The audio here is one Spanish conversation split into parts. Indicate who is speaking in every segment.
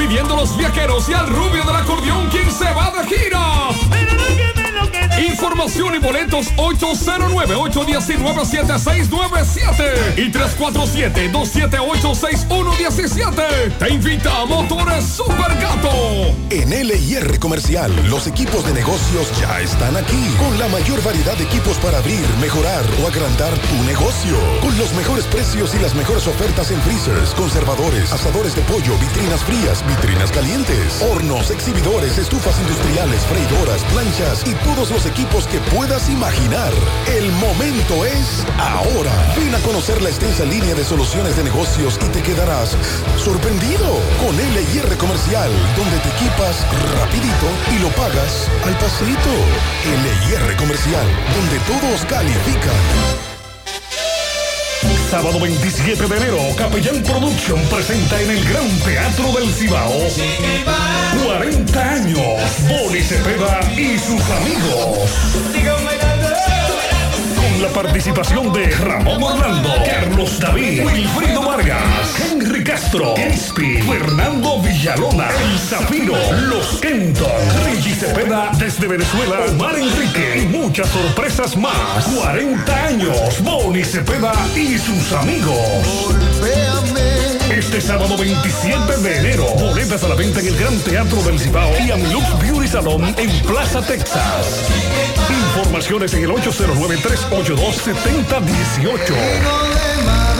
Speaker 1: Despidiendo a los viajeros y al rubio del acordeón, quien se va de gira. Información y boletos 809-819-7697 y 347-278-6117. Te invita a Motores Super Gato.
Speaker 2: En LIR Comercial, los equipos de negocios ya están aquí. Con la mayor variedad de equipos para abrir, mejorar o agrandar tu negocio. Con los mejores precios y las mejores ofertas en freezers, conservadores, asadores de pollo, vitrinas frías, vitrinas calientes, hornos, exhibidores, estufas industriales, freidoras, planchas y todos los equipos que puedas imaginar. El momento es ahora. Ven a conocer la extensa línea de soluciones de negocios y te quedarás sorprendido con LIR Comercial, donde te equipas rapidito y lo pagas al pasito. LIR Comercial, donde todos califican.
Speaker 1: Sábado 27 de enero, Capellán Production presenta en el Gran Teatro del Cibao 40 años, Boni Cepeda y sus amigos. La participación de Ramón Orlando, Carlos David, Wilfrido Vargas, Henry Castro, Crispy, Fernando Villalona, El Zafiro, Los Kenton, Rigi Cepeda desde Venezuela, Omar Enrique y muchas sorpresas más. 40 años, Boni Cepeda y sus amigos. Este sábado 27 de enero, boletas a la venta en el Gran Teatro del Cibao y Amilux Beauty Salon en Plaza Texas. Informaciones en el 809-382-7018.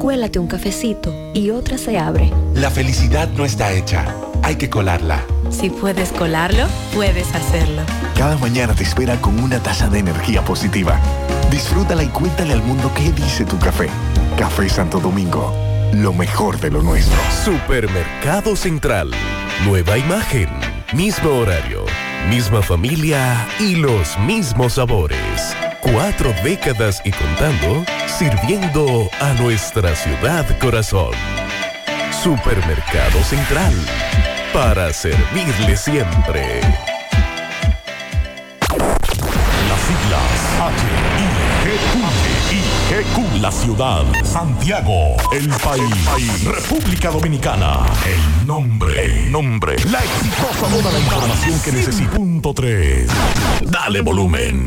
Speaker 3: cuélate un cafecito y otra se abre.
Speaker 4: La felicidad no está hecha, hay que colarla.
Speaker 5: Si puedes colarlo, puedes hacerlo.
Speaker 6: Cada mañana te espera con una taza de energía positiva. Disfrútala y cuéntale al mundo qué dice tu café. Café Santo Domingo, lo mejor de lo nuestro.
Speaker 7: Supermercado Central. Nueva imagen, mismo horario, misma familia y los mismos sabores. Cuatro décadas y contando, sirviendo a nuestra ciudad corazón. Supermercado Central. Para servirle siempre.
Speaker 8: Las siglas H-I-G-Q. La ciudad. Santiago. El país. República Dominicana. El nombre. El nombre. La exitosa Toda la información que necesita. Punto 3. Dale volumen.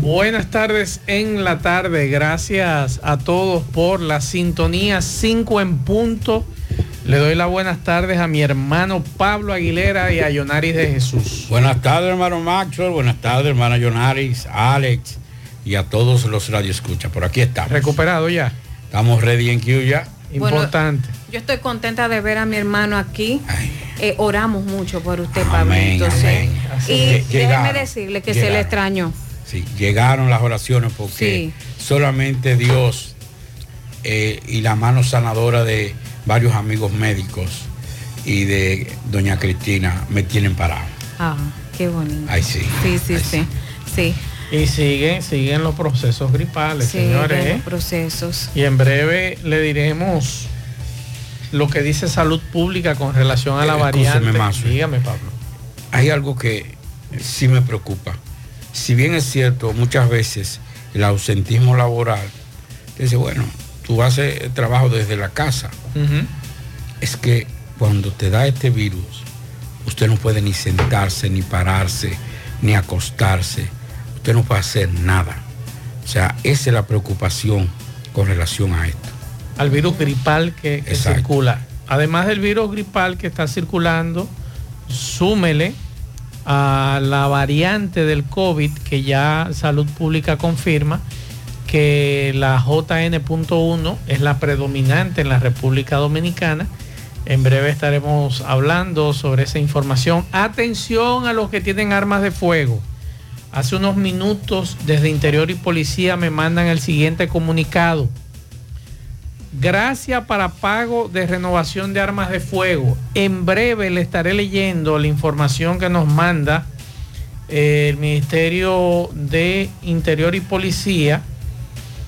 Speaker 9: Buenas tardes en la tarde. Gracias a todos por la sintonía 5 en punto. Le doy las buenas tardes a mi hermano Pablo Aguilera y a Yonaris de Jesús.
Speaker 10: Buenas tardes, hermano Maxwell. Buenas tardes, hermana Yonaris, Alex y a todos los radioescuchas. Por aquí estamos.
Speaker 9: ¿Recuperado ya?
Speaker 10: Estamos ready en Q ya.
Speaker 9: Importante.
Speaker 5: Yo estoy contenta de ver a mi hermano aquí. Eh, oramos mucho por usted,
Speaker 10: Amén,
Speaker 5: sí.
Speaker 10: amén.
Speaker 5: Y déjeme decirle que se le extrañó.
Speaker 10: Sí, llegaron las oraciones porque solamente Dios eh, y la mano sanadora de varios amigos médicos y de doña Cristina me tienen parado.
Speaker 5: Ah, qué bonito.
Speaker 10: Ay, sí.
Speaker 5: Sí, sí, sí. Sí.
Speaker 9: Y siguen, siguen los procesos gripales,
Speaker 5: Sí,
Speaker 9: señores. ¿eh?
Speaker 5: los procesos.
Speaker 9: Y en breve le diremos lo que dice salud pública con relación a la
Speaker 10: Eh,
Speaker 9: variante. Dígame, Pablo.
Speaker 10: Hay algo que sí me preocupa. Si bien es cierto, muchas veces el ausentismo laboral, dice, bueno, tú haces el trabajo desde la casa. Es que cuando te da este virus, usted no puede ni sentarse, ni pararse, ni acostarse. Usted no puede hacer nada. O sea, esa es la preocupación con relación a esto.
Speaker 9: al virus gripal que, que circula. Además del virus gripal que está circulando, súmele a la variante del COVID que ya Salud Pública confirma que la JN.1 es la predominante en la República Dominicana. En breve estaremos hablando sobre esa información. Atención a los que tienen armas de fuego. Hace unos minutos desde Interior y Policía me mandan el siguiente comunicado. Gracias para pago de renovación de armas de fuego. En breve le estaré leyendo la información que nos manda eh, el Ministerio de Interior y Policía,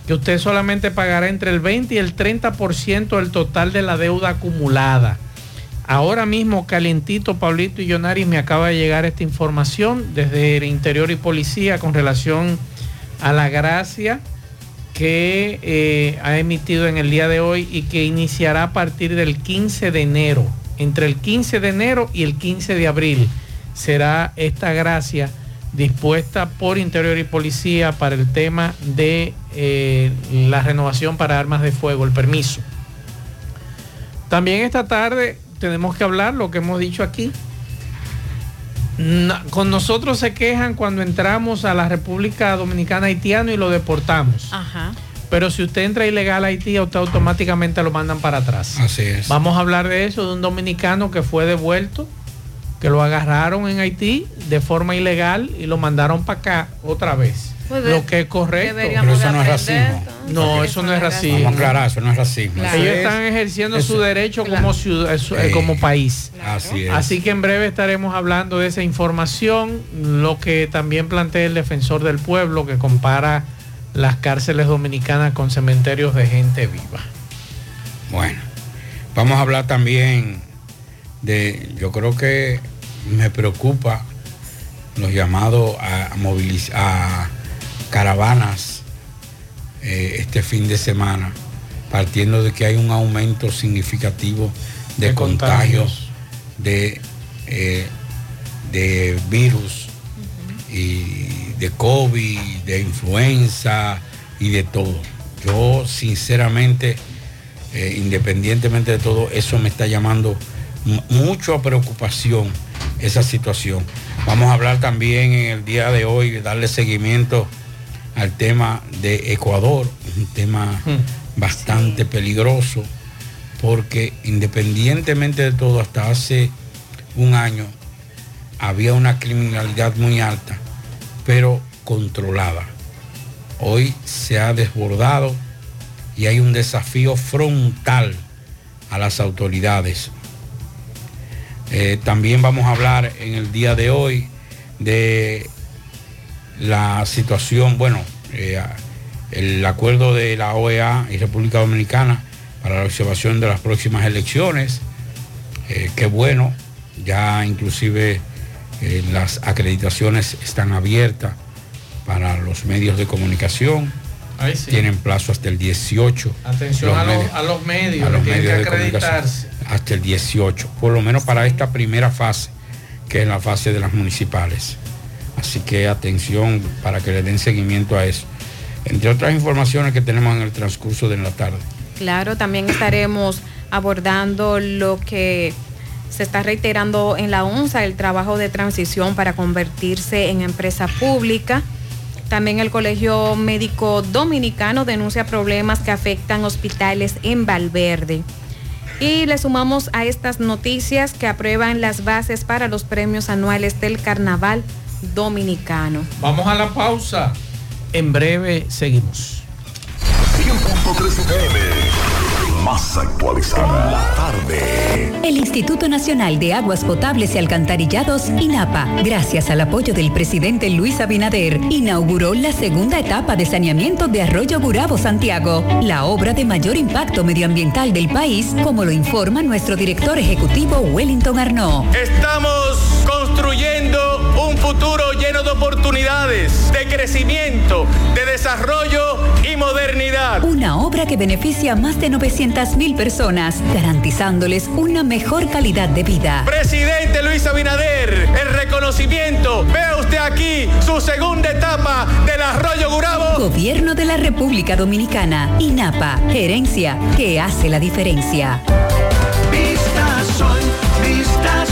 Speaker 9: que usted solamente pagará entre el 20 y el 30% del total de la deuda acumulada. Ahora mismo, calientito, Pablito y Yonaris, me acaba de llegar esta información desde el Interior y Policía con relación a la gracia que eh, ha emitido en el día de hoy y que iniciará a partir del 15 de enero. Entre el 15 de enero y el 15 de abril será esta gracia dispuesta por Interior y Policía para el tema de eh, la renovación para armas de fuego, el permiso. También esta tarde tenemos que hablar lo que hemos dicho aquí. Con nosotros se quejan cuando entramos a la República Dominicana haitiano y lo deportamos.
Speaker 5: Ajá.
Speaker 9: Pero si usted entra ilegal a Haití, a usted automáticamente lo mandan para atrás.
Speaker 10: Así es.
Speaker 9: Vamos a hablar de eso, de un dominicano que fue devuelto, que lo agarraron en Haití de forma ilegal y lo mandaron para acá otra vez.
Speaker 5: Pues de-
Speaker 9: lo que es correcto.
Speaker 10: Pero eso no es racismo.
Speaker 9: No, eso no es racismo.
Speaker 10: Vamos a aclarar, eso no es racismo.
Speaker 5: Claro.
Speaker 9: Ellos están ejerciendo
Speaker 10: eso-
Speaker 9: su derecho como, ciudad, eh, como país.
Speaker 10: Así es.
Speaker 9: Así que en breve estaremos hablando de esa información, lo que también plantea el defensor del pueblo, que compara las cárceles dominicanas con cementerios de gente viva.
Speaker 10: Bueno, vamos a hablar también de, yo creo que me preocupa los llamados a, movilizar a caravanas eh, este fin de semana, partiendo de que hay un aumento significativo de,
Speaker 9: De
Speaker 10: contagios, de, eh, de virus y de COVID, de influenza y de todo. Yo sinceramente, eh, independientemente de todo, eso me está llamando mu- mucho a preocupación esa situación. Vamos a hablar también en el día de hoy, darle seguimiento al tema de Ecuador, un tema bastante peligroso, porque independientemente de todo, hasta hace un año había una criminalidad muy alta, pero controlada. Hoy se ha desbordado y hay un desafío frontal a las autoridades. Eh, también vamos a hablar en el día de hoy de la situación, bueno, eh, el acuerdo de la OEA y República Dominicana para la observación de las próximas elecciones. Eh, qué bueno, ya inclusive eh, las acreditaciones están abiertas para los medios de comunicación.
Speaker 9: Sí.
Speaker 10: Tienen plazo hasta el 18.
Speaker 9: Atención
Speaker 10: Los
Speaker 9: a, los,
Speaker 10: medios-
Speaker 9: a los medios,
Speaker 10: a los
Speaker 9: que tienen
Speaker 10: medios
Speaker 9: que
Speaker 10: de comunicación
Speaker 9: acreditarse.
Speaker 10: hasta el 18, por lo menos para esta primera fase, que es la fase de las municipales. Así que atención para que le den seguimiento a eso. Entre otras informaciones que tenemos en el transcurso de la tarde.
Speaker 5: Claro, también estaremos abordando lo que se está reiterando en la ONSA, el trabajo de transición para convertirse en empresa pública. También el Colegio Médico Dominicano denuncia problemas que afectan hospitales en Valverde. Y le sumamos a estas noticias que aprueban las bases para los premios anuales del Carnaval Dominicano.
Speaker 9: Vamos a la pausa. En breve seguimos.
Speaker 8: 100.3 FM. Más actualizada. La tarde.
Speaker 11: El Instituto Nacional de Aguas Potables y Alcantarillados, INAPA, gracias al apoyo del presidente Luis Abinader, inauguró la segunda etapa de saneamiento de Arroyo Burabo Santiago, la obra de mayor impacto medioambiental del país, como lo informa nuestro director ejecutivo Wellington Arnaud.
Speaker 12: Estamos construyendo futuro lleno de oportunidades, de crecimiento, de desarrollo y modernidad.
Speaker 11: Una obra que beneficia a más de 900 mil personas, garantizándoles una mejor calidad de vida.
Speaker 12: Presidente Luis Abinader, el reconocimiento. Vea usted aquí su segunda etapa del Arroyo Gurabo.
Speaker 11: Gobierno de la República Dominicana, INAPA, gerencia que hace la diferencia.
Speaker 13: Vista Sol, Vista Sol,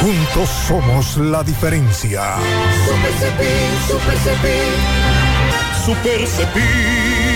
Speaker 14: Juntos somos la diferencia.
Speaker 13: Super Cepín, Super Cepín.
Speaker 14: Super Cepín.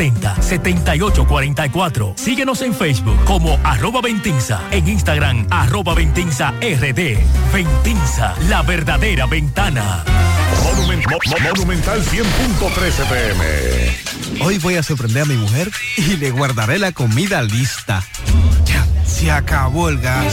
Speaker 15: 809-570-7844. Síguenos en Facebook como arroba Ventinza, en Instagram arroba Ventinza RD. Ventinza, la verdadera ventana.
Speaker 8: Monument- Mo- Mo- Monumental 100.13 pm.
Speaker 16: Hoy voy a sorprender a mi mujer y le guardaré la comida lista. Ya, se acabó el gas.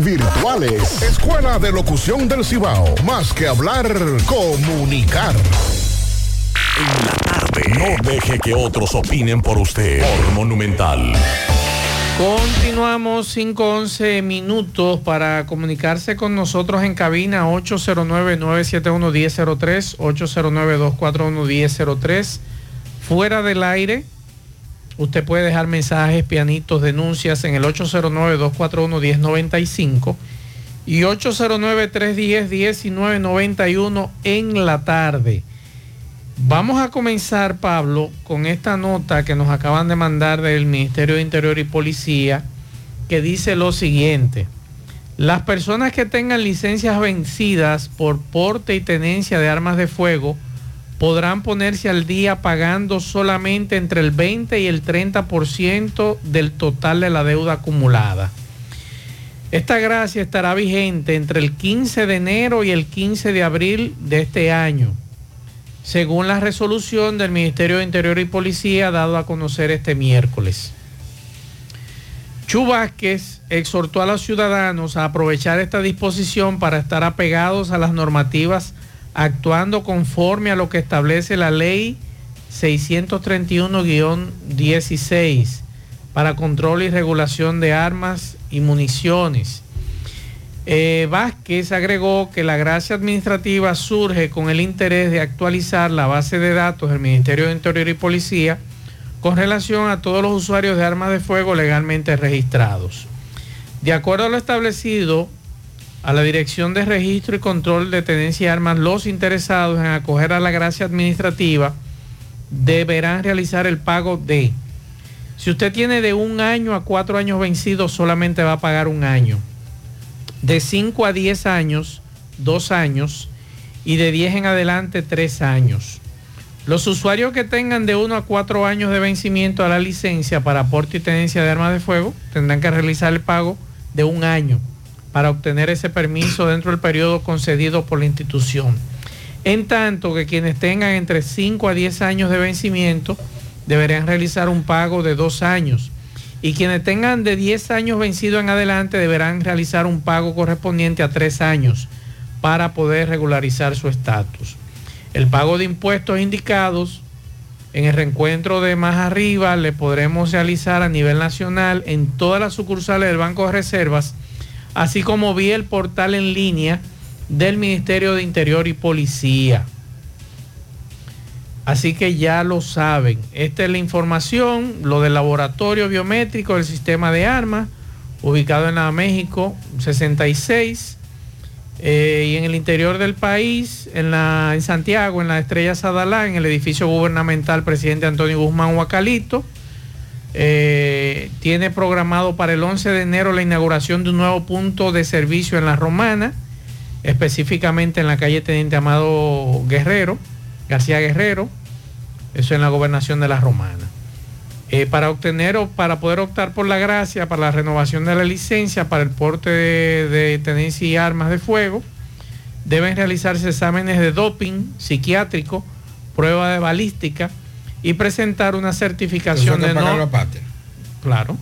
Speaker 17: virtuales Escuela de Locución del Cibao más que hablar comunicar
Speaker 8: No deje que otros opinen por usted. Por Monumental.
Speaker 9: Continuamos 5-11 minutos para comunicarse con nosotros en cabina 809-971-1003, 809-241-1003. Fuera del aire, usted puede dejar mensajes, pianitos, denuncias en el 809-241-1095 y 809-310-1991 en la tarde. Vamos a comenzar, Pablo, con esta nota que nos acaban de mandar del Ministerio de Interior y Policía, que dice lo siguiente. Las personas que tengan licencias vencidas por porte y tenencia de armas de fuego podrán ponerse al día pagando solamente entre el 20 y el 30% del total de la deuda acumulada. Esta gracia estará vigente entre el 15 de enero y el 15 de abril de este año, según la resolución del Ministerio de Interior y Policía dado a conocer este miércoles. Chu Vázquez exhortó a los ciudadanos a aprovechar esta disposición para estar apegados a las normativas actuando conforme a lo que establece la ley 631-16 para control y regulación de armas y municiones. Eh, Vázquez agregó que la gracia administrativa surge con el interés de actualizar la base de datos del Ministerio de Interior y Policía con relación a todos los usuarios de armas de fuego legalmente registrados. De acuerdo a lo establecido, a la Dirección de Registro y Control de Tenencia de Armas, los interesados en acoger a la gracia administrativa deberán realizar el pago de, si usted tiene de un año a cuatro años vencidos, solamente va a pagar un año. De 5 a 10 años, dos años. Y de 10 en adelante, tres años. Los usuarios que tengan de 1 a 4 años de vencimiento a la licencia para aporte y tenencia de armas de fuego tendrán que realizar el pago de un año para obtener ese permiso dentro del periodo concedido por la institución. En tanto que quienes tengan entre 5 a 10 años de vencimiento deberán realizar un pago de dos años. Y quienes tengan de 10 años vencido en adelante deberán realizar un pago correspondiente a tres años para poder regularizar su estatus. El pago de impuestos indicados en el reencuentro de más arriba le podremos realizar a nivel nacional en todas las sucursales del Banco de Reservas, así como vía el portal en línea del Ministerio de Interior y Policía. Así que ya lo saben. Esta es la información, lo del laboratorio biométrico del sistema de armas, ubicado en la México 66 eh, y en el interior del país, en, la, en Santiago, en la Estrella Sadalá, en el edificio gubernamental presidente Antonio Guzmán Huacalito. Eh, tiene programado para el 11 de enero la inauguración de un nuevo punto de servicio en la Romana, específicamente en la calle Teniente Amado Guerrero, García Guerrero, eso en la gobernación de la Romana. Eh, para obtener o para poder optar por la gracia, para la renovación de la licencia, para el porte de, de tenencia y armas de fuego, deben realizarse exámenes de doping psiquiátrico, prueba de balística y presentar una certificación de no, claro,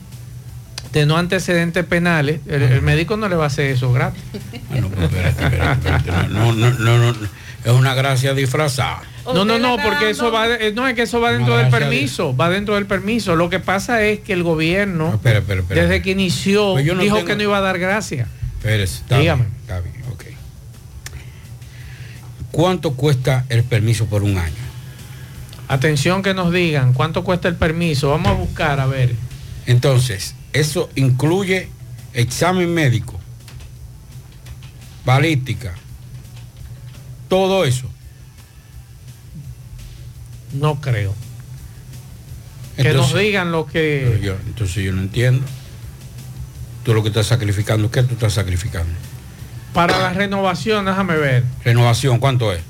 Speaker 9: de no antecedentes penales. El, el médico no le va a hacer eso gratis.
Speaker 10: Bueno, pues, espérate, espérate, espérate. No, no, no, no, es una gracia disfrazada.
Speaker 9: No, no, no, porque eso va, no es que eso va dentro del permiso, va dentro del permiso. Lo que pasa es que el gobierno,
Speaker 10: espera, espera, espera.
Speaker 9: desde que inició,
Speaker 10: Pues no
Speaker 9: dijo
Speaker 10: tengo-
Speaker 9: que no iba a dar gracia.
Speaker 10: Espérese, está
Speaker 9: Dígame.
Speaker 10: bien, está bien, ok. ¿Cuánto cuesta el permiso por un año?
Speaker 9: Atención que nos digan cuánto cuesta el permiso. Vamos a buscar, a ver.
Speaker 10: Entonces, eso incluye examen médico, balística, todo eso.
Speaker 9: No creo. Que nos digan lo que...
Speaker 10: yo- entonces yo no entiendo. Tú lo que estás sacrificando, ¿qué tú estás sacrificando?
Speaker 9: Para la renovación, déjame ver.
Speaker 10: Renovación, ¿cuánto es?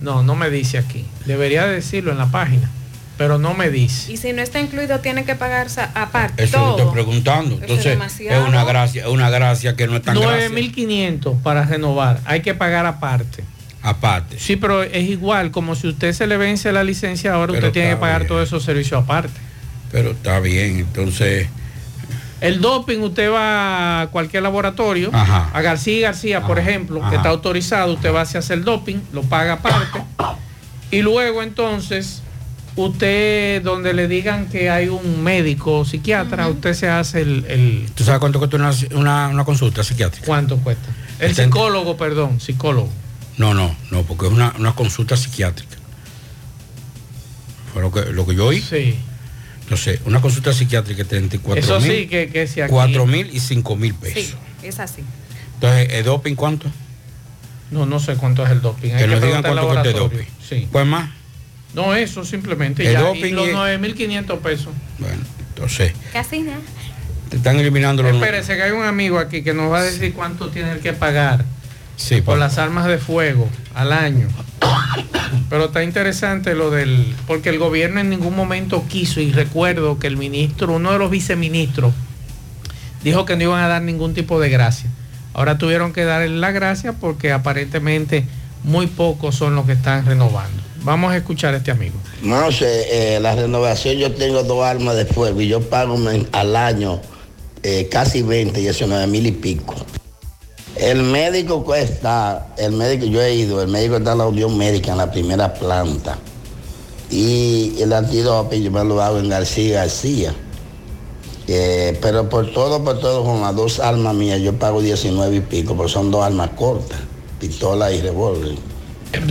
Speaker 9: No, no me dice aquí. Debería decirlo en la página, pero no me dice.
Speaker 5: Y si no está incluido, tiene que pagarse aparte.
Speaker 10: Eso lo
Speaker 5: todo.
Speaker 10: estoy preguntando.
Speaker 5: Es
Speaker 10: Entonces, es, una gracia, es una gracia que no es tan gracia.
Speaker 9: 9.500 para renovar. Hay que pagar aparte.
Speaker 10: Aparte.
Speaker 9: Sí, pero es igual, como si usted se le vence la licencia ahora,
Speaker 10: Pero
Speaker 9: usted tiene que pagar
Speaker 10: bien.
Speaker 9: todos esos servicios aparte.
Speaker 10: Pero está bien, entonces.
Speaker 9: El doping, usted va a cualquier laboratorio,
Speaker 10: Ajá.
Speaker 9: a García y García, por ejemplo,
Speaker 10: ajá.
Speaker 9: que está autorizado, usted va a hacer el doping, lo paga aparte. Y luego entonces, usted, donde le digan que hay un médico o psiquiatra, usted se hace el, el-
Speaker 10: ¿Tú sabes cuánto cuesta una, una- una consulta psiquiátrica?
Speaker 9: ¿Cuánto cuesta? El psicólogo, perdón, psicólogo.
Speaker 10: No, no, no, porque es una, una consulta psiquiátrica. Fue lo que, lo que yo oí.
Speaker 9: Sí.
Speaker 10: No sé, una consulta psiquiátrica de 34
Speaker 9: Eso
Speaker 10: mil,
Speaker 9: sí, que, que si aquí...
Speaker 10: 4 mil y 5 mil pesos.
Speaker 5: Sí, es así.
Speaker 10: Entonces, ¿el doping cuánto?
Speaker 9: No, no sé cuánto es el doping. Hay
Speaker 10: Que nos digan cuánto cuesta el doping.
Speaker 9: Sí.
Speaker 10: Pues más.
Speaker 9: No, eso simplemente
Speaker 10: El
Speaker 9: ya.
Speaker 10: doping
Speaker 9: y los
Speaker 10: y-
Speaker 9: 9.500 pesos.
Speaker 10: Bueno, entonces,
Speaker 5: Casi nada.
Speaker 10: te están eliminando los
Speaker 9: Espérese que hay un amigo aquí que nos va a decir cuánto tiene que pagar
Speaker 10: Sí,
Speaker 9: por las armas de fuego al año. Pero está interesante lo del... Porque el gobierno en ningún momento quiso, y recuerdo que el ministro, uno de los viceministros, dijo que no iban a dar ningún tipo de gracia. Ahora tuvieron que darle la gracia porque aparentemente muy pocos son los que están renovando. Vamos a escuchar a este amigo.
Speaker 18: No sé, eh, la renovación yo tengo dos armas de fuego y yo pago al año eh, casi 20, 19 mil y pico. El médico cuesta, el médico, yo he ido, el médico está en la Unión Médica en la primera planta. Y el antidoping yo me lo hago en García García. Eh, pero por todo, por todo, con las dos armas mías yo pago 19 y pico, porque son dos armas cortas, pistola y revólver.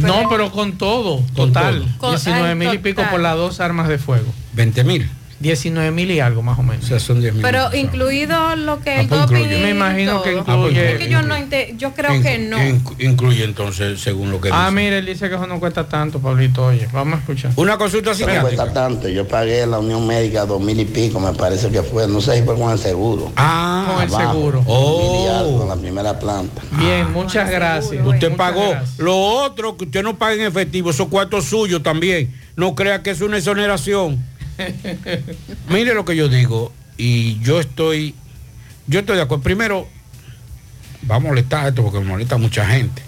Speaker 9: No, pero con todo, total.
Speaker 18: todo.
Speaker 9: 19 mil y pico por las dos armas de fuego.
Speaker 10: 20 mil.
Speaker 9: 19 mil y algo más o menos.
Speaker 10: O sea, son 10 mil.
Speaker 5: Pero incluido lo que el
Speaker 10: pues
Speaker 5: doping
Speaker 10: incluye.
Speaker 9: Me imagino que incluye-
Speaker 5: Es que yo no ente- yo creo que no.
Speaker 10: Inc- incluye entonces, según lo que
Speaker 9: Ah,
Speaker 10: dice.
Speaker 9: mire, él dice que eso no cuesta tanto, Pablito. Oye, vamos a escuchar.
Speaker 10: Una consulta
Speaker 18: No cuesta tanto, yo pagué la Unión Médica dos mil y pico, me parece que fue, no sé si fue con el seguro.
Speaker 10: Ah,
Speaker 9: Con el
Speaker 18: Abajo,
Speaker 9: seguro.
Speaker 18: algo, en la primera planta.
Speaker 9: Bien, muchas gracias.
Speaker 10: Usted
Speaker 9: Muchas
Speaker 10: pagó
Speaker 9: gracias.
Speaker 10: lo otro que usted no paga en efectivo, esos cuartos suyos también. No crea que es una exoneración. Mire lo que yo digo, y yo estoy, yo estoy de acuerdo. Primero, va a molestar esto porque me molesta a mucha gente.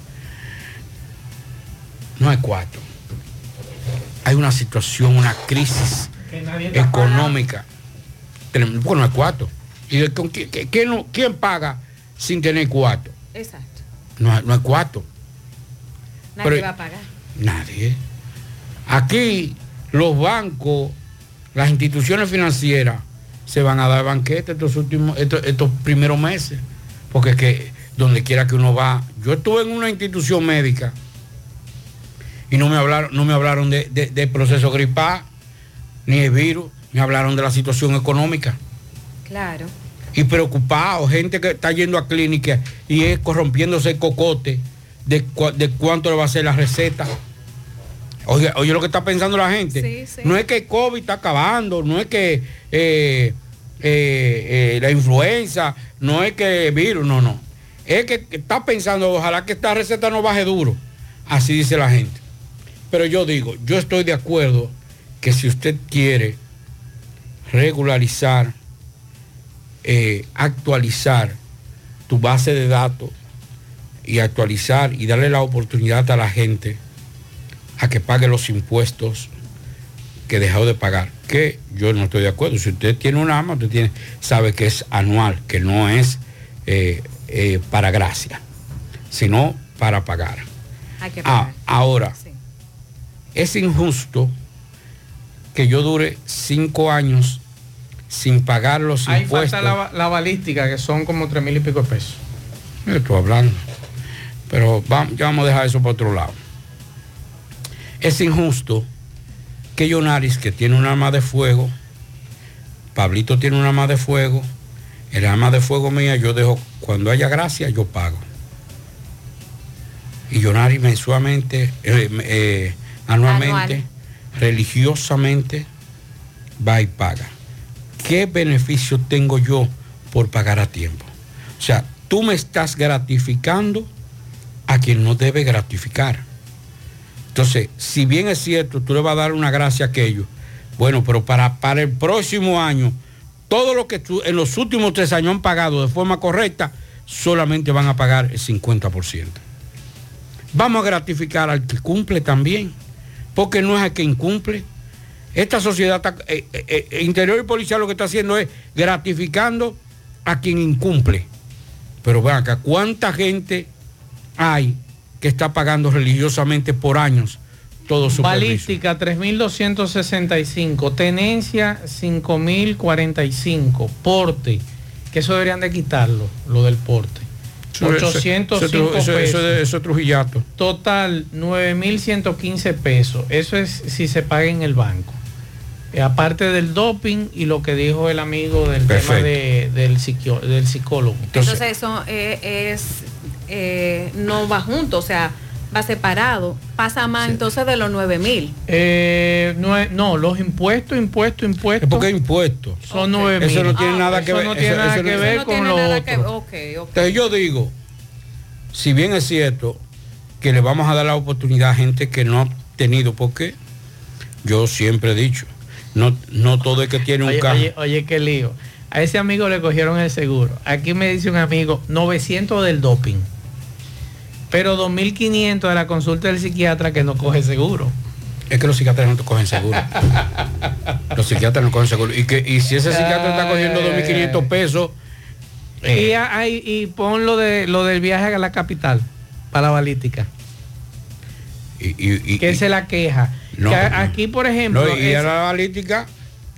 Speaker 10: No hay cuatro. Hay una situación, una crisis
Speaker 9: Que
Speaker 10: económica. Tenemos- Porque no hay cuatro. ¿Y de con quién no- quién paga sin tener cuatro?
Speaker 5: Exacto.
Speaker 10: No, hay- no hay cuatro.
Speaker 5: Nadie
Speaker 10: Pero-
Speaker 5: va a pagar.
Speaker 10: Nadie. Aquí los bancos, las instituciones financieras se van a dar banquete estos últimos, estos, estos primeros meses. Porque es que donde quiera que uno va, yo estuve en una institución médica y no me hablaron, no me hablaron de, de- del proceso gripal, ni el virus, me hablaron de la situación económica
Speaker 5: Claro.
Speaker 10: y preocupado, gente que está yendo a clínica y es corrompiéndose el cocote de, de cuánto le va a hacer la receta. Oye, oye lo que está pensando la gente.
Speaker 5: Sí, sí.
Speaker 10: No es que el COVID está acabando, no es que eh, eh, eh, la influenza, no es que el virus, no, no. Es que está pensando, ojalá que esta receta no baje duro. Así dice la gente. Pero yo digo, yo estoy de acuerdo que si usted quiere regularizar, actualizar tu base de datos y actualizar y darle la oportunidad a la gente a que pague los impuestos que dejó de pagar. Que yo no estoy de acuerdo. Si usted tiene un arma, usted tiene, sabe que es anual, que no es eh, eh, para gracia, sino para pagar.
Speaker 5: Hay que
Speaker 10: Ah, ahora, es injusto que yo dure cinco años sin pagar los
Speaker 9: Ahí
Speaker 10: impuestos.
Speaker 9: falta la, la balística, que son como tres mil y pico de pesos.
Speaker 10: Estoy hablando. Pero vamos, ya vamos a dejar eso para otro lado. Es injusto que Yonaris, que tiene un arma de fuego, Pablito tiene un arma de fuego, el arma de fuego mía yo dejo, cuando haya gracia, yo pago. Y Yonaris mensualmente, eh, eh, anualmente,
Speaker 5: Anual.
Speaker 10: religiosamente, va y paga. ¿Qué beneficio tengo yo por pagar a tiempo? O sea, tú me estás gratificando a quien no debe gratificar. Entonces, si bien es cierto, tú le vas a dar una gracia a aquello, bueno, pero para, para el próximo año, todo lo que tú en los últimos tres años han pagado de forma correcta, solamente van a pagar el 50%. Vamos a gratificar al que cumple también, porque no es al que incumple. Esta sociedad, está- eh, eh, eh, interior y policial lo que está haciendo es gratificando a quien incumple. Pero vean acá, ¿cuánta gente hay que está pagando religiosamente por años todo su?
Speaker 9: Balística 3.265, tenencia 5.045, porte, que eso deberían de quitarlo, lo del porte.
Speaker 10: Eso- eso-
Speaker 9: 805
Speaker 10: eso- eso- eso-
Speaker 9: pesos.
Speaker 10: eso- eso es trujillato.
Speaker 9: Total 9.115 pesos. Eso es si se paga en el banco. Eh, aparte del doping y lo que dijo el amigo del tema
Speaker 10: Perfecto.
Speaker 9: de- del, psiquio- del psicólogo.
Speaker 5: Entonces, eso eh, es eh, no va junto, o sea, va separado, pasa más entonces de los 9 mil.
Speaker 9: Eh, no, no, los impuestos, impuestos, impuestos.
Speaker 10: ¿Por qué impuestos?
Speaker 9: Son 9 mil.
Speaker 10: Eso no tiene nada que ver.
Speaker 9: no tiene
Speaker 10: eso-
Speaker 9: nada
Speaker 10: eso
Speaker 9: que
Speaker 10: no-
Speaker 9: ver con lo otro.
Speaker 5: Ok.
Speaker 10: Entonces yo digo, si bien es cierto que le vamos a dar la oportunidad a gente que no ha tenido, porque yo siempre he dicho, no, no todo es que tiene un
Speaker 9: Oye,
Speaker 10: carro.
Speaker 9: oye, oye, qué lío. A ese amigo le cogieron el seguro. Aquí me dice un amigo, 900 del doping. Pero 2.500 de la consulta del psiquiatra que no coge seguro.
Speaker 10: Es que los psiquiatras no te cogen seguro. los psiquiatras no cogen seguro. Y, que, y si ese psiquiatra está cogiendo 2.500 pesos,
Speaker 9: Y, hay- y pon lo, de, lo del viaje a la capital, para la balística.
Speaker 10: y,
Speaker 9: que se la queja.
Speaker 10: No,
Speaker 9: Que aquí, por ejemplo...
Speaker 10: no, y
Speaker 9: es-
Speaker 10: a la balística,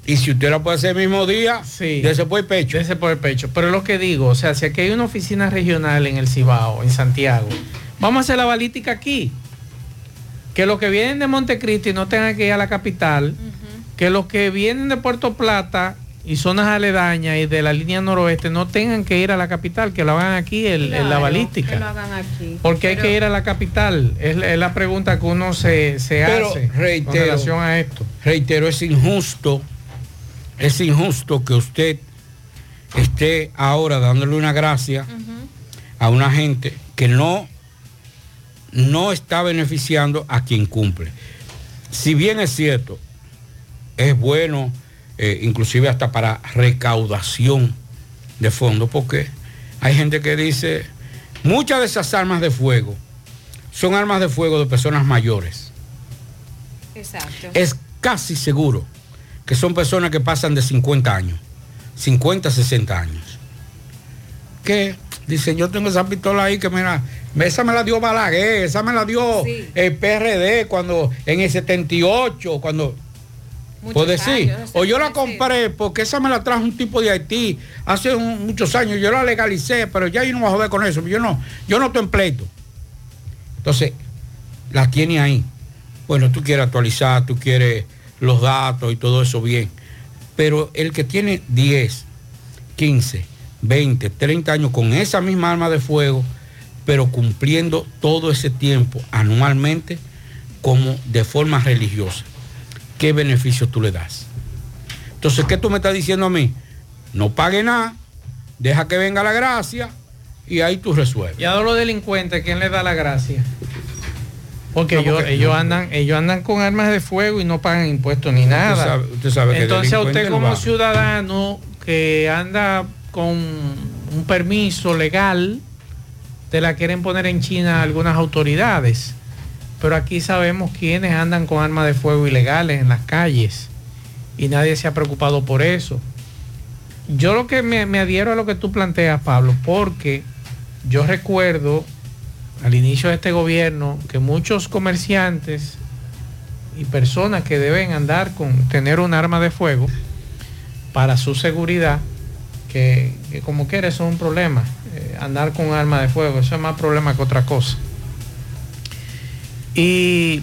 Speaker 10: y si usted la puede hacer el mismo día,
Speaker 9: Sí.
Speaker 10: dese por el pecho.
Speaker 9: Dese por el pecho. Pero es lo que digo, o sea, si aquí hay una oficina regional en el Cibao, en Santiago, vamos a hacer la balística aquí. Que los que vienen de Montecristi no tengan que ir a la capital, que los que vienen de Puerto Plata y zonas aledañas y de la línea noroeste no tengan que ir a la capital, que lo hagan aquí el- en la balística.
Speaker 5: Que lo hagan aquí.
Speaker 9: Porque hay que ir a la capital. Es, la- es la pregunta que uno se, se
Speaker 10: Pero
Speaker 9: hace con
Speaker 10: reitero,
Speaker 9: relación a esto.
Speaker 10: reitero, es injusto, es injusto que usted esté ahora dándole una gracia a una gente que no, no está beneficiando a quien cumple. Si bien es cierto, es bueno, eh, inclusive hasta para recaudación de fondos, porque hay gente que dice, muchas de esas armas de fuego son armas de fuego de personas mayores
Speaker 5: Exacto.
Speaker 10: es casi seguro que son personas que pasan de 50 años, 50, 60 años. Que dicen, yo tengo esa pistola ahí que mira, esa me la dio Balaguer, esa me la dio el PRD cuando en el 78, cuando por decir,
Speaker 5: años,
Speaker 10: o yo la compré porque esa me la trajo un tipo de Haití hace un- muchos años, yo la legalicé, pero ya yo no voy a joder con eso, yo no, yo no estoy en pleito. Entonces, la tiene ahí. Bueno, tú quieres actualizar, tú quieres los datos y todo eso bien. Pero el que tiene 10, 15, 20, 30 años con esa misma arma de fuego, pero cumpliendo todo ese tiempo anualmente como de forma religiosa, ¿qué beneficio tú le das? Entonces, ¿qué tú me estás diciendo a mí? No pague nada, deja que venga la gracia y ahí tú resuelves.
Speaker 9: Y a los delincuentes, ¿quién les da la gracia? Porque,
Speaker 10: No,
Speaker 9: ellos,
Speaker 10: porque-
Speaker 9: ellos andan, ellos andan con armas de fuego y no pagan impuestos ni nada.
Speaker 10: sabe- usted sabe que
Speaker 9: Entonces a usted como ciudadano que anda con un permiso legal, te la quieren poner en China algunas autoridades. Pero aquí sabemos quiénes andan con armas de fuego ilegales en las calles. Y nadie se ha preocupado por eso. Yo lo que me, me adhiero a lo que tú planteas, Pablo, porque yo recuerdo al inicio de este gobierno que muchos comerciantes y personas que deben andar con tener un arma de fuego para su seguridad, que, como quiera eso es un problema, eh, andar con un arma de fuego, eso es más problema que otra cosa. Y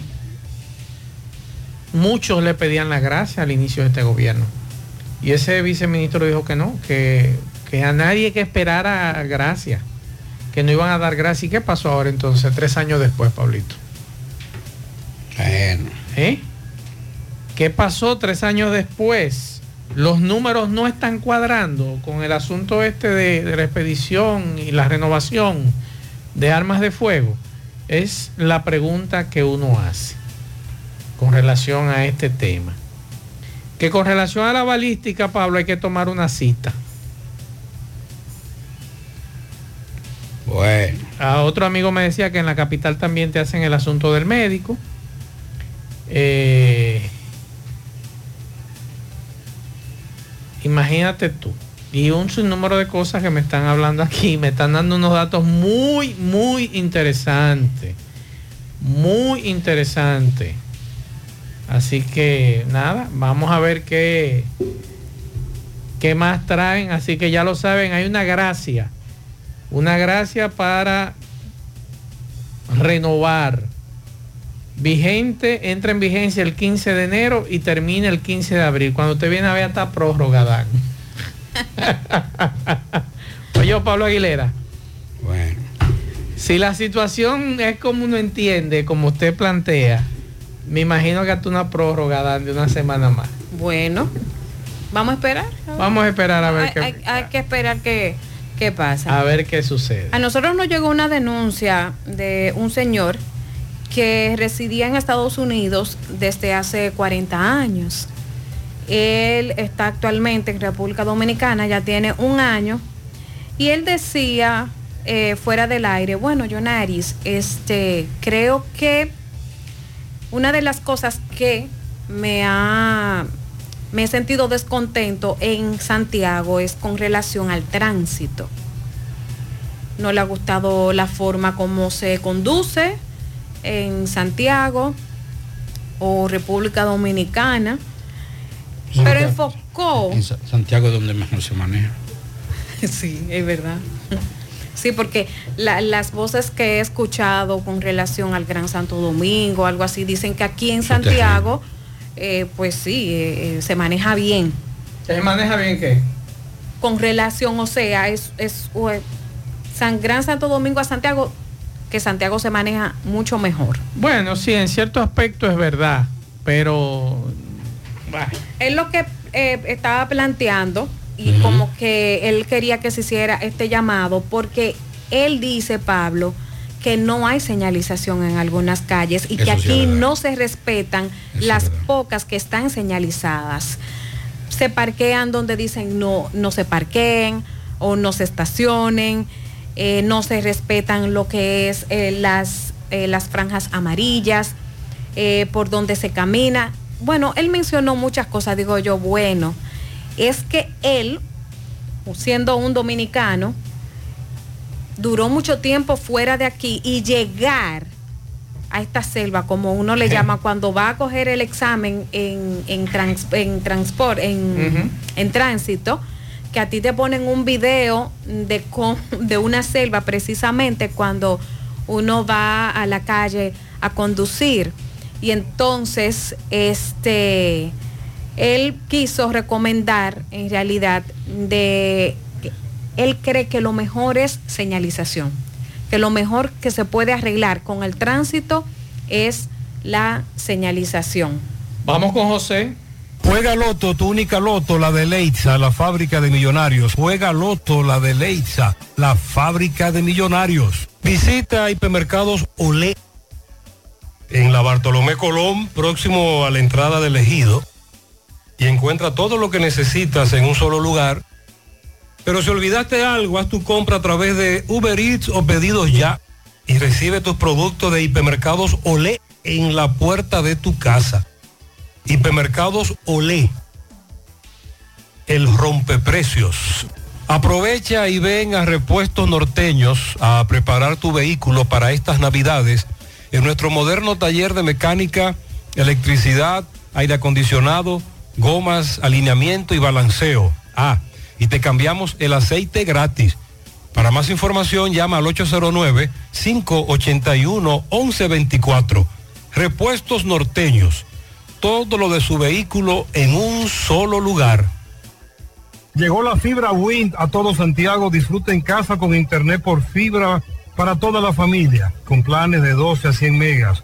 Speaker 9: muchos le pedían la gracia al inicio de este gobierno. Y ese viceministro dijo que no, que, que a nadie que esperara gracia, que no iban a dar gracia. ¿Y qué pasó ahora entonces, tres años después, Pablito?
Speaker 10: Bueno.
Speaker 9: ¿Eh? ¿Qué pasó tres años después? Los números no están cuadrando con el asunto este de, de la expedición y la renovación de armas de fuego. Es la pregunta que uno hace con relación a este tema. Que con relación a la balística, Pablo, hay que tomar una cita.
Speaker 10: Bueno.
Speaker 9: A otro amigo me decía que en la capital también te hacen el asunto del médico. Eh, imagínate tú. Y un sinnúmero de cosas que me están hablando aquí. Me están dando unos datos muy, muy interesantes. Muy interesantes. Así que nada, vamos a ver qué, qué más traen. Así que ya lo saben, hay una gracia. Una gracia para renovar. Vigente, entra en vigencia el 15 de enero y termina el 15 de abril. Cuando usted viene a ver, está prórroga, Dan. Oye, Pablo Aguilera.
Speaker 10: Bueno.
Speaker 19: Si la situación es como uno entiende, como usted plantea, me imagino que hasta una prórroga dan de una semana más.
Speaker 5: Bueno, vamos a esperar.
Speaker 19: Vamos a esperar a ver
Speaker 5: hay,
Speaker 19: qué,
Speaker 5: hay- hay que esperar qué, qué pasa.
Speaker 19: a ver qué sucede.
Speaker 5: A nosotros nos llegó una denuncia de un señor que residía en Estados Unidos desde hace 40 años. Él está actualmente en República Dominicana, ya tiene un año, y él decía eh, fuera del aire, bueno, Yonaris, este, creo que una de las cosas que me ha me he sentido descontento en Santiago es con relación al tránsito. No le ha gustado la forma como se conduce en Santiago o República Dominicana, pero enfocó
Speaker 10: En Sa- Santiago es donde mejor se maneja.
Speaker 5: Sí, es verdad. Sí, porque la- las voces que he escuchado con relación al Gran Santo Domingo, algo así, dicen que aquí en Santiago, eh, pues sí, eh, eh, se maneja bien.
Speaker 19: ¿Se maneja bien qué?
Speaker 5: Con relación, o sea, es, es eh, San Gran Santo Domingo a Santiago, que Santiago se maneja mucho mejor.
Speaker 19: Bueno, sí, en cierto aspecto es verdad, pero
Speaker 5: Es lo que eh, estaba planteando y como que él quería que se hiciera este llamado porque él dice, Pablo, que no hay señalización en algunas calles y que
Speaker 10: Eso
Speaker 5: aquí no se respetan las pocas que están señalizadas. Se parquean donde dicen no, no se parqueen o no se estacionen, eh, no se respetan lo que es eh, las, eh, las franjas amarillas, por donde se camina. Bueno, él mencionó muchas cosas, digo yo, bueno, es que él, siendo un dominicano, duró mucho tiempo fuera de aquí y llegar a esta selva, como uno le llama, cuando va a coger el examen en, en, trans- en transport, en, en tránsito, que a ti te ponen un video de, de una selva precisamente cuando uno va a la calle a conducir. Y entonces, este, él quiso recomendar en realidad de él cree que lo mejor es señalización, que lo mejor que se puede arreglar con el tránsito es la señalización.
Speaker 19: Vamos con José.
Speaker 20: Juega Loto, tu única Loto, la de Leitza, la fábrica de millonarios. Juega Loto, la de Leitza, la fábrica de millonarios. Visita hipermercados Olé en la Bartolomé Colón, próximo a la entrada del ejido, y encuentra todo lo que necesitas en un solo lugar. Pero si olvidaste algo, haz tu compra a través de Uber Eats o pedidos ya y recibe tus productos de hipermercados Olé en la puerta de tu casa. Hipermercados Olé. El rompeprecios. Aprovecha y ven a Repuestos Norteños a preparar tu vehículo para estas navidades en nuestro moderno taller de mecánica, electricidad, aire acondicionado, gomas, alineamiento y balanceo. Ah, y te cambiamos el aceite gratis. Para más información llama al 809-581-1124. Repuestos norteños. Todo lo de su vehículo en un solo lugar.
Speaker 21: Llegó la fibra Wind a todo Santiago. Disfruta en casa con internet por fibra para toda la familia, con planes de 12 a 100 megas,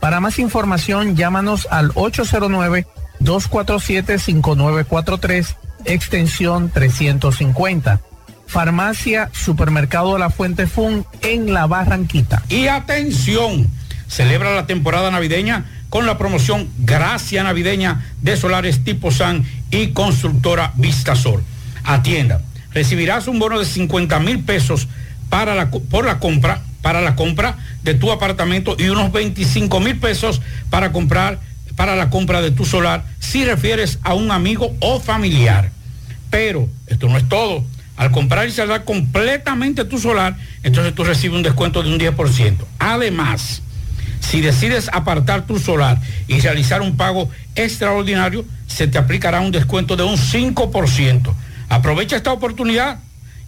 Speaker 19: Para más información, llámanos al 809-247-5943, extensión 350. Farmacia Supermercado La Fuente Fun en La Barranquita.
Speaker 10: Y atención, celebra la temporada navideña con la promoción Gracia Navideña de Solares Tipo San y Constructora Vistasol. Atienda, recibirás un bono de 50 mil pesos para la, por la compra, para la compra de tu apartamento y unos 25 mil pesos para comprar, para la compra de tu solar si refieres a un amigo o familiar. Pero esto no es todo. Al comprar y saldar completamente tu solar, entonces tú recibes un descuento de un 10%. Además, si decides apartar tu solar y realizar un pago extraordinario, se te aplicará un descuento de un 5%. Aprovecha esta oportunidad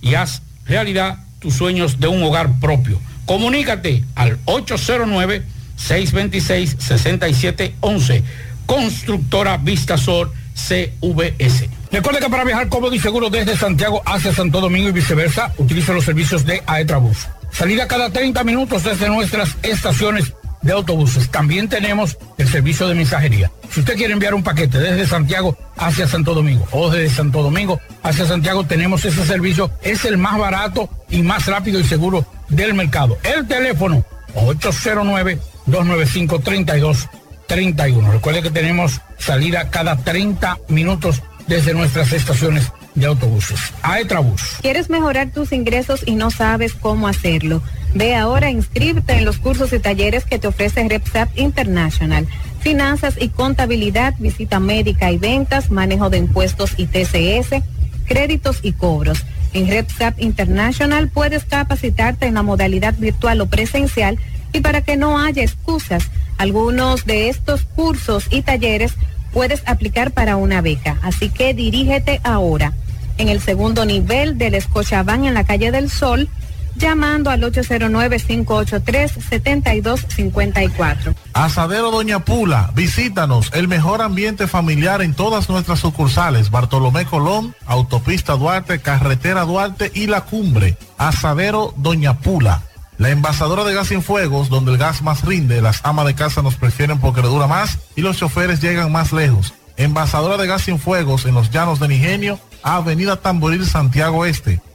Speaker 10: y haz realidad tus sueños de un hogar propio. Comunícate al 809-626-6711. Constructora Vistasol CVS.
Speaker 22: Recuerde que para viajar cómodo y seguro desde Santiago hacia Santo Domingo y viceversa, utiliza los servicios de Aetrabús. Salida cada 30 minutos desde nuestras estaciones de autobuses. También tenemos el servicio de mensajería. Si usted quiere enviar un paquete desde Santiago hacia Santo Domingo o desde Santo Domingo hacia Santiago, tenemos ese servicio. Es el más barato y más rápido y seguro del mercado. El teléfono 809-295-3231. Recuerde que tenemos salida cada 30 minutos desde nuestras estaciones de autobuses. Aetrabús.
Speaker 5: ¿Quieres mejorar tus ingresos y no sabes cómo hacerlo? Ve ahora, inscríbete en los cursos y talleres que te ofrece RepSap International. Finanzas y contabilidad, visita médica y ventas, manejo de impuestos y TCS, créditos y cobros. En RepSap International puedes capacitarte en la modalidad virtual o presencial y para que no haya excusas, algunos de estos cursos y talleres puedes aplicar para una beca. Así que dirígete ahora en el segundo nivel del Escochabán en la calle del Sol, llamando al 809-583-7254.
Speaker 23: Asadero Doña Pula, visítanos, el mejor ambiente familiar en todas nuestras sucursales, Bartolomé Colón, Autopista Duarte, Carretera Duarte y La Cumbre. Asadero Doña Pula. La envasadora de gas sin fuegos, donde el gas más rinde, las amas de casa nos prefieren porque le dura más y los choferes llegan más lejos. Envasadora de gas sin fuegos en los llanos de Nigenio, Avenida Tamboril, Santiago Este.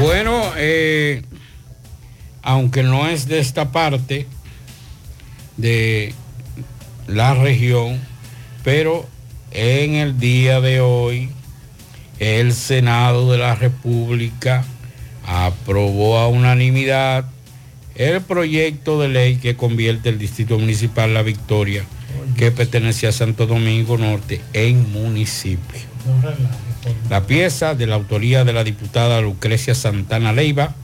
Speaker 10: Bueno, eh, aunque no es de esta parte de la región, pero en el día de hoy el Senado de la República aprobó a unanimidad el proyecto de ley que convierte el Distrito Municipal La Victoria, que pertenece a Santo Domingo Norte, en municipio. La pieza de la autoría de la diputada Lucrecia Santana Leiva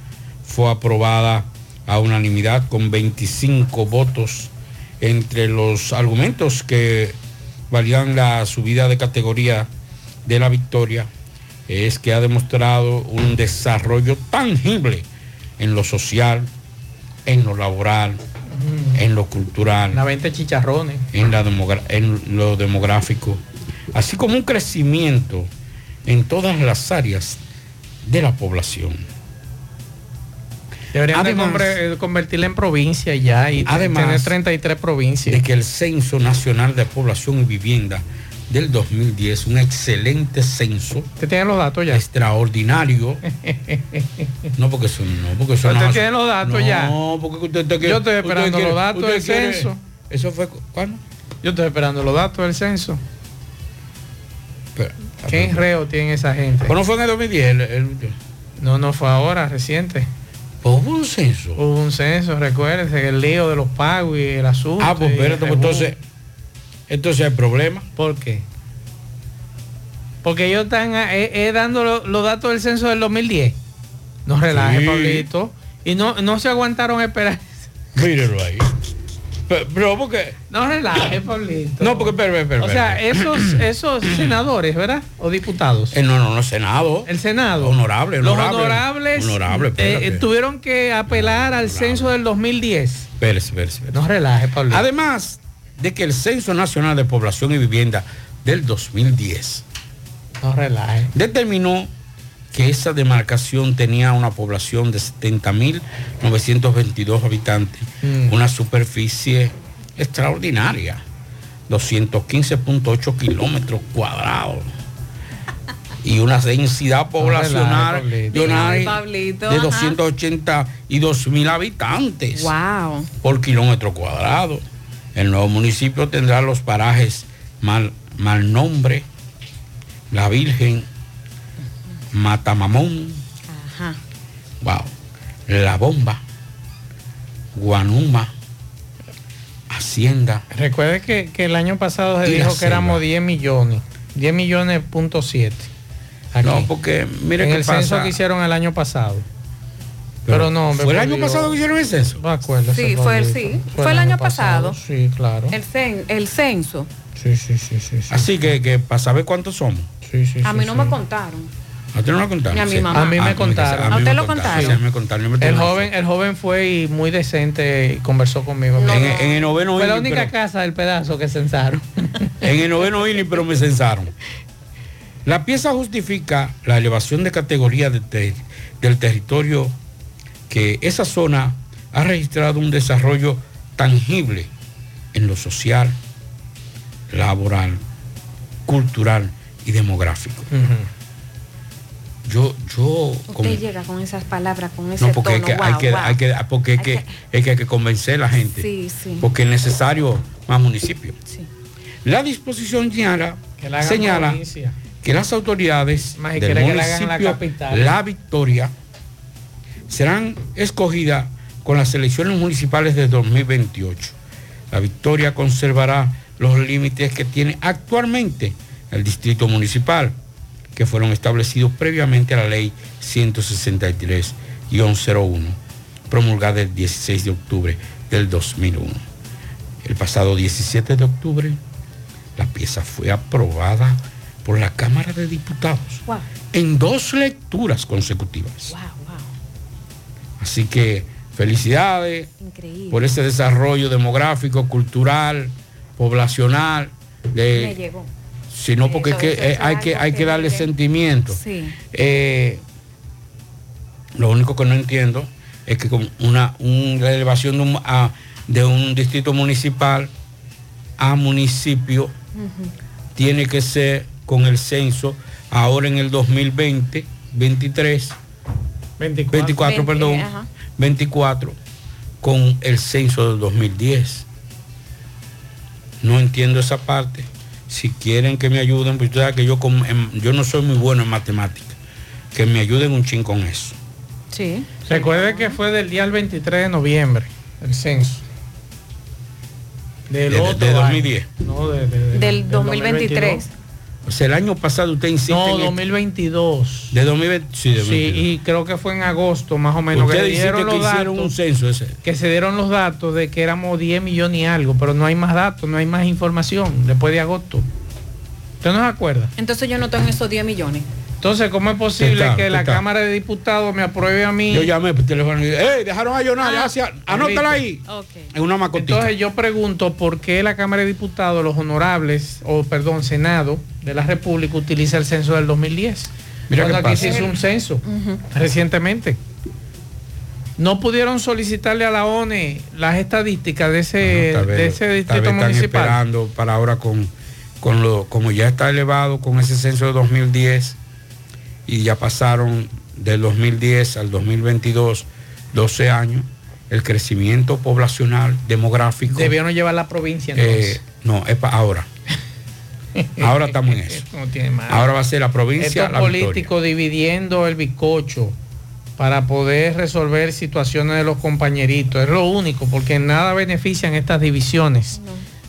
Speaker 10: fue aprobada a unanimidad con 25 votos entre los argumentos que valían la subida de categoría de la victoria es que ha demostrado un desarrollo tangible en lo social, en lo laboral, en lo cultural.
Speaker 9: Una venta de chicharrones.
Speaker 10: En, la en lo demográfico, así como un crecimiento en todas las áreas de la población.
Speaker 9: Deberían de convertirla en provincia ya y
Speaker 10: además,
Speaker 9: tener 33 provincias.
Speaker 10: De que el Censo Nacional de Población y Vivienda del 2010, un excelente censo.
Speaker 9: ¿Usted tiene los datos ya?
Speaker 10: Extraordinario. no, porque eso no, porque eso
Speaker 9: ¿Usted tiene los datos ya?
Speaker 10: No, porque usted, usted
Speaker 9: Yo estoy esperando los datos del censo.
Speaker 10: ¿Eso fue cuándo?
Speaker 9: Yo estoy esperando los datos del censo. ¿Qué enreo tiene esa gente?
Speaker 10: ¿Pero no fue en el 2010?
Speaker 9: No, no fue ahora, reciente.
Speaker 10: Hubo un censo.
Speaker 9: Hubo un censo, recuérdense, el lío de los pagos y el asunto.
Speaker 10: Ah, pues espérate, pues entonces, entonces hay problema.
Speaker 9: ¿Por qué? Porque ellos están eh, eh, dando los datos del censo del 2010. No relaje, Pablito. Y no, no se aguantaron esperar.
Speaker 10: Mírelo ahí. Pero, porque.
Speaker 9: No relaje, Pablito.
Speaker 10: No, porque, pero, pero,
Speaker 9: O sea, esos, esos senadores, ¿verdad? O diputados.
Speaker 10: Eh, no, no, no, Senado.
Speaker 9: El Senado.
Speaker 10: Honorable,
Speaker 9: Los
Speaker 10: honorable.
Speaker 9: honorables
Speaker 10: Honorable,
Speaker 9: eh, tuvieron que apelar al censo del 2010.
Speaker 10: Espérese, espérese.
Speaker 9: No relaje, Pablo.
Speaker 10: Además de que el Censo Nacional de Población y Vivienda del 2010
Speaker 9: No relaje.
Speaker 10: determinó que esa demarcación tenía una población de 70.922 habitantes,
Speaker 9: Mm.
Speaker 10: una superficie extraordinaria, 215.8 kilómetros cuadrados y una densidad poblacional de de
Speaker 5: ajá.
Speaker 10: 282 mil habitantes
Speaker 5: Wow.
Speaker 10: por kilómetro cuadrado. El nuevo municipio tendrá los parajes Mal, Malnombre, La Virgen, Matamamón,
Speaker 5: Ajá.
Speaker 10: wow, La Bomba, Guanuma, Hacienda.
Speaker 9: Recuerde que, que el año pasado se dijo que
Speaker 10: selva.
Speaker 9: éramos 10 millones. 10 millones punto 7. Aquí.
Speaker 10: No, porque mire
Speaker 9: en
Speaker 10: qué
Speaker 9: el censo que hicieron el año pasado. Pero, no, hombre,
Speaker 10: ¿Fue el año pasado que hicieron el censo?
Speaker 9: No acuerdo.
Speaker 5: Sí, fue el sí. Fue el año pasado.
Speaker 9: Sí, claro.
Speaker 5: El, cen- el censo.
Speaker 9: Sí, sí, sí, sí. sí.
Speaker 10: Así que, que para saber cuántos somos.
Speaker 9: Sí, sí,
Speaker 5: A mí no me contaron.
Speaker 10: ¿A ti no lo contaron?
Speaker 5: Ni a mi
Speaker 10: Sí.
Speaker 5: mamá.
Speaker 9: A mí
Speaker 10: Ah,
Speaker 9: me contaron.
Speaker 5: ¿A usted lo contaron?
Speaker 10: Sí, a mí me contaron. Yo me
Speaker 9: El joven, el joven fue y muy decente y conversó conmigo.
Speaker 10: En, en el noveno
Speaker 9: Fue la única
Speaker 10: pero-
Speaker 9: casa del pedazo que censaron.
Speaker 10: en el noveno inning, pero me censaron. La pieza justifica la elevación de categoría de del territorio que esa zona ha registrado un desarrollo tangible en lo social, laboral, cultural y demográfico. Yo, yo,
Speaker 5: Usted
Speaker 10: como-
Speaker 5: llega con esas palabras, con ese
Speaker 10: no, porque,
Speaker 5: tono.
Speaker 10: hay que, hay que,
Speaker 5: wow.
Speaker 10: hay que- porque hay que, es que hay que convencer a la gente.
Speaker 5: Sí, sí.
Speaker 10: Porque es necesario más municipios.
Speaker 5: Sí.
Speaker 10: La disposición señala,
Speaker 9: la
Speaker 10: señala
Speaker 9: provincia.
Speaker 10: que las autoridades
Speaker 9: Más
Speaker 10: del
Speaker 9: que la la
Speaker 10: municipio
Speaker 9: capital.
Speaker 10: La Victoria serán escogidas con las elecciones municipales de 2028. La Victoria conservará los límites que tiene actualmente el distrito municipal, que fueron establecidos previamente a la ley 163-01, promulgada el 16 de octubre del 2001. El pasado 17 de octubre, la pieza fue aprobada por la Cámara de Diputados
Speaker 5: Wow.
Speaker 10: en dos lecturas consecutivas. Así que felicidades
Speaker 5: Increíble.
Speaker 10: por ese desarrollo demográfico, cultural, poblacional. de-. Sino porque es que, eh, hay, que, hay
Speaker 5: que
Speaker 10: darle sentimiento.
Speaker 5: Sí.
Speaker 10: Eh, lo único que no entiendo es que con una, una elevación de un, a- de un distrito municipal a municipio tiene que ser con el censo ahora en el 2020, 23,
Speaker 9: 24,
Speaker 10: 24, perdón,
Speaker 5: eh, ajá.
Speaker 10: 24, con el censo del 2010. No entiendo esa parte si quieren que me ayuden, pues ya que yo, em, yo no soy muy bueno en matemáticas, que me ayuden un chin con eso.
Speaker 5: Sí.
Speaker 9: Recuerde que fue del día al 23 de noviembre, el censo. Del
Speaker 10: de,
Speaker 9: otro
Speaker 10: de, 2010.
Speaker 9: No,
Speaker 5: del, 2023.
Speaker 10: Pues el año pasado usted insiste.
Speaker 9: No, 2022.
Speaker 10: En este.
Speaker 9: el...
Speaker 10: De 2020. Sí, de 2022.
Speaker 9: sí, y creo que fue en agosto más o menos
Speaker 10: usted que
Speaker 9: dieron los
Speaker 10: que
Speaker 9: datos.
Speaker 10: Un censo ese.
Speaker 9: Que se dieron los datos de que éramos 10 millones y algo, pero no hay más datos, no hay más información después de agosto. ¿Usted no se acuerda?
Speaker 5: Entonces yo no tengo esos 10 millones.
Speaker 9: Entonces, ¿cómo es posible
Speaker 10: Está,
Speaker 9: que la
Speaker 10: está.
Speaker 9: Cámara de Diputados me apruebe a mí?
Speaker 10: Yo llamé por teléfono y dije, ¡Ey, dejaron a Jonar!
Speaker 9: Ah,
Speaker 10: gracias. Anótala ahí.
Speaker 5: Ok.
Speaker 10: En una macotita.
Speaker 9: Entonces yo pregunto por qué la Cámara de Diputados, los honorables, o perdón, Senado de la República utiliza el censo del 2010.
Speaker 10: Mira
Speaker 9: Cuando aquí
Speaker 10: pasa.
Speaker 9: se hizo un censo recientemente. No pudieron solicitarle a la ONE las estadísticas de ese,
Speaker 10: Tal vez-
Speaker 9: de ese distrito
Speaker 10: están
Speaker 9: municipal.
Speaker 10: esperando para ahora con, con lo, como ya está elevado con ese censo de 2010 y ya pasaron del 2010 al 2022 12 años, el crecimiento poblacional demográfico.
Speaker 9: Debieron llevar la provincia
Speaker 10: eh,
Speaker 9: entonces.
Speaker 10: no, es para ahora. Ahora estamos en eso.
Speaker 9: No tiene.
Speaker 10: Ahora va a ser la provincia.
Speaker 9: Estos políticos dividiendo el bicocho para poder resolver situaciones de los compañeritos. Es lo único, porque en nada benefician estas divisiones,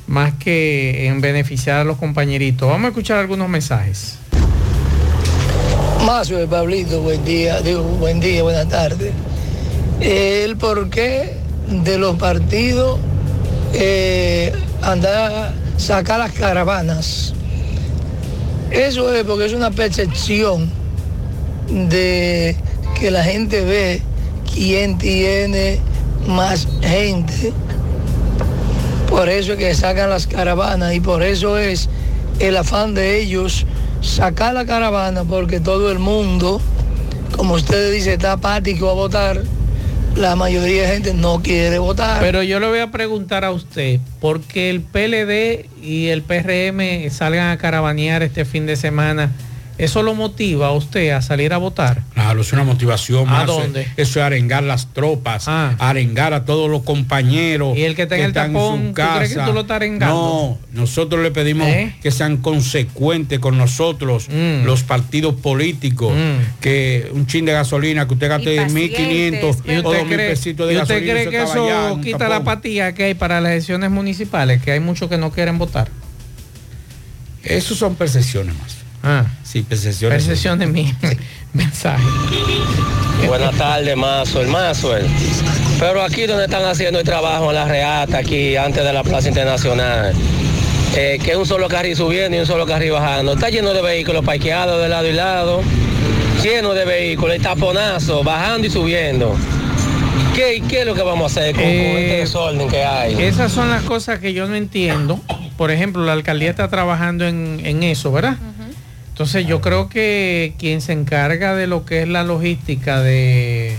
Speaker 9: más que en beneficiar a los compañeritos. Vamos a escuchar algunos mensajes.
Speaker 24: Mazo de Pablito, buen día, digo, buen día, buenas tardes. El porqué de los partidos eh, andar sacar las caravanas. Eso es porque es una percepción de que la gente ve quién tiene más gente. Por eso es que sacan las caravanas y por eso es el afán de ellos sacar la caravana porque todo el mundo, como ustedes dicen, está apático a votar. La mayoría de gente no quiere votar.
Speaker 9: Pero yo le voy a preguntar a usted, ¿por qué el PLD y el PRM salgan a caravanear este fin de semana? ¿Eso lo motiva a usted a salir a votar?
Speaker 10: Claro, es una motivación
Speaker 9: ¿A
Speaker 10: más.
Speaker 9: dónde?
Speaker 10: Eso es arengar las tropas, arengar a todos los compañeros.
Speaker 9: Y el que está en el tapón,
Speaker 10: su
Speaker 9: ¿tú crees que
Speaker 10: casa.
Speaker 9: tú lo estás arengando?
Speaker 10: No, nosotros le pedimos
Speaker 9: ¿Eh?
Speaker 10: que sean consecuentes con nosotros,
Speaker 9: Mm.
Speaker 10: los partidos políticos, que un chin de gasolina que usted gaste 1.500
Speaker 9: ¿Y
Speaker 10: o
Speaker 9: usted
Speaker 10: 2.000
Speaker 9: cree,
Speaker 10: pesitos de
Speaker 9: y usted
Speaker 10: gasolina.
Speaker 9: cree que
Speaker 10: allá
Speaker 9: eso quita la apatía que hay para las elecciones municipales? Que hay muchos que no quieren votar.
Speaker 10: Esos son percepciones más.
Speaker 9: Ah,
Speaker 10: sí, percepciones.
Speaker 9: Percepciones mías. Mensaje.
Speaker 12: Buenas tardes, Mazo, el Mazo. Pero aquí donde están haciendo el trabajo en la reata, aquí antes de la Plaza Internacional, eh, que es un solo carril subiendo y un solo carril bajando. Está lleno de vehículos parqueados de lado y lado, lleno de vehículos, el taponazo, bajando y subiendo. ¿Qué, qué es lo que vamos a hacer con, con este desorden que hay?
Speaker 9: Esas son las cosas que yo no entiendo. Por ejemplo, la alcaldía está trabajando en, en eso, ¿verdad? Entonces yo creo que quien se encarga de lo que es la logística de,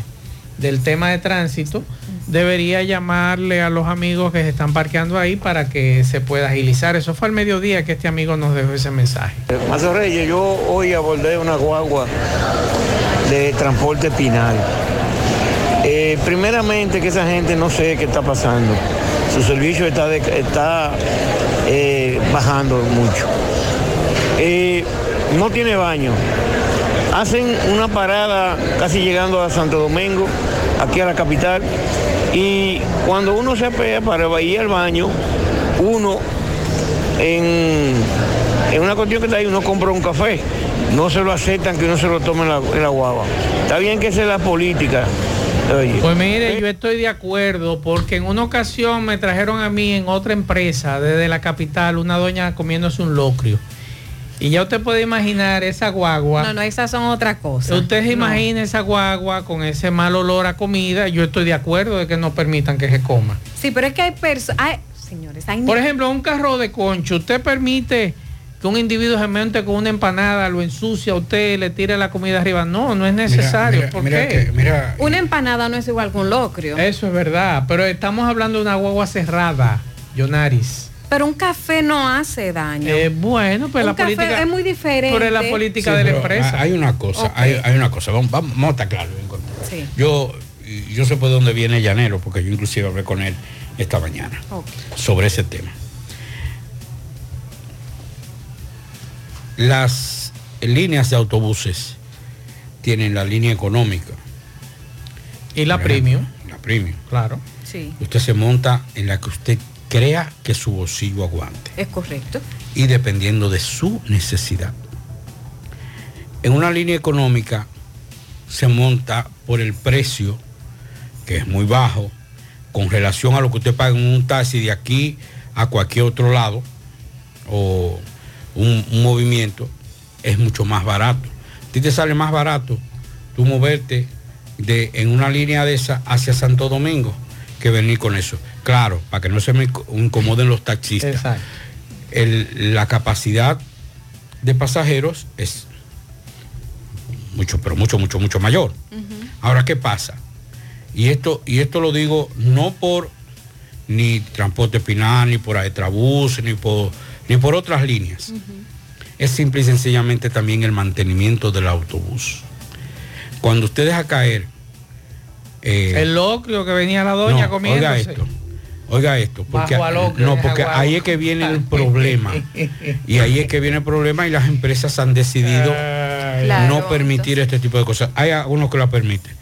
Speaker 9: del tema de tránsito debería llamarle a los amigos que se están parqueando ahí para que se pueda agilizar. Eso fue al mediodía que este amigo nos dejó ese mensaje.
Speaker 25: Mazo Reyes, yo hoy abordé una guagua de transporte pinal. Eh, primeramente que esa gente no sé qué está pasando. Su servicio está, está eh, bajando mucho. Eh, no tiene baño. Hacen una parada casi llegando a Santo Domingo, aquí a la capital, y cuando uno se apea para ir al baño, uno en, una cuestión que está ahí, uno compra un café, no se lo aceptan que uno se lo tome en la, guagua. Está bien que es la política. oye.
Speaker 9: Pues mire, yo estoy de acuerdo porque en una ocasión me trajeron a mí en otra empresa desde la capital una doña comiéndose un locrio. Y ya usted puede imaginar esa guagua.
Speaker 5: No, no, esas son otras cosas.
Speaker 9: Usted se
Speaker 5: No.
Speaker 9: imagina esa guagua con ese mal olor a comida. Yo estoy de acuerdo de que no permitan que se coma.
Speaker 5: Sí, pero es que hay personas... Señores, hay
Speaker 9: Por ejemplo, un carro de concho, usted permite que un individuo se monte con una empanada, lo ensucia a usted, le tire la comida arriba. No, no es necesario.
Speaker 10: mira,
Speaker 9: ¿Por
Speaker 10: mira
Speaker 9: qué?
Speaker 10: que- mira,
Speaker 5: Una empanada no es igual que un locrio.
Speaker 9: Eso es verdad, pero estamos hablando de una guagua cerrada, Yonaris.
Speaker 5: Pero un café no hace daño.
Speaker 9: Eh, bueno, pues
Speaker 5: un
Speaker 9: la
Speaker 5: café
Speaker 9: política
Speaker 5: es muy diferente.
Speaker 9: Pero es la política
Speaker 10: Sí,
Speaker 9: de la
Speaker 10: pero
Speaker 9: empresa.
Speaker 10: Hay una cosa, hay, hay una cosa, vamos, vamos, vamos a estar claros.
Speaker 5: Sí.
Speaker 10: Yo, yo sé por dónde viene Llanero, porque yo inclusive hablé con él esta mañana sobre ese tema. Las líneas de autobuses tienen la línea económica.
Speaker 9: Y la premium.
Speaker 10: La premium.
Speaker 9: Claro.
Speaker 5: Sí,
Speaker 10: Usted se monta en la que usted crea que su bolsillo aguante
Speaker 5: es correcto.
Speaker 10: y dependiendo de su necesidad. En una línea económica se monta por el precio, que es muy bajo, con relación a lo que usted paga en un taxi de aquí a cualquier otro lado, o un, un movimiento, es mucho más barato. A ti te sale más barato tú moverte de, en una línea de esa hacia Santo Domingo que venir con eso. Claro, para que no se me inco- incomoden los taxistas
Speaker 9: Exacto.
Speaker 10: el- la capacidad de pasajeros es mucho, pero mucho, mucho, mucho mayor. Ahora, ¿qué pasa? Y esto, y esto lo digo no por ni transporte final, ni por Aetrabús, ni por, ni por otras líneas. Es simple y sencillamente también el mantenimiento del autobús. Cuando usted deja caer... eh,
Speaker 9: El locrio que venía la doña
Speaker 10: no,
Speaker 9: comiendo.
Speaker 10: Oiga esto, oiga esto, porque, no, porque ahí es que viene el problema. y ahí es que viene el problema y las empresas han decidido no permitir este tipo de cosas. Hay algunos que la permiten.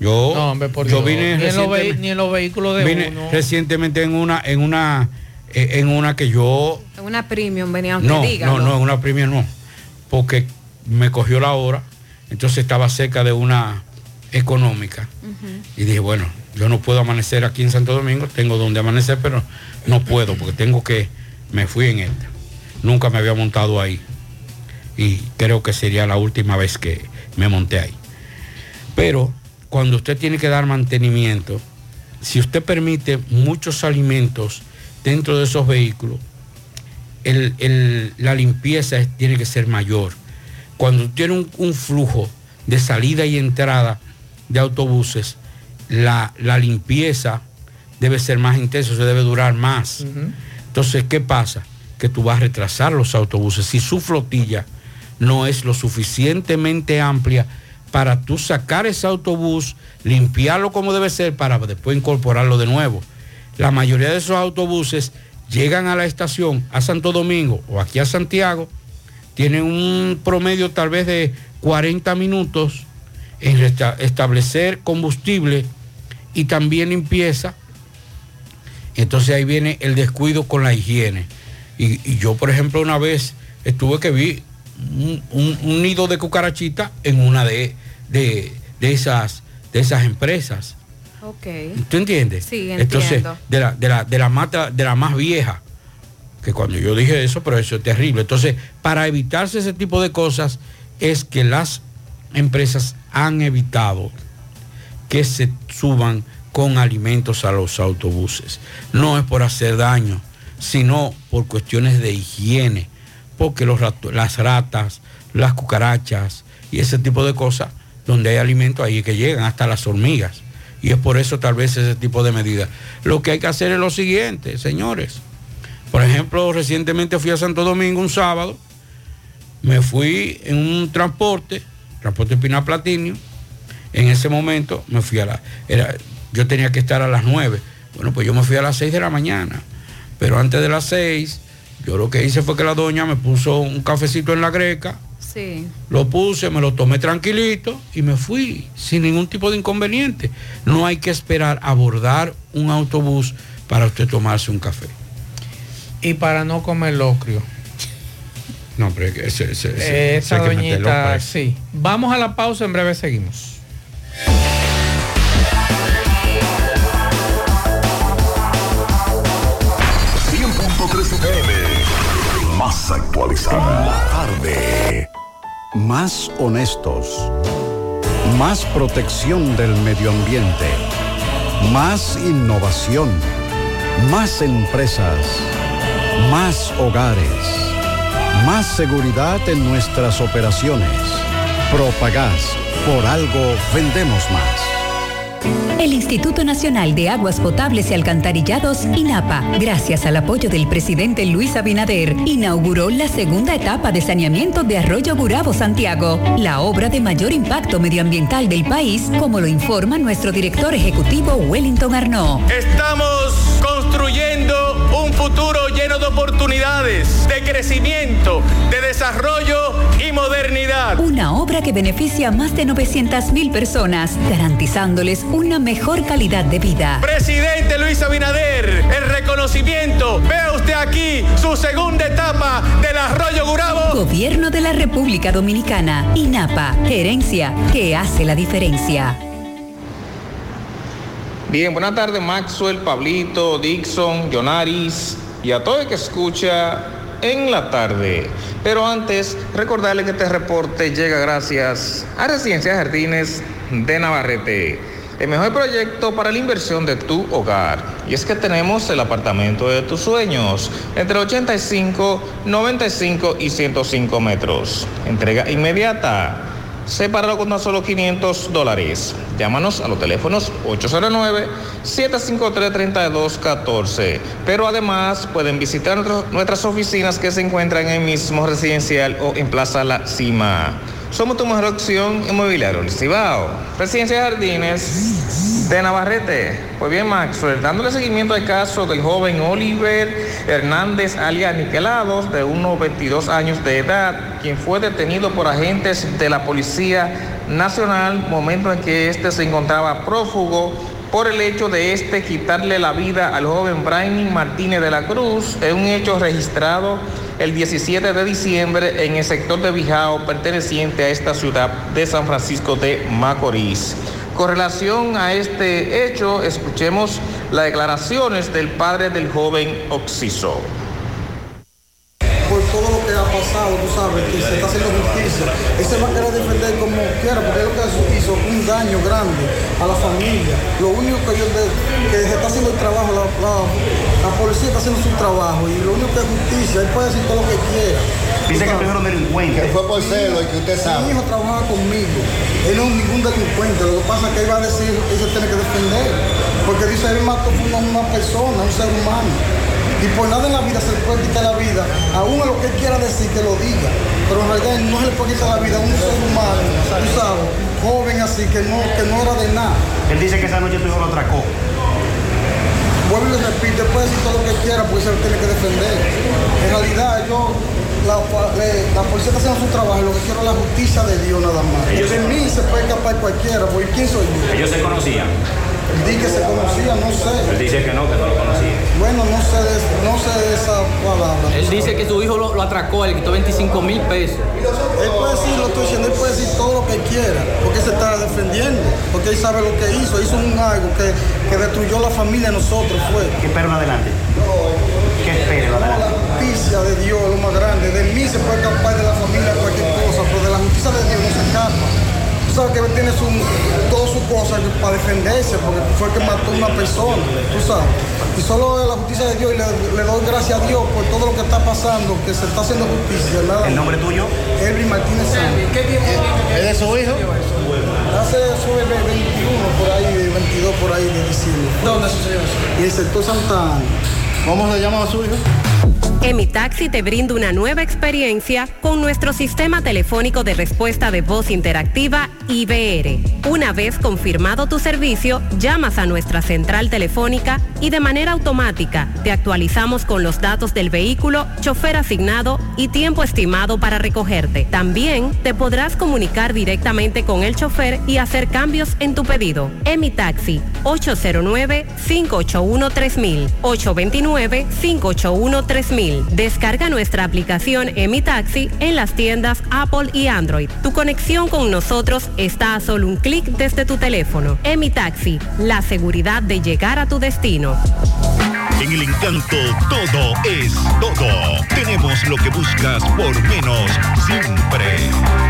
Speaker 10: Yo,
Speaker 9: No, hombre, por
Speaker 10: yo vine
Speaker 9: ni, en los ni en vehículos de
Speaker 10: vine
Speaker 9: uno.
Speaker 10: recientemente en una, en una, eh, en una que yo
Speaker 5: Una premium venía,
Speaker 10: no,
Speaker 5: diga.
Speaker 10: no, no, en una premia no. Porque me cogió la hora, entonces estaba cerca de una económica. Y dije, bueno, yo no puedo amanecer aquí en Santo Domingo, tengo donde amanecer, pero no puedo, porque tengo que, me fui en esta. Nunca me había montado ahí. Y creo que sería la última vez que me monté ahí. Pero cuando usted tiene que dar mantenimiento, si usted permite muchos alimentos dentro de esos vehículos, el- el- la limpieza tiene que ser mayor. Cuando tiene un, un flujo de salida y entrada de autobuses, la, la limpieza debe ser más intensa, se debe durar más. Entonces, ¿qué pasa? Que tú vas a retrasar los autobuses. Si su flotilla no es lo suficientemente amplia para tú sacar ese autobús, limpiarlo como debe ser para después incorporarlo de nuevo. La mayoría de esos autobuses llegan a la estación, a Santo Domingo o aquí a Santiago, tienen un promedio tal vez de 40 minutos en establecer combustible y también limpieza. Entonces ahí viene el descuido con la higiene. Y, y yo, por ejemplo, una vez estuve que vi un, un- un nido de cucarachita en una de, de- de esas, de esas empresas.
Speaker 5: Ok.
Speaker 10: ¿Tú entiendes?
Speaker 5: Sí,
Speaker 10: Entonces,
Speaker 5: entiendo.
Speaker 10: de la, de la, de la mata, de la más vieja, que cuando yo dije eso, pero eso es terrible. Entonces, para evitarse ese tipo de cosas, es que las empresas han evitado que se suban con alimentos a los autobuses. No es por hacer daño, sino por cuestiones de higiene, porque los las ratas, las cucarachas y ese tipo de cosas, donde hay alimento, ahí que llegan, hasta las hormigas. Y es por eso tal vez ese tipo de medidas. Lo que hay que hacer es lo siguiente, señores. Por ejemplo, recientemente fui a Santo Domingo un sábado, me fui en un transporte, transporte Pinar Platinio, en ese momento me fui a la, era, yo tenía que estar a las 9, bueno, pues yo me fui a las 6 de la mañana, pero antes de las 6, yo lo que hice fue que la doña me puso un cafecito en la greca,
Speaker 5: Sí.
Speaker 10: lo puse, me lo tomé tranquilito y me fui sin ningún tipo de inconveniente. No hay que esperar a abordar un autobús para usted tomarse un café.
Speaker 9: Y para no comer locrio.
Speaker 10: No, que ese, ese- ese-
Speaker 9: Esa
Speaker 10: meterlo
Speaker 9: doñita, sí. Vamos a la pausa, en breve seguimos.
Speaker 8: FM. Más actualizada. La tarde.
Speaker 26: Más honestos. Más protección del medio ambiente. Más innovación. Más empresas. Más hogares. Más seguridad en nuestras operaciones. Propagás. Por algo vendemos más.
Speaker 11: El Instituto Nacional de Aguas Potables y Alcantarillados, INAPA, gracias al apoyo del presidente Luis Abinader, inauguró la segunda etapa de saneamiento de Arroyo Gurabo, Santiago, la obra de mayor impacto medioambiental del país, como lo informa nuestro director ejecutivo Wellington Arnaud.
Speaker 27: Estamos construyendo futuro lleno de oportunidades, de crecimiento, de desarrollo y modernidad.
Speaker 11: Una obra que beneficia a más de 900 mil personas, garantizándoles una mejor calidad de vida.
Speaker 27: Presidente Luis Abinader, el reconocimiento. Vea usted aquí su segunda etapa del Arroyo Gurabo.
Speaker 11: Gobierno de la República Dominicana, INAPA, gerencia que hace la diferencia.
Speaker 28: Bien, buenas tardes Maxwell, Pablito, Dixon, Jonaris y a todo el que escucha en la tarde. Pero antes, recordarle que este reporte llega gracias a Residencias Jardines de Navarrete, el mejor proyecto para la inversión de tu hogar. Y es que tenemos el apartamento de tus sueños, entre 85, 95 y 105 metros. Entrega inmediata. Sepáralo con tan solo 500 dólares. Llámanos a los teléfonos 809-753-3214. Pero además pueden visitar nuestras oficinas que se encuentran en el mismo residencial o en Plaza La Cima. Somos tu mejor opción inmobiliario, El Cibao. Residencia Jardines de Navarrete. Pues bien, Maxwell, dándole seguimiento al caso del joven Oliver Hernández alias Niquelados, de unos 22 años de edad, quien fue detenido por agentes de la Policía Nacional, momento en que este se encontraba prófugo por el hecho de este quitarle la vida al joven Brian Martínez de la Cruz, en un hecho registrado el 17 de diciembre en el sector de Bijao perteneciente a esta ciudad de San Francisco de Macorís. Con relación a este hecho, escuchemos las declaraciones del padre del joven Oxiso.
Speaker 29: Pasado, tú sabes, que se está haciendo justicia. Él se va a querer defender como quiera, porque lo que hizo un daño grande a la familia. Lo único que yo que se está haciendo el trabajo, la, la, policía está haciendo su trabajo y lo único que es justicia, él puede decir todo lo que quiera.
Speaker 30: Dice que es un delincuente.
Speaker 29: Que fue por celo y que usted sabe. Mi hijo trabajaba conmigo. Él no es ningún delincuente. Lo que pasa es que él va a decir, él se tiene que defender. Porque dice, él mató a una persona, un ser humano. Y por nada en la vida se le puede quitar la vida, aún a lo que él quiera decir que lo diga. Pero en realidad no se le puede quitar la vida a un ser humano, tú sabes, joven así, que no, que no era de nada.
Speaker 30: Él dice que esa noche tu hijo lo atracó.
Speaker 29: Vuelvo y le repito, puede decir todo lo que quiera, porque se lo tiene que defender. En realidad yo la, la, policía está haciendo su trabajo lo que quiero es la justicia de Dios nada más. Ellos de mí se puede escapar cualquiera, porque ¿quién soy yo?
Speaker 30: Ellos se conocían.
Speaker 29: Dije que se conocía, no sé.
Speaker 30: Él dice que no, que no lo conocía.
Speaker 29: Bueno, no sé de, no sé de esa palabra.
Speaker 31: Él dice que su hijo lo, lo atracó, le quitó 25 mil pesos.
Speaker 29: Él puede decir, lo estoy diciendo, él puede decir todo lo que quiera, porque se está defendiendo, porque él sabe lo que hizo, hizo un algo que, que destruyó la familia de nosotros, fue.
Speaker 30: ¿Qué espera adelante? ¿Qué espera adelante?
Speaker 29: La justicia de Dios lo más grande. De mí se puede escapar de la familia cualquier cosa, pero de la justicia de Dios no se escapa tú sabes que él tiene su, todas sus cosas para defenderse, porque fue el que mató a una persona, tú sabes. Y solo la justicia de Dios, y le, doy gracias a Dios por todo lo que está pasando, que se está haciendo justicia. ¿verdad?
Speaker 30: ¿El nombre tuyo?
Speaker 29: Elvin Martínez Sánchez.
Speaker 30: ¿Qué ¿Es de su hijo?
Speaker 29: Hace sube 21 por ahí, 22 por ahí de diciembre.
Speaker 30: ¿Dónde sucedió eso?
Speaker 29: Y el sector Santa Ana.
Speaker 30: ¿Cómo se llama a su hijo?
Speaker 32: Emitaxi te brinda una nueva experiencia con nuestro sistema telefónico de respuesta de voz interactiva IBR. Una vez confirmado tu servicio, llamas a nuestra central telefónica y de manera automática te actualizamos con los datos del vehículo, chofer asignado y tiempo estimado para recogerte. También te podrás comunicar directamente con el chofer y hacer cambios en tu pedido. Emitaxi 809-581-3000 829-581-3000 Descarga nuestra aplicación Emi Taxi en las tiendas Apple y Android. Tu conexión con nosotros está a solo un clic desde tu teléfono. Emi Taxi, la seguridad de llegar a tu destino.
Speaker 8: En el encanto todo es todo. Tenemos lo que buscas por menos siempre.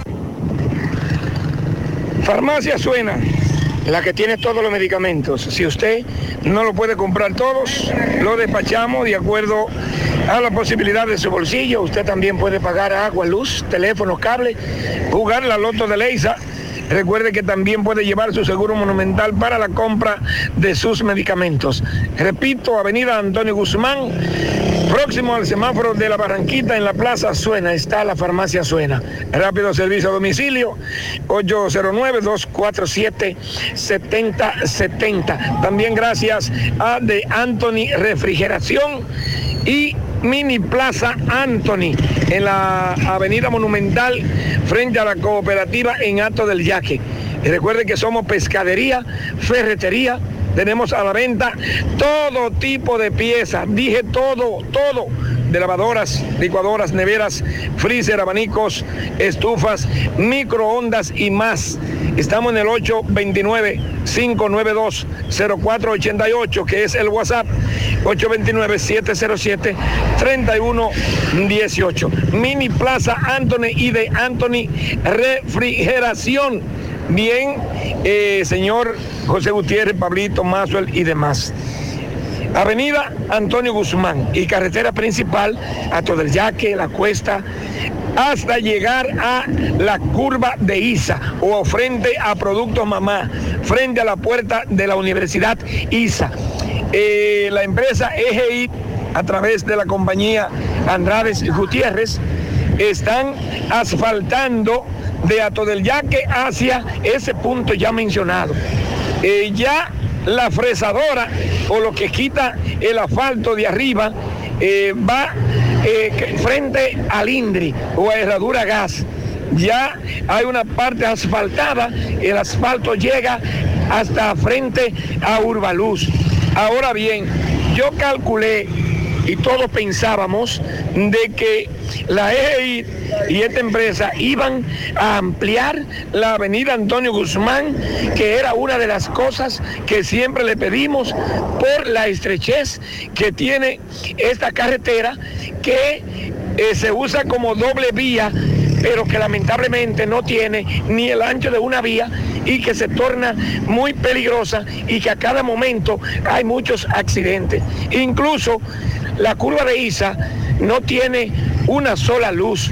Speaker 33: Farmacia Suena, la que tiene todos los medicamentos. Si usted no lo puede comprar todos, lo despachamos de acuerdo a la posibilidad de su bolsillo. Usted también puede pagar agua, luz, teléfono, cable, jugar la loto de Leisa. Recuerde que también puede llevar su seguro monumental para la compra de sus medicamentos. Repito, Avenida Antonio Guzmán, Próximo al semáforo de la Barranquita en la Plaza Suena está la farmacia Suena. Rápido servicio a domicilio 809-247-7070. También gracias a De Anthony Refrigeración y Mini Plaza Anthony en la Avenida Monumental frente a la cooperativa en Alto del Yaque. Y recuerde que somos pescadería, ferretería, tenemos a la venta todo tipo de piezas, dije todo, todo de lavadoras, licuadoras, neveras, freezer, abanicos, estufas, microondas y más. Estamos en el 829-592-0488, que es el WhatsApp 829-707-3118. Mini Plaza Anthony y de Anthony Refrigeración. Bien, eh, señor José Gutiérrez, Pablito, Maswell y demás. Avenida Antonio Guzmán y carretera principal a todo yaque, la cuesta, hasta llegar a la curva de ISA o frente a Productos Mamá, frente a la puerta de la Universidad ISA. Eh, la empresa EGI, a través de la compañía Andrades Gutiérrez, están asfaltando de Ato del Yaque hacia ese punto ya mencionado. Eh, ya la fresadora o lo que quita el asfalto de arriba eh, va eh, frente al INDRI o a Herradura Gas. Ya hay una parte asfaltada, el asfalto llega hasta frente a Urbaluz. Ahora bien, yo calculé y todos pensábamos de que la EGI y esta empresa iban a ampliar la avenida Antonio Guzmán, que era una de las cosas que siempre le pedimos por la estrechez que tiene esta carretera, que eh, se usa como doble vía pero que lamentablemente no tiene ni el ancho de una vía y que se torna muy peligrosa y que a cada momento hay muchos accidentes. Incluso la curva de Isa no tiene una sola luz.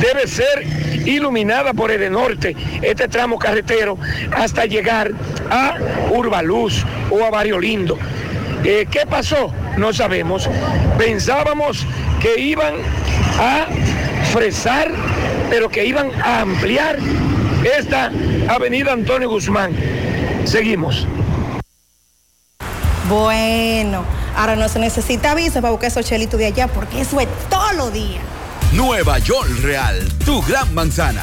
Speaker 33: Debe ser iluminada por el norte, este tramo carretero, hasta llegar a Urbaluz o a Barrio Lindo. Eh, ¿Qué pasó? No sabemos. Pensábamos que iban a fresar, pero que iban a ampliar esta avenida Antonio Guzmán. Seguimos.
Speaker 34: Bueno, ahora no se necesita visa para buscar esos chelitos de allá, porque eso es todos los días.
Speaker 35: Nueva York Real, tu gran manzana.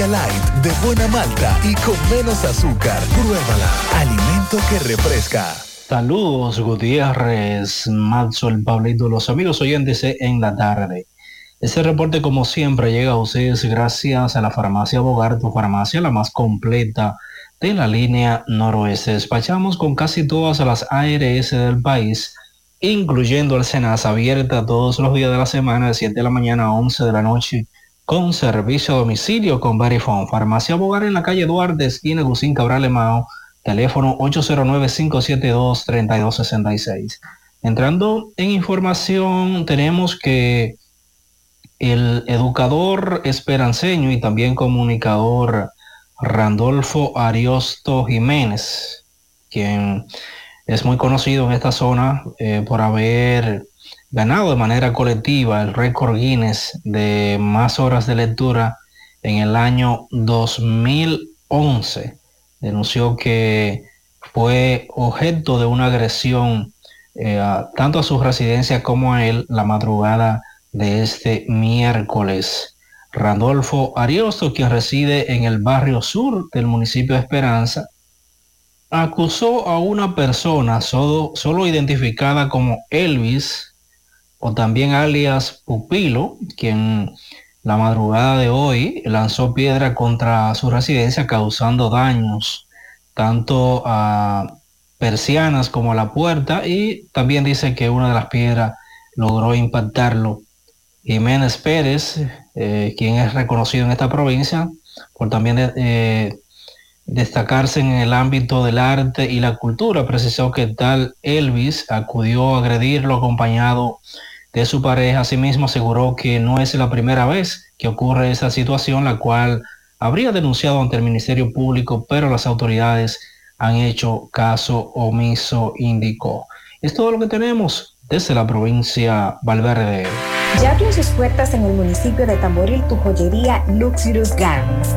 Speaker 36: India Light, de buena malta
Speaker 37: y con menos azúcar. Pruébala. Alimento que refresca.
Speaker 38: Saludos, Gutiérrez, Mazo, el Pablito, los amigos oyentes en la tarde. Este reporte, como siempre, llega a ustedes gracias a la farmacia Bogar, tu farmacia la más completa de la línea noroeste. Despachamos con casi todas las ARS del país, incluyendo el Senas, abierta todos los días de la semana, de 7 de la mañana a 11 de la noche, con servicio a domicilio con Verifone. Farmacia Bogar en la calle Duarte, esquina Gusín Cabral Emao, teléfono 809-572-3266. Entrando en información, tenemos que el educador esperanceño y también comunicador Randolfo Ariosto Jiménez, quien es muy conocido en esta zona eh, por haber ganado de manera colectiva el récord Guinness de más horas de lectura en el año 2011. Denunció que fue objeto de una agresión eh, a- tanto a su residencia como a él la madrugada de este miércoles. Randolfo Ariosto, quien reside en el barrio sur del municipio de Esperanza, acusó a una persona solo, solo identificada como Elvis, o también alias Pupilo, quien la madrugada de hoy lanzó piedra contra su residencia causando daños tanto a persianas como a la puerta y también dice que una de las piedras logró impactarlo Jiménez Pérez, eh, quien es reconocido en esta provincia por también eh, destacarse en el ámbito del arte y la cultura. Precisó que tal Elvis acudió a agredirlo acompañado su pareja. Asimismo aseguró que no es la primera vez que ocurre esa situación, la cual habría denunciado ante el Ministerio Público, pero las autoridades han hecho caso omiso, indicó. Es todo lo que tenemos desde la provincia Valverde.
Speaker 39: Ya abrió sus puertas en el municipio de Tamboril tu joyería Luxurious Garments,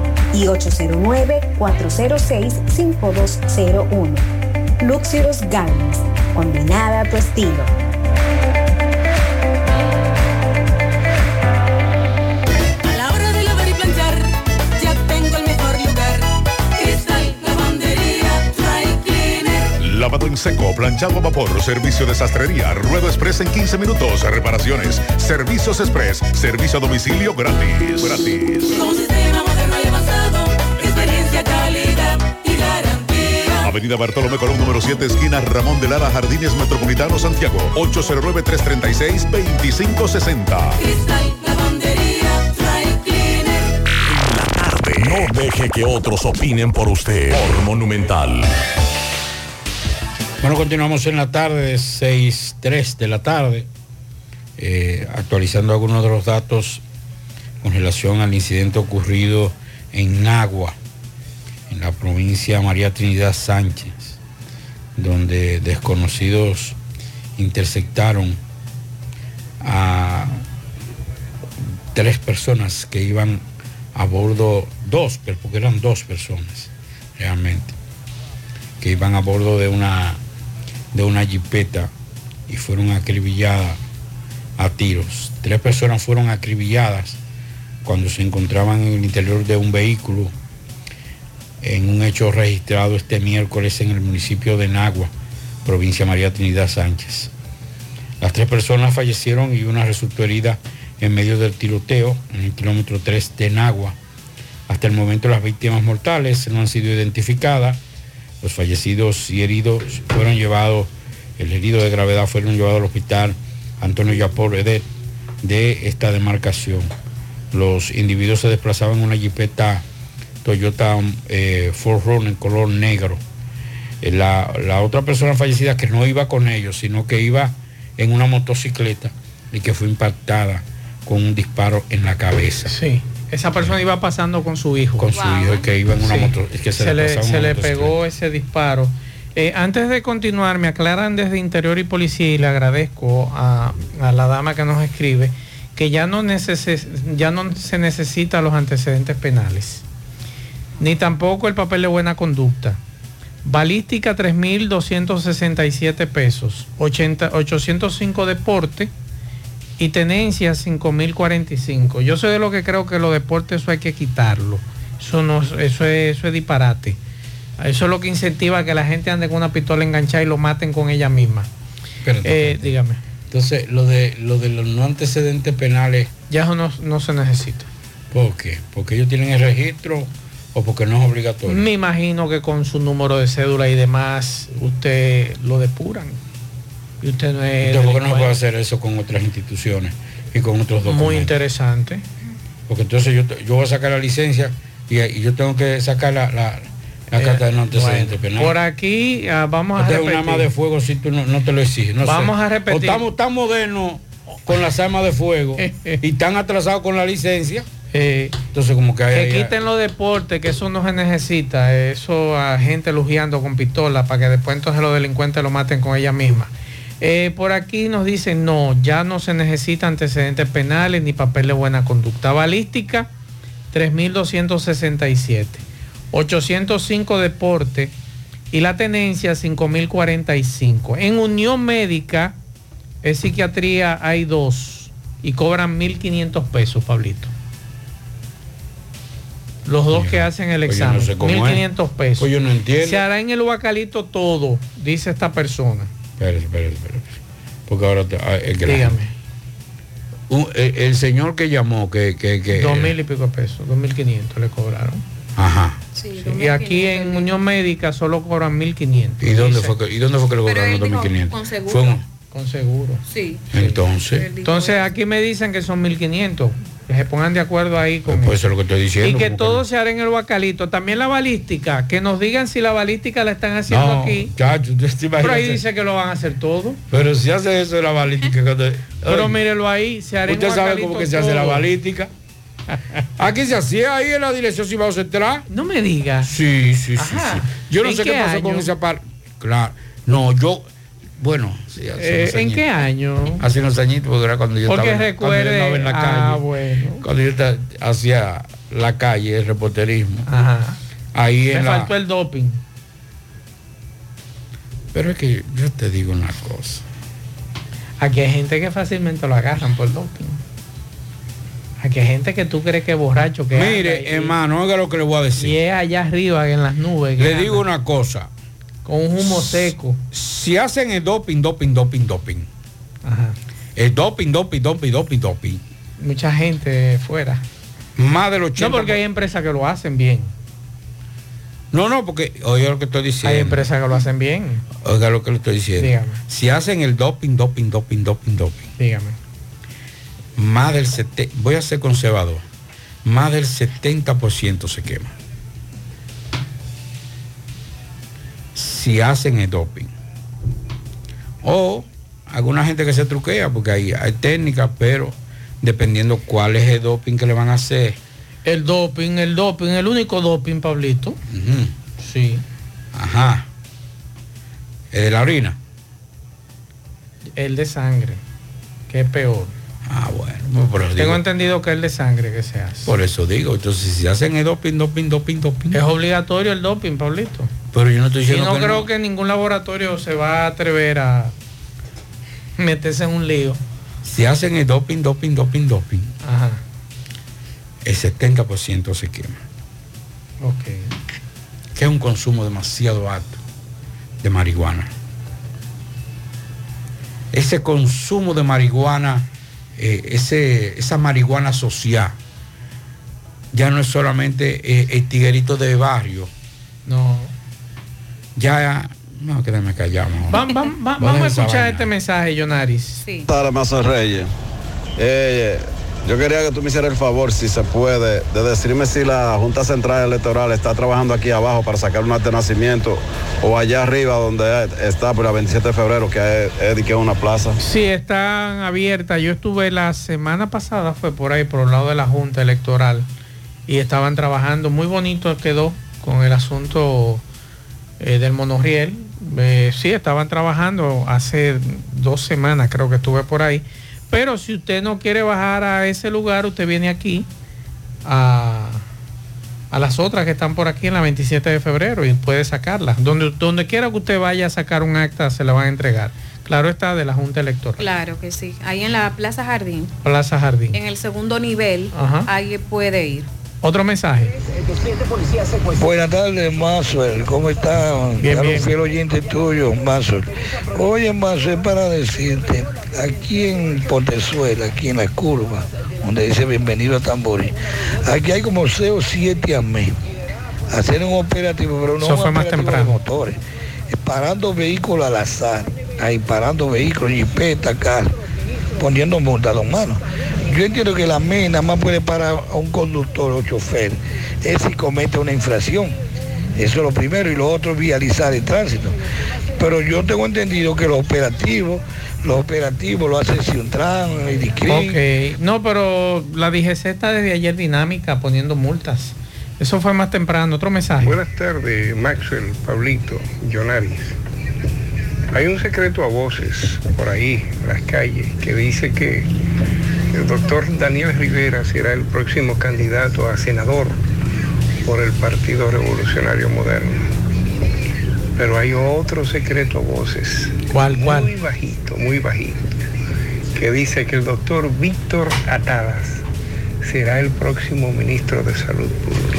Speaker 39: y 809-406-5201. Luxurious Garments, combinada a tu estilo.
Speaker 40: A la hora de lavar y planchar, ya tengo el mejor lugar. Cristal Lavandería Dry Cleaner.
Speaker 8: Lavado en seco, planchado a vapor, servicio de sastrería, ruedo express en 15 minutos, reparaciones, servicios express, servicio a domicilio gratis. Gratis. Avenida Bartolomé Colón, número 7, esquina Ramón de Lara, Jardines Metropolitano, Santiago. 809-336-2560.
Speaker 40: Cristal Lavandería Dry Cleaner.
Speaker 8: No deje que otros opinen por usted. Por Monumental.
Speaker 10: Bueno, continuamos en la tarde, 6, 3 de la tarde, eh, actualizando algunos de los datos con relación al incidente ocurrido en Nagua, en la provincia María Trinidad Sánchez, donde desconocidos interceptaron a tres personas que iban a bordo, dos, porque eran dos personas realmente, que iban a bordo de una de una jipeta y fueron acribilladas a tiros. Tres personas fueron acribilladas cuando se encontraban en el interior de un vehículo en un hecho registrado este miércoles en el municipio de Nagua, provincia María Trinidad Sánchez. Las tres personas fallecieron y una resultó herida en medio del tiroteo en el kilómetro 3 de Nagua. Hasta el momento las víctimas mortales no han sido identificadas. Los fallecidos y heridos fueron llevados, el herido de gravedad fueron llevados al hospital Antonio Yapor Edet de esta demarcación. Los individuos se desplazaban en una jipeta Toyota eh, Ford Run en color negro. Eh, La, la otra persona fallecida que no iba con ellos, sino que iba en una motocicleta y que fue impactada con un disparo en la cabeza.
Speaker 9: Sí. Esa persona iba pasando con su hijo.
Speaker 10: Con su hijo y que iba en una
Speaker 9: Sí.
Speaker 10: moto. Que se,
Speaker 9: se le, se
Speaker 10: una
Speaker 9: pegó ese disparo. Eh, antes de continuar, me aclaran desde Interior y Policía y le agradezco a, a la dama que nos escribe que ya no, neces- ya no se necesita los antecedentes penales, ni tampoco el papel de buena conducta. Balística 3.267 pesos, 80, 805 deporte y tenencia 5.045. Yo soy de lo que creo que los deportes eso hay que quitarlo. Eso, no, eso, es, eso es disparate. Eso es lo que incentiva a que la gente ande con una pistola enganchada y lo maten con ella misma.
Speaker 10: Espérate,
Speaker 9: Eh, dígame.
Speaker 10: Entonces, lo de, lo de los no antecedentes penales.
Speaker 9: Ya eso no, no se necesita.
Speaker 10: ¿Por qué? ¿Porque ellos tienen el registro o porque no es obligatorio?
Speaker 9: Me imagino que con su número de cédula y demás, usted lo depuran. Y usted no es.
Speaker 10: Entonces, ¿por qué no puede hacer eso con otras instituciones y con otros documentos?
Speaker 9: Muy interesante.
Speaker 10: Porque entonces yo, yo voy a sacar la licencia y, y yo tengo que sacar la, la, la
Speaker 9: Eh,
Speaker 10: carta de no antecedentes
Speaker 9: bueno,
Speaker 10: penales.
Speaker 9: por aquí ah, vamos a
Speaker 10: Entonces,
Speaker 9: repetir.
Speaker 10: arma de fuego si tú no, no te lo exiges. no
Speaker 9: Vamos
Speaker 10: sé.
Speaker 9: a repetir.
Speaker 10: O estamos tan modernos con las armas de fuego y tan atrasados con la licencia. Entonces como que hay...
Speaker 9: Eh, que quiten los deportes, que eso no se necesita, eso a gente lujeando con pistola para que después entonces los delincuentes lo maten con ella misma. Eh, por aquí nos dicen, no, ya no se necesita antecedentes penales ni papel de buena conducta. Balística, 3.267. 805 deporte y la tenencia, 5.045. En Unión Médica, en psiquiatría hay dos y cobran 1.500 pesos, Pablito. Los dos que hacen el
Speaker 10: Pues yo no
Speaker 9: examen,
Speaker 10: sé cómo
Speaker 9: 1.500 pesos.
Speaker 10: Pues yo no entiendo.
Speaker 9: Se hará en el Huacalito todo, dice esta persona.
Speaker 10: Espérate, espérate, espérate. Porque ahora te- ah, el grano.
Speaker 9: Dígame.
Speaker 10: Un- el, el señor que llamó, que... que, que
Speaker 9: Dos mil y pico de pesos, 2.500 le cobraron.
Speaker 10: Ajá.
Speaker 9: Sí, y aquí en Unión Médica solo cobran 1.500.
Speaker 10: ¿Y dónde, fue que, ¿Y dónde fue que le cobraron los 2.500?
Speaker 9: con seguro.
Speaker 10: Fue un-
Speaker 9: Con seguro.
Speaker 5: Sí.
Speaker 10: entonces,
Speaker 9: Entonces aquí me dicen que son 1.500. Que se pongan de acuerdo ahí con
Speaker 10: pues eso es lo que estoy diciendo.
Speaker 9: Y que todo se hará en el Huacalito. También la balística. Que nos digan si la balística la están haciendo
Speaker 10: No,
Speaker 9: aquí.
Speaker 10: chacho,
Speaker 9: Pero ahí dice que lo van a hacer todo.
Speaker 10: Pero si hace eso de la balística...
Speaker 9: Pero mírelo ahí. Se hará en
Speaker 10: Usted sabe cómo que se hace la balística. Aquí se hacía ahí en la dirección Cibao Central.
Speaker 9: No me diga.
Speaker 10: Sí, sí, sí, sí. Yo no
Speaker 9: ¿En
Speaker 10: sé qué,
Speaker 9: qué
Speaker 10: pasó con esa parte. Claro. No, yo. Bueno, sí, hace
Speaker 9: Eh,
Speaker 10: unos
Speaker 9: ¿En qué año?
Speaker 10: Hace unos añitos, porque era cuando yo
Speaker 9: Porque
Speaker 10: estaba, en- cuando yo estaba en la
Speaker 9: ah,
Speaker 10: calle.
Speaker 9: bueno.
Speaker 10: Cuando yo esta- hacía la calle, el reporterismo.
Speaker 9: Ajá.
Speaker 10: Ahí
Speaker 9: Me
Speaker 10: en la.
Speaker 9: faltó el doping.
Speaker 10: Pero es que yo te digo una cosa.
Speaker 9: Aquí hay gente que fácilmente lo agarran por doping. Aquí hay gente que tú crees que es borracho. Que
Speaker 10: Mire, hermano, oiga lo que le voy a decir.
Speaker 9: Y es allá arriba en las nubes.
Speaker 10: Le
Speaker 9: anda
Speaker 10: digo una cosa.
Speaker 9: Con un humo seco.
Speaker 10: Si hacen el doping, doping, doping, doping.
Speaker 9: Ajá.
Speaker 10: El doping, doping, doping, doping, doping.
Speaker 9: Mucha gente fuera.
Speaker 10: Más del 80%.
Speaker 9: No, porque hay empresas que lo hacen bien.
Speaker 10: No, no, porque oiga lo que estoy diciendo.
Speaker 9: Hay empresas que lo hacen bien.
Speaker 10: Oiga lo que le estoy diciendo.
Speaker 9: Dígame.
Speaker 10: Si hacen el doping, doping, doping, doping, doping,
Speaker 9: Dígame.
Speaker 10: más del 70, voy a ser conservador, más del 70% se quema. Si hacen el doping. O alguna gente que se truquea, porque hay, hay técnicas, pero dependiendo cuál es el doping que le van a hacer.
Speaker 9: El doping, el doping, el único doping, Pablito.
Speaker 10: Ujú.
Speaker 9: Sí.
Speaker 10: Ajá. El de la orina.
Speaker 9: El de sangre. Que es peor.
Speaker 10: Ah, bueno. pues por
Speaker 9: Tengo
Speaker 10: digo-
Speaker 9: entendido que es el de sangre que se hace.
Speaker 10: Por eso digo, entonces si hacen el doping, doping, doping, doping.
Speaker 9: Es obligatorio el doping, Pablito.
Speaker 10: Pero yo no estoy
Speaker 9: Y
Speaker 10: diciendo
Speaker 9: no
Speaker 10: que
Speaker 9: creo
Speaker 10: no.
Speaker 9: que ningún laboratorio se va a atrever a meterse en un lío.
Speaker 10: Si hacen el doping, doping, doping, doping,
Speaker 9: Ajá.
Speaker 10: el 70% se quema.
Speaker 9: Ok.
Speaker 10: Que es un consumo demasiado alto de marihuana. Ese consumo de marihuana, eh, ese, esa marihuana social, ya no es solamente eh, el tiguerito de barrio.
Speaker 9: No.
Speaker 10: Ya, no, quédame callado. mejor.
Speaker 9: Vam- vam- va-
Speaker 10: Voy
Speaker 9: vamos a escuchar este mensaje, Yonaris.
Speaker 5: Sí.
Speaker 41: Tardes, Mazo Reyes. Eh, yo quería que tú me hicieras el favor, si se puede, de decirme si la Junta Central Electoral está trabajando aquí abajo para sacar un acta de nacimiento o allá arriba donde está por la 27 de febrero, que es, es de que es una plaza.
Speaker 9: Sí, están abiertas. Yo estuve la semana pasada, fue por ahí, por el lado de la Junta Electoral, y estaban trabajando. Muy bonito quedó con el asunto eh, del monorriel. Eh, sí, estaban trabajando hace dos semanas, creo que estuve por ahí. Pero si usted no quiere bajar a ese lugar, usted viene aquí a, a las otras que están por aquí en la 27 de febrero y puede sacarlas. Donde, donde quiera que usted vaya a sacar un acta, se la van a entregar. Claro está, de la Junta Electoral.
Speaker 5: Claro que sí. Ahí en la Plaza Jardín,
Speaker 9: Plaza Jardín.
Speaker 5: en el segundo nivel,
Speaker 9: Ajá.
Speaker 5: ahí puede ir.
Speaker 9: Otro mensaje.
Speaker 42: Buenas tardes, Maxwell. ¿Cómo están?
Speaker 9: Bien,
Speaker 42: un
Speaker 9: bien.
Speaker 42: fiel oyente tuyo, Maxwell. Oye, Maxwell, para decirte, aquí en Pontezuela, aquí en la curva, donde dice bienvenido a Tamborí, aquí hay como 6 o 7 a mes. Hacer un operativo, pero no
Speaker 9: Eso
Speaker 42: un
Speaker 9: fue más
Speaker 42: operativo
Speaker 9: temprano.
Speaker 42: de motores. Parando vehículos al azar, ahí parando vehículos, jipeta, carro, poniendo multa a los manos. Yo entiendo que la MEI nada más puede parar a un conductor o chofer, es si comete una infracción. Eso es lo primero. Y lo otro, vializar el tránsito. Pero yo tengo entendido que los operativos, los operativos lo hace Ciuntran, el DICRIN.
Speaker 9: Ok. No, pero la DGC está desde ayer dinámica poniendo multas. Eso fue más temprano. Otro mensaje.
Speaker 43: Buenas tardes, Maxwell, Pablito, Jonaris. Hay un secreto a voces por ahí, en las calles, que dice que el doctor Daniel Rivera será el próximo candidato a senador por el Partido Revolucionario Moderno. Pero hay otro secreto a voces.
Speaker 9: ¿Cuál, cuál?
Speaker 43: Muy bajito, muy bajito. que dice que el doctor Víctor Atadas será el próximo ministro de Salud Pública.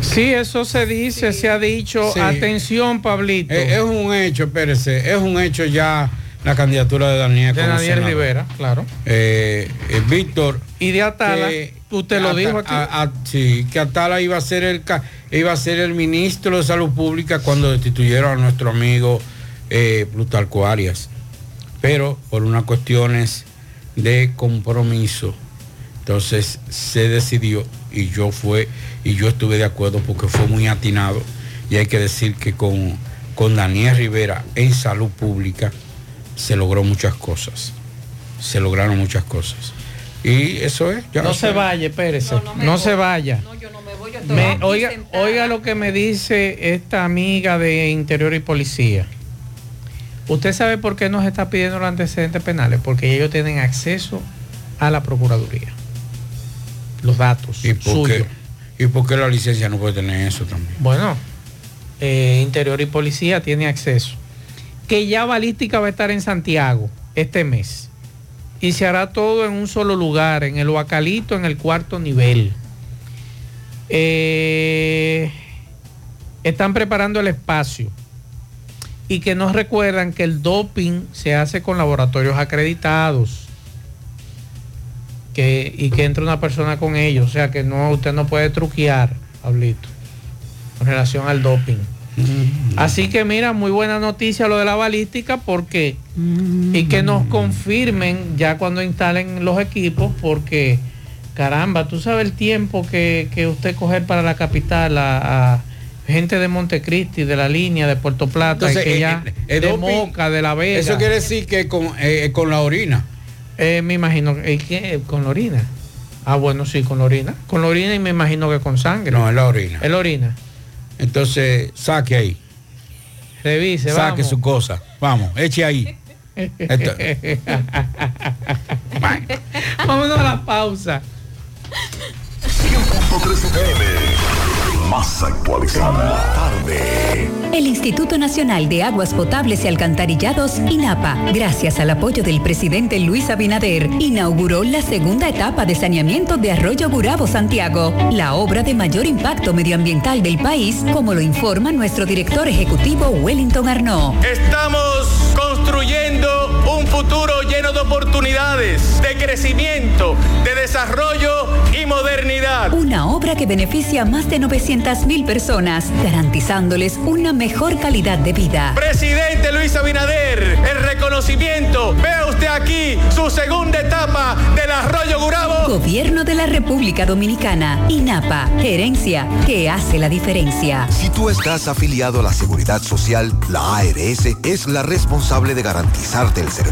Speaker 9: Sí, eso se dice, se ha dicho.
Speaker 10: Sí.
Speaker 9: Atención, Pablito.
Speaker 10: Es, es un hecho, espérese, es un hecho ya la candidatura de Daniel.
Speaker 9: De Daniel. Rivera, claro.
Speaker 10: Eh, eh, Víctor.
Speaker 9: Y de Atala,
Speaker 10: que-
Speaker 9: usted lo dijo aquí.
Speaker 10: a- a- sí, que Atala iba a ser el iba a ser el ministro de Salud Pública cuando destituyeron a nuestro amigo eh, Plutarco Arias. Pero por unas cuestiones de compromiso, entonces se decidió y yo fue y yo estuve de acuerdo porque fue muy atinado y hay que decir que con, con Daniel Rivera en salud pública se logró muchas cosas. Se lograron muchas cosas. Y eso es. ya
Speaker 9: no se vaya, espérese. No, se vaya. Me- oiga, oiga lo que me dice esta amiga de Interior y Policía. ¿Usted sabe por qué nos está pidiendo los antecedentes penales? Porque ellos tienen acceso a la Procuraduría. Los datos
Speaker 10: ¿Y por,
Speaker 9: suyos.
Speaker 10: qué, ¿Y por qué la licencia no puede tener eso también?
Speaker 9: Bueno, eh, Interior y Policía tiene acceso. Que ya Balística va a estar en Santiago este mes. Y se hará todo en un solo lugar, en el Huacalito, en el cuarto nivel. Eh, están preparando el espacio. Y que nos recuerdan que el doping se hace con laboratorios acreditados. Que, y que entre una persona con ellos. O sea que no, usted no puede truquear, Pablito con relación al doping. Así que mira, muy buena noticia lo de la balística porque y que nos confirmen ya cuando instalen los equipos porque caramba, tú sabes el tiempo que, que usted coger para la capital a, a gente de Montecristi, de la línea de Puerto Plata,
Speaker 10: Entonces,
Speaker 9: que
Speaker 10: eh,
Speaker 9: ya
Speaker 10: eh, el
Speaker 9: de
Speaker 10: doping,
Speaker 9: Moca, de La Vega.
Speaker 10: Eso quiere decir que con, eh, con la orina.
Speaker 9: Eh, me imagino eh, que con la orina. Ah, bueno, sí, con la orina. Con la orina y me imagino que con sangre.
Speaker 10: No, es la orina.
Speaker 9: Es la orina.
Speaker 10: Entonces, saque ahí.
Speaker 9: Revise,
Speaker 10: Saque
Speaker 9: vamos.
Speaker 10: su cosa. Vamos, eche ahí. Esto-
Speaker 9: Vámonos a la pausa.
Speaker 8: 100.3 FM. Más actualizada. Tarde.
Speaker 11: El Instituto Nacional de Aguas Potables y Alcantarillados, INAPA, gracias al apoyo del presidente Luis Abinader, inauguró la segunda etapa de saneamiento de Arroyo Burabo Santiago, la obra de mayor impacto medioambiental del país, como lo informa nuestro director ejecutivo Wellington Arnaud.
Speaker 12: Estamos construyendo un futuro lleno de oportunidades, de crecimiento, de desarrollo y modernidad.
Speaker 11: Una obra que beneficia a más de 900 mil personas, garantizándoles una mejor calidad de vida.
Speaker 12: Presidente Luis Abinader, el reconocimiento. Vea usted aquí su segunda etapa del Arroyo Gurabo.
Speaker 11: Gobierno de la República Dominicana, INAPA, gerencia que hace la diferencia.
Speaker 44: Si tú estás afiliado a la Seguridad Social, la ARS es la responsable de garantizarte el servicio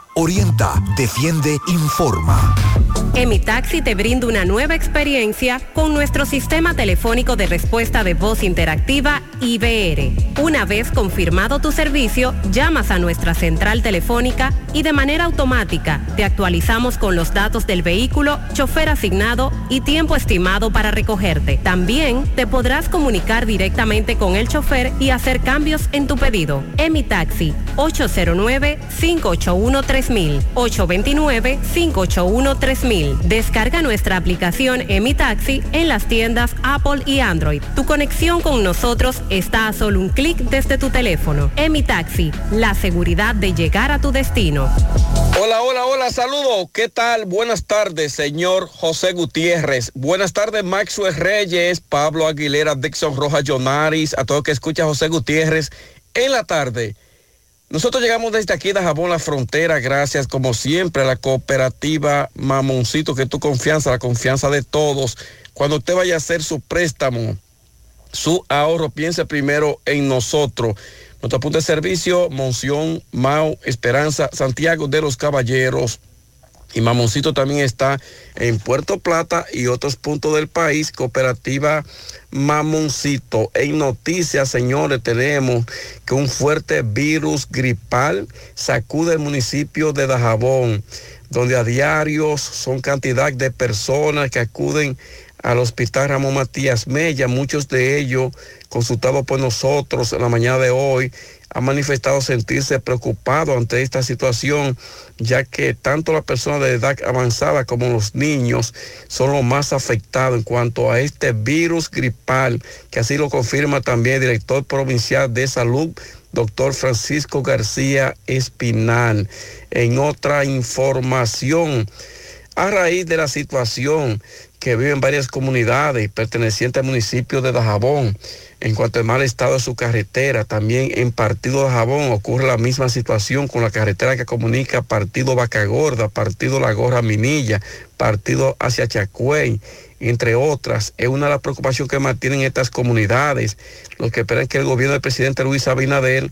Speaker 44: Orienta, defiende, informa.
Speaker 32: Emitaxi te brinda una nueva experiencia con nuestro sistema telefónico de respuesta de voz interactiva IBR. Una vez confirmado tu servicio, llamas a nuestra central telefónica y de manera automática te actualizamos con los datos del vehículo, chofer asignado y tiempo estimado para recogerte. También te podrás comunicar directamente con el chofer y hacer cambios en tu pedido. Emitaxi 809-581-3000 829-581-3000 Descarga nuestra aplicación Emitaxi en las tiendas Apple y Android. Tu conexión con nosotros está a solo un clic desde tu teléfono. Emitaxi, la seguridad de llegar a tu destino.
Speaker 45: Hola, hola, hola, saludos. ¿Qué tal? Buenas tardes, señor José Gutiérrez. Buenas tardes, Maxwell Reyes, Pablo Aguilera, Dixon Rojas Jonaris, a todo que escucha José Gutiérrez en la tarde. Nosotros llegamos desde aquí de Jabón La Frontera, gracias como siempre a la cooperativa Mamoncito, que tu confianza, la confianza de todos. Cuando usted vaya a hacer su préstamo, su ahorro, piense primero en nosotros. Nuestro punto de servicio, Monción, Mau, Esperanza, Santiago de los Caballeros. Y Mamoncito también está en Puerto Plata y otros puntos del país. Cooperativa Mamoncito. En noticias, señores, tenemos que un fuerte virus gripal sacude el municipio de Dajabón, donde a diario son cantidad de personas que acuden al hospital Ramón Matías Mella, muchos de ellos consultados por nosotros en la mañana de hoy, han manifestado sentirse preocupados ante esta situación, ya que tanto las personas de edad avanzada como los niños son los más afectados en cuanto a este virus gripal, que así lo confirma también el director provincial de salud, doctor Francisco García Espinal. En otra información, a raíz de la situación que viven varias comunidades pertenecientes al municipio de Dajabón, en cuanto al mal estado de su carretera, también en Partido de Jabón ocurre la misma situación con la carretera que comunica Partido Vaca Gorda, Partido La Gorra Minilla, Partido hacia Chacuey, entre otras. Es una de las preocupaciones que mantienen estas comunidades, los que esperan que el gobierno del presidente Luis Abinader,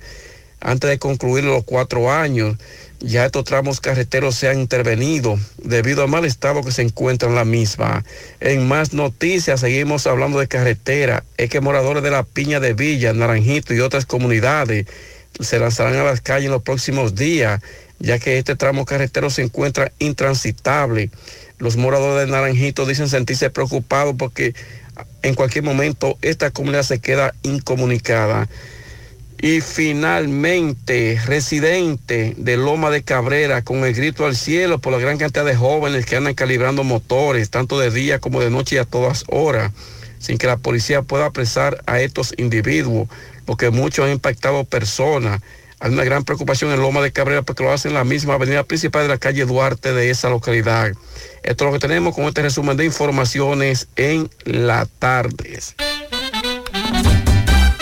Speaker 45: antes de concluir los cuatro años, ya estos tramos carreteros se han intervenido debido al mal estado que se encuentra en la misma. En más noticias, seguimos hablando de carretera. Es que moradores de la Piña de Villa, Naranjito y otras comunidades se lanzarán a las calles en los próximos días, ya que este tramo carretero se encuentra intransitable. Los moradores de Naranjito dicen sentirse preocupados porque en cualquier momento esta comunidad se queda incomunicada. Y finalmente, residente de Loma de Cabrera, con el grito al cielo por la gran cantidad de jóvenes que andan calibrando motores, tanto de día como de noche y a todas horas, sin que la policía pueda apresar a estos individuos, porque muchos han impactado personas. Hay una gran preocupación en Loma de Cabrera porque lo hacen en la misma avenida principal de la calle Duarte de esa localidad. Esto es lo que tenemos con este resumen de informaciones en la tarde.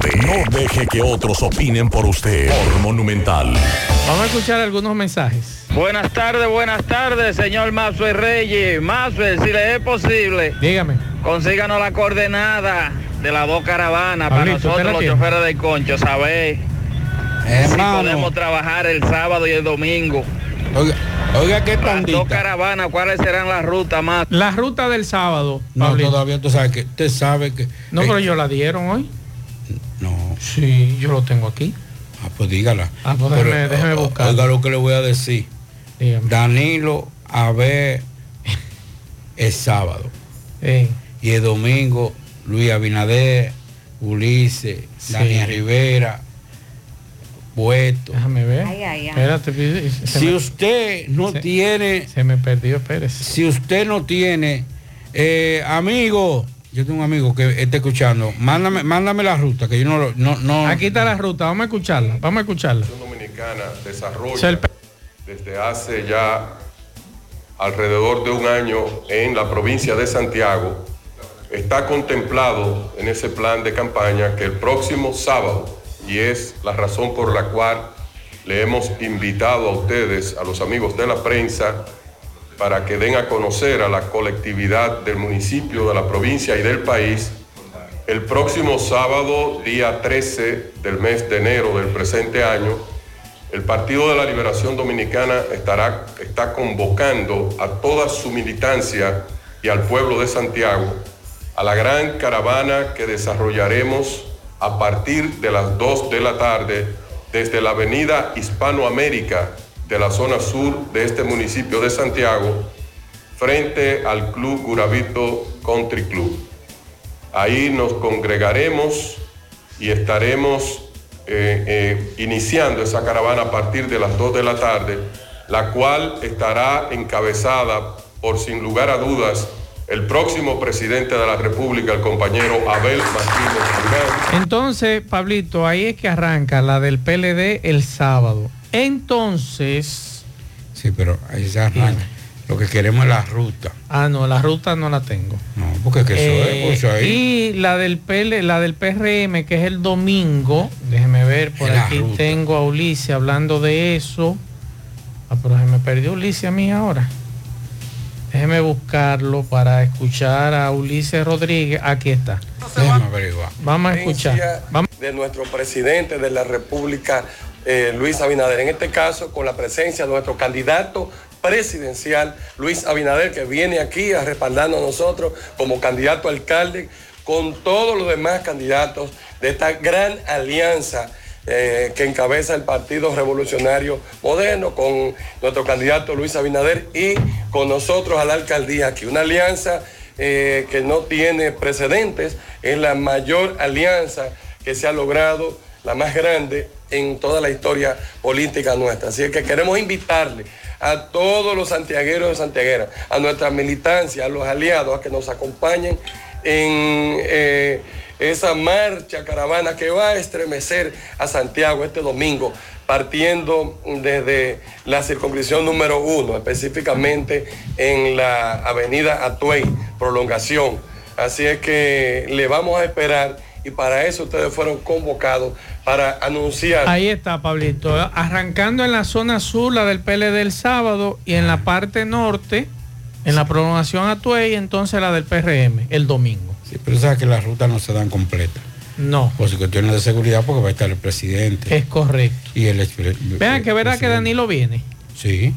Speaker 8: No deje que otros opinen por usted. Por Monumental.
Speaker 9: Vamos a escuchar algunos mensajes.
Speaker 46: Buenas tardes, buenas tardes, señor Maxwell Reyes. Maxwell, si le es posible.
Speaker 9: Dígame.
Speaker 46: Consíganos la coordenada de las dos caravanas para
Speaker 9: Pablito, ¿usted
Speaker 46: nosotros los choferes del concho, saber si
Speaker 10: Hermano.
Speaker 46: podemos trabajar el sábado y el domingo.
Speaker 10: Oiga, oiga qué
Speaker 46: Las dos caravanas, ¿cuáles serán las rutas más?
Speaker 9: La ruta del sábado.
Speaker 10: No,
Speaker 9: Pablito.
Speaker 10: todavía tú sabes que usted sabe que.
Speaker 9: No,
Speaker 10: eh,
Speaker 9: pero yo la dieron hoy.
Speaker 10: No.
Speaker 9: Sí, yo lo tengo aquí.
Speaker 10: Ah, pues dígala.
Speaker 9: Ah, pues
Speaker 10: Pero,
Speaker 9: déjeme, déjeme
Speaker 10: o-
Speaker 9: buscar.
Speaker 10: Oiga lo que le voy a decir. Danilo a ver el sábado. Y el domingo, Luis Abinader, Ulises, Daniel Rivera, Puesto.
Speaker 9: Déjame ver.
Speaker 5: Ay, ay, ay.
Speaker 9: Espérate, se
Speaker 10: Si
Speaker 9: me-
Speaker 10: usted no tiene.
Speaker 9: Se me perdió, espérese.
Speaker 10: Si usted no tiene, eh, amigo, Yo tengo un amigo que está escuchando. Mándame, mándame la ruta, que yo no, lo- no, no.
Speaker 9: Aquí está la ruta, vamos a escucharla, vamos a escucharla.
Speaker 47: Dominicana desarrolla desde hace ya alrededor de un año en la provincia de Santiago. Está contemplado en ese plan de campaña que el próximo sábado, y es la razón por la cual le hemos invitado a ustedes, a los amigos de la prensa, para que den a conocer a la colectividad del municipio, de la provincia y del país, el próximo sábado, día 13 del mes de enero del presente año, el Partido de la Liberación Dominicana estará, está convocando a toda su militancia y al pueblo de Santiago a la gran caravana que desarrollaremos a partir de las 2 de la tarde desde la avenida Hispanoamérica de la zona sur de este municipio de Santiago frente al Club Guravito Country Club. Ahí nos congregaremos y estaremos eh, eh, iniciando esa caravana a partir de las 2 de la tarde, la cual estará encabezada por, sin lugar a dudas, el próximo presidente de la República, el compañero Abel Martínez.
Speaker 9: Entonces, Pablito, ahí es que arranca la del PLD el sábado. Entonces,
Speaker 10: Sí, pero ahí se arranca. Lo que queremos es la ruta.
Speaker 9: ah, no, la ruta no la tengo.
Speaker 10: No, porque que eso
Speaker 9: Eh,
Speaker 10: es, eso ahí.
Speaker 9: Y la del PL, la del PRM, que es el domingo, déjeme ver, por aquí
Speaker 10: ruta.
Speaker 9: tengo a Ulises hablando de eso. Ah, pero se me perdió Ulises a mí ahora. Déjeme buscarlo para escuchar a Ulises Rodríguez. Aquí está. Vamos a escuchar. Vamos.
Speaker 48: de nuestro presidente de la República, eh, Luis Abinader. En este caso, con la presencia de nuestro candidato presidencial, Luis Abinader, que viene aquí a respaldarnos nosotros como candidato alcalde, con todos los demás candidatos de esta gran alianza eh, que encabeza el Partido Revolucionario Moderno, con nuestro candidato Luis Abinader y con nosotros a la alcaldía aquí. Una alianza eh, que no tiene precedentes, es la mayor alianza que se ha logrado, la más grande en toda la historia política nuestra. Así que queremos invitarle a todos los santiagueros y santiagueras, a nuestra militancia, a los aliados, a que nos acompañen en eh, esa marcha caravana que va a estremecer a Santiago este domingo, partiendo desde la circunscripción número uno, específicamente en la avenida Atuey, prolongación. Así es que le vamos a esperar y para eso ustedes fueron convocados para anunciar.
Speaker 9: Ahí está, Pablito. Arrancando en la zona sur, la del PLD el sábado, y en la parte norte, en la prolongación Atuey, entonces la del PRM, el domingo.
Speaker 10: Sí, pero sabes que las rutas no se dan completas.
Speaker 9: No.
Speaker 10: Por cuestiones de seguridad, porque va a estar el presidente.
Speaker 9: Es correcto.
Speaker 10: Y el
Speaker 9: Vean que verdad que Danilo viene.
Speaker 10: Sí.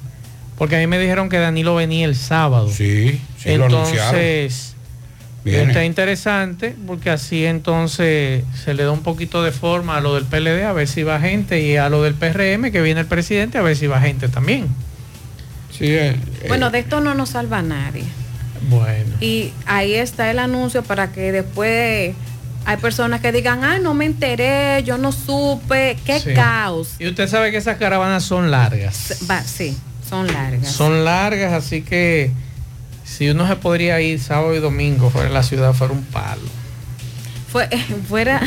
Speaker 9: Porque a mí me dijeron que Danilo venía el sábado.
Speaker 10: Sí, sí, lo anunciaron. Viene.
Speaker 9: está interesante porque así entonces se le da un poquito de forma a lo del PLD, a ver si va gente, y a lo del PRM, que viene el presidente, a ver si va gente también.
Speaker 10: Sí, eh,
Speaker 49: Bueno, de esto no nos salva nadie.
Speaker 9: Bueno.
Speaker 49: Y ahí está el anuncio para que después hay personas que digan, ah, no me enteré, yo no supe, qué
Speaker 9: Sí.
Speaker 49: caos.
Speaker 9: Y usted sabe que esas caravanas son largas.
Speaker 49: Va, sí, son largas.
Speaker 9: Son largas, así que si uno se podría ir sábado y domingo fuera de la ciudad, fuera un palo.
Speaker 49: Fue, fuera.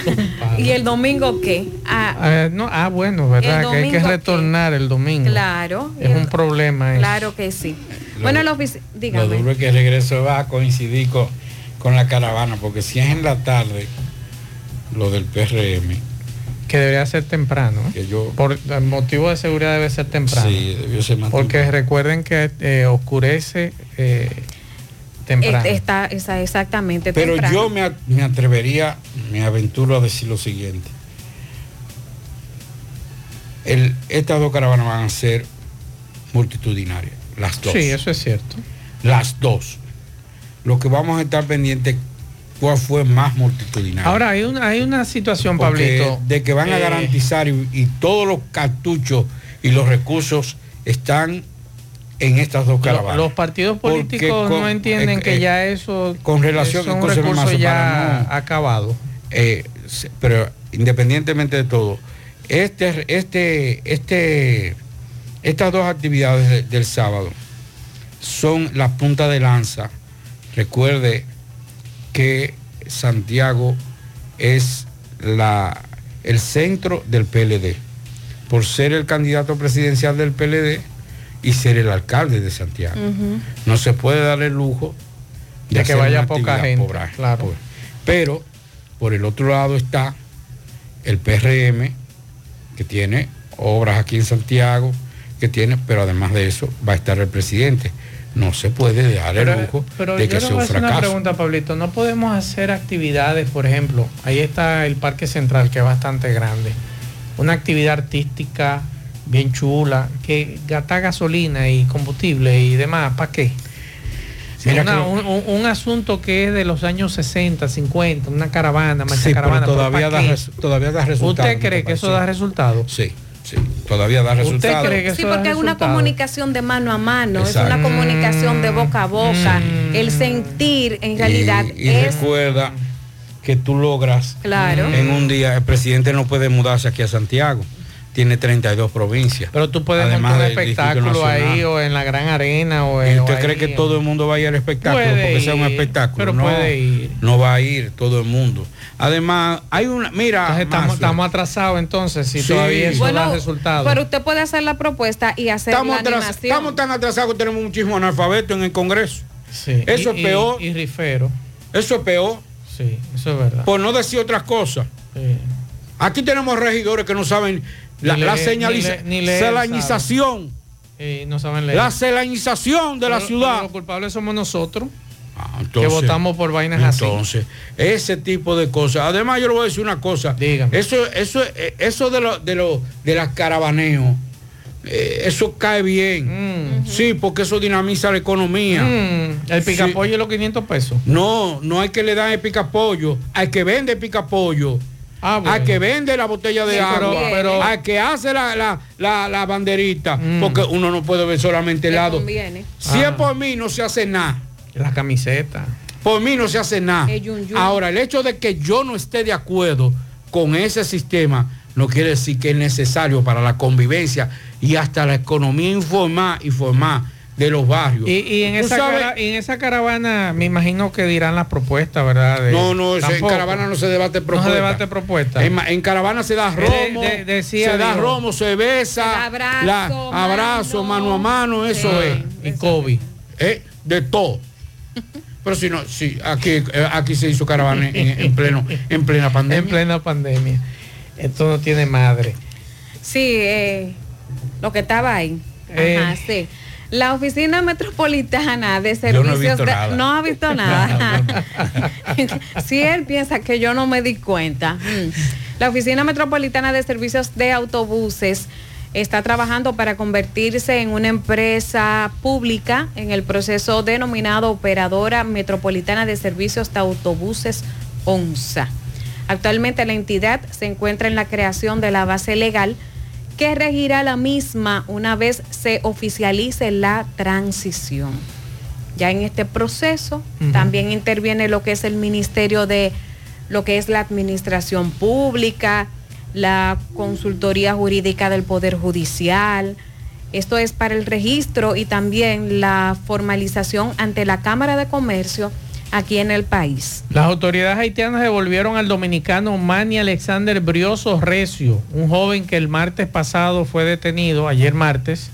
Speaker 49: ¿Y el domingo qué? Ah,
Speaker 9: Ah, no, ah, bueno, ¿verdad? Que hay que retornar el domingo.
Speaker 49: claro.
Speaker 9: Es un problema. eso.
Speaker 49: Claro que sí. Bueno, la oficina,
Speaker 10: Lo
Speaker 49: dígame.
Speaker 10: duro es que el regreso va a coincidir con, con la caravana, porque si es en la tarde, lo del PRM.
Speaker 9: Que debería ser temprano. ¿eh?
Speaker 10: Que yo,
Speaker 9: Por el motivo de seguridad debe ser temprano.
Speaker 10: Sí, debió ser más
Speaker 9: Porque recuerden que eh, oscurece eh, temprano.
Speaker 49: Está, está exactamente
Speaker 10: Pero
Speaker 49: temprano.
Speaker 10: yo me, me atrevería, me aventuro a decir lo siguiente. El- estas dos caravanas van a ser multitudinarias, las dos.
Speaker 9: Sí, eso es cierto.
Speaker 10: Las dos. Lo que vamos a estar pendientes, cuál fue más multitudinario.
Speaker 9: Ahora hay una, hay una situación,
Speaker 10: Porque
Speaker 9: Pablito.
Speaker 10: de que van a
Speaker 9: eh,
Speaker 10: garantizar y, y todos los cartuchos y los recursos están en estas dos caravanas.
Speaker 9: los partidos políticos
Speaker 10: con-
Speaker 9: no entienden
Speaker 10: eh,
Speaker 9: que ya eso
Speaker 10: con relación
Speaker 9: es un recurso
Speaker 10: Mazo,
Speaker 9: ya
Speaker 10: no-
Speaker 9: acabado.
Speaker 10: Eh, pero independientemente de todo, este, este, este, estas dos actividades de- del sábado son la punta de lanza. Recuerde que Santiago es la, el centro del PLD, por ser el candidato presidencial del PLD y ser el alcalde de Santiago. No se puede dar el lujo
Speaker 9: De que vaya poca gente, claro.
Speaker 10: pobre. Pero por el otro lado está el PRM, que tiene obras aquí en Santiago, que tiene, pero además de eso va a estar el presidente. No se puede dar el lujo
Speaker 9: pero
Speaker 10: de que
Speaker 9: le
Speaker 10: sea
Speaker 9: voy a
Speaker 10: un
Speaker 9: hacer una
Speaker 10: fracaso.
Speaker 9: pregunta, Pablito. No podemos hacer actividades, por ejemplo, ahí está el Parque Central, que es bastante grande. Una actividad artística bien chula, que gasta gasolina y combustible y demás, ¿para qué?
Speaker 10: Mira
Speaker 9: una-
Speaker 10: que-
Speaker 9: un, un- un asunto que es de los años 60, 50, una caravana, marcha
Speaker 10: Sí,
Speaker 9: caravana. ¿pero
Speaker 10: todavía da res- todavía da resultado,
Speaker 9: ¿Usted cree
Speaker 10: ¿no te
Speaker 9: que eso da resultado?
Speaker 10: Sí, sí, todavía da resultados.
Speaker 9: cree que
Speaker 5: Sí,
Speaker 9: eso
Speaker 5: porque es una
Speaker 9: resultado?
Speaker 5: comunicación de mano a mano, es una comunicación de boca a boca. El sentir, en realidad,
Speaker 10: y, y
Speaker 5: es
Speaker 10: recuerda que tú logras
Speaker 5: Claro.
Speaker 10: en un día, el presidente no puede mudarse aquí a Santiago, tiene 32 provincias.
Speaker 9: Pero tú puedes
Speaker 10: Además
Speaker 9: montar un espectáculo ahí o en la Gran Arena o
Speaker 10: ¿Y
Speaker 9: en-
Speaker 10: usted
Speaker 9: o
Speaker 10: cree
Speaker 9: ahí
Speaker 10: que todo el mundo va a ir al espectáculo
Speaker 9: Puede
Speaker 10: porque sea un
Speaker 9: ir,
Speaker 10: espectáculo?
Speaker 9: pero
Speaker 10: no,
Speaker 9: puede ir.
Speaker 10: no va a ir todo el mundo. Además, hay una, mira,
Speaker 9: Entonces, estamos, estamos atrasados entonces, si
Speaker 10: Sí.
Speaker 9: todavía eso
Speaker 5: Bueno,
Speaker 9: da resultados.
Speaker 5: pero usted puede hacer la propuesta y hacer
Speaker 10: estamos,
Speaker 5: la
Speaker 10: atras-
Speaker 5: animación.
Speaker 10: estamos tan atrasados que tenemos muchísimos analfabetos en el Congreso.
Speaker 9: Sí,
Speaker 10: Eso
Speaker 9: y-
Speaker 10: es peor.
Speaker 9: Y, y rifero.
Speaker 10: Eso es peor.
Speaker 9: Sí, eso es verdad.
Speaker 10: Por no decir otras cosas.
Speaker 9: Sí.
Speaker 10: Aquí tenemos regidores que no saben la, la
Speaker 9: leer-
Speaker 10: señaliza-
Speaker 9: ni le- ni leer
Speaker 10: selanización,
Speaker 9: Y no saben leer.
Speaker 10: la selanización de la ciudad.
Speaker 9: Los culpables somos nosotros.
Speaker 10: Ah, Entonces-
Speaker 9: que votamos por vainas así.
Speaker 10: Entonces, ese tipo de cosas. Además, yo le voy a decir una cosa.
Speaker 9: Dígame.
Speaker 10: Eso, eso, eh, eso de lo, de lo, de las carabaneos, eh, eso cae bien. Sí, porque eso dinamiza la economía.
Speaker 9: Mm, el picapollo y los 500 pesos.
Speaker 10: No, no hay que le dar el picapollo, hay que vende picapollo.
Speaker 9: Ah, bueno.
Speaker 10: Al que vende la botella de
Speaker 9: Sí,
Speaker 10: agua,
Speaker 9: pero-
Speaker 10: al que hace la, la, la- la banderita,
Speaker 9: Mm.
Speaker 10: porque uno no puede ver solamente el
Speaker 5: Le
Speaker 10: lado.
Speaker 5: conviene.
Speaker 10: Si
Speaker 9: Ah.
Speaker 10: es por mí, no se hace nada.
Speaker 9: La camiseta.
Speaker 10: Por mí no se hace nada. Ahora, el hecho de que yo no esté de acuerdo con ese sistema no quiere decir que es necesario para la convivencia y hasta la economía informal y formal de los barrios.
Speaker 9: Y, y en,
Speaker 10: ¿Tú
Speaker 9: esa cara- en esa caravana me imagino que dirán las propuestas, ¿verdad? De-
Speaker 10: No, no, eso en caravana no se debate
Speaker 9: No
Speaker 10: propuesta.
Speaker 9: se debate propuesta.
Speaker 10: En, caravana se da romo,
Speaker 9: de- decía
Speaker 10: se da romo, se besa,
Speaker 5: abrazo,
Speaker 10: la-
Speaker 5: mano.
Speaker 10: abrazo, mano a mano, eso
Speaker 5: Sí.
Speaker 10: es.
Speaker 9: Y Kobe.
Speaker 10: Eh, de todo. Pero si no, sí, aquí, eh, aquí se hizo caravana en, en pleno, en plena pandemia.
Speaker 9: En plena pandemia. Esto no tiene madre.
Speaker 5: Sí, eh, lo que estaba ahí.
Speaker 9: Eh.
Speaker 5: Ajá, sí. La Oficina Metropolitana de
Speaker 10: Yo no he
Speaker 5: Servicios de- no ha visto nada. si él piensa que yo no me di cuenta. Mm. La Oficina Metropolitana de Servicios de Autobuses está trabajando para convertirse en una empresa pública en el proceso denominado Operadora Metropolitana de Servicios de Autobuses ONSA. Actualmente la entidad se encuentra en la creación de la base legal que regirá la misma una vez se oficialice la transición. Ya en este proceso también interviene lo que es el Ministerio de lo que es la Administración Pública, la Consultoría Jurídica del Poder Judicial. Esto es para el registro y también la formalización ante la Cámara de Comercio aquí en el país.
Speaker 9: Las autoridades haitianas devolvieron al dominicano Manny Alexander Brioso Recio, un joven que el martes pasado fue detenido, ayer martes,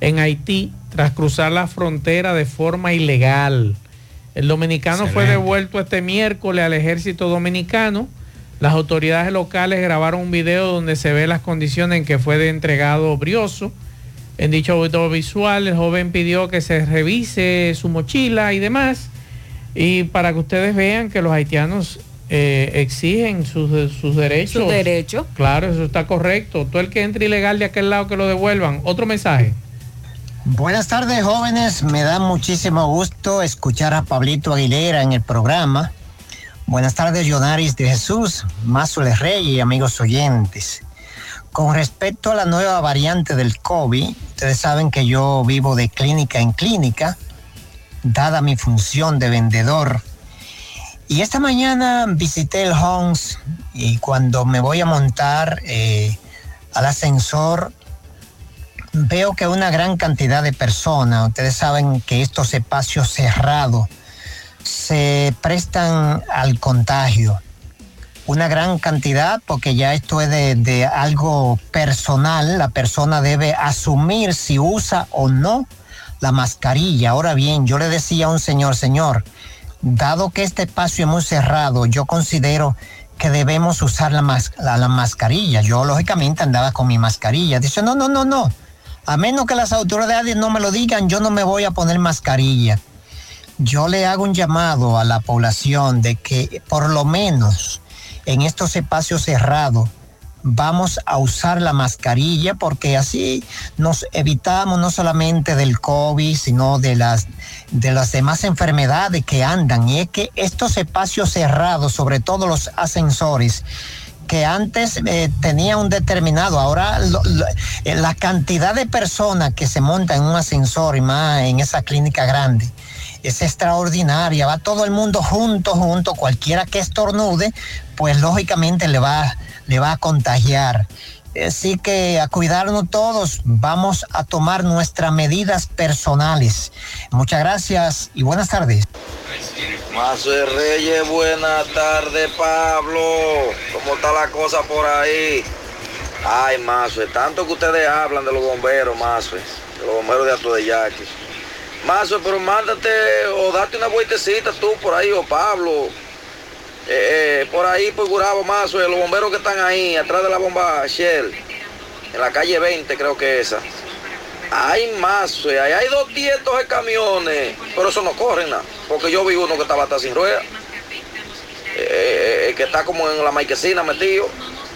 Speaker 9: en Haití tras cruzar la frontera de forma ilegal. El dominicano fue devuelto este miércoles al ejército dominicano. Las autoridades locales grabaron un video donde se ve las condiciones en que fue entregado Brioso. En dicho video visual, el joven pidió que se revise su mochila y demás. Y para que ustedes vean que los haitianos eh, exigen sus, sus derechos.
Speaker 5: Su derecho.
Speaker 9: Claro, eso está correcto. Todo el que entre ilegal de aquel lado que lo devuelvan. Otro mensaje.
Speaker 50: Buenas tardes, jóvenes. Me da muchísimo gusto escuchar a Pablito Aguilera en el programa. Buenas tardes, Yonaris de Jesús, Mazules Rey y amigos oyentes. Con respecto a la nueva variante del COVID, ustedes saben que yo vivo de clínica en clínica, dada mi función de vendedor. Y esta mañana visité el Homes y cuando me voy a montar eh, al ascensor, veo que una gran cantidad de personas, ustedes saben que estos espacios cerrados se prestan al contagio. Una gran cantidad, porque ya esto es de algo personal, la persona debe asumir si usa o no la mascarilla. Ahora bien, yo le decía a un señor, señor, dado que este espacio es muy cerrado, yo considero que debemos usar la, la, la mascarilla. Yo lógicamente andaba con mi mascarilla. Dice, no, no, no, no. A menos que las autoridades no me lo digan, yo no me voy a poner mascarilla. Yo le hago un llamado a la población de que por lo menos en estos espacios cerrados vamos a usar la mascarilla porque así nos evitamos no solamente del COVID, sino de las, de las demás enfermedades que andan. Y es que estos espacios cerrados, sobre todo los ascensores, que antes eh, tenía un determinado, ahora eh, la cantidad de personas que se montan en un ascensor y más en esa clínica grande es extraordinaria, va todo el mundo junto, junto, cualquiera que estornude, pues lógicamente le va, le va a contagiar. Así que a cuidarnos todos, vamos a tomar nuestras medidas personales. Muchas gracias y buenas tardes.
Speaker 51: Mazo de Reyes, buenas tardes, Pablo. ¿Cómo está la cosa por ahí? Ay, Mazo, tanto que ustedes hablan de los bomberos, Mazo, de los bomberos de Ato de Yaqui. Mazo, pero mándate o date una vueltecita tú por ahí, o Pablo. Eh, eh, por ahí, por Gurabo, Mazo, los bomberos que están ahí, atrás de la bomba Shell, en la calle 20, creo que esa. Ay, Mazo, ahí hay dos tietos de camiones, pero eso no corre nada, porque yo vi uno que estaba hasta sin rueda, eh, eh, que está como en la marquesina metido,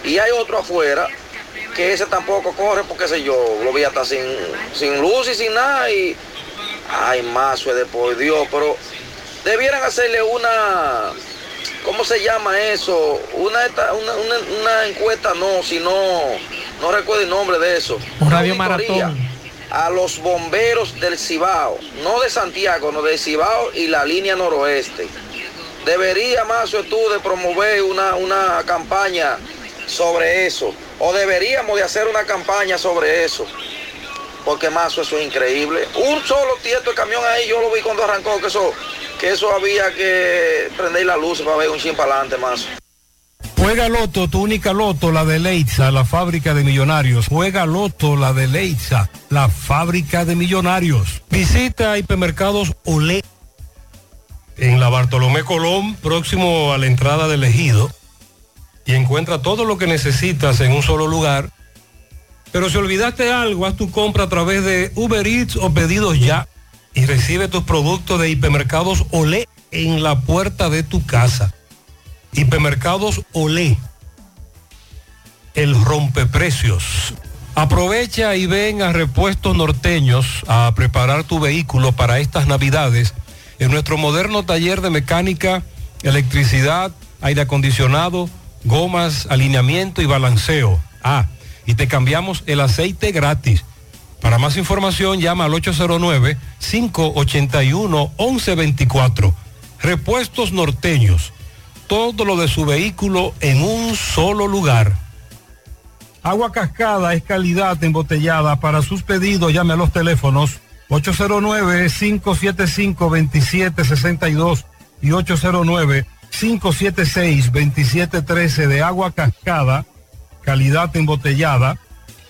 Speaker 51: y hay otro afuera que ese tampoco corre porque sé yo, lo vi hasta sin, sin luz y sin nada y ay Mazo de por Dios, pero debieran hacerle una ¿cómo se llama eso? Una una, una- una encuesta no, si no, no recuerdo el nombre de eso.
Speaker 9: Un radio maratón.
Speaker 51: A los bomberos del Cibao, no de Santiago, no del Cibao y la línea noroeste. Debería Mazo tú de promover una, una campaña sobre eso. O deberíamos de hacer una campaña sobre eso. Porque Mazo, eso es increíble. Un solo tieto de camión ahí, yo lo vi cuando arrancó, que eso, que eso había que prender la luz para ver un chin para adelante, Mazo.
Speaker 20: Juega Loto, tu única Loto, la de Leitza, la fábrica de millonarios. Juega Loto, la de Leitza, la fábrica de millonarios. Visita Hipermercados Olé en la Bartolomé Colón, próximo a la entrada del ejido, y encuentra todo lo que necesitas en un solo lugar. Pero si olvidaste algo, haz tu compra a través de Uber Eats o pedidos ya y recibe tus productos de Hipermercados Olé en la puerta de tu casa. Hipermercados Olé, el rompeprecios. Aprovecha y ven a Repuestos Norteños a preparar tu vehículo para estas navidades en nuestro moderno taller de mecánica, electricidad, aire acondicionado, gomas, alineamiento y balanceo. Ah, y te cambiamos el aceite gratis. Para más información llama al 809-581-1124. Repuestos norteños. Todo lo de su vehículo en un solo lugar. Agua Cascada es calidad embotellada. Para sus pedidos llame a los teléfonos 809-575-2762 y 809-576-2713 de Agua Cascada, calidad embotellada.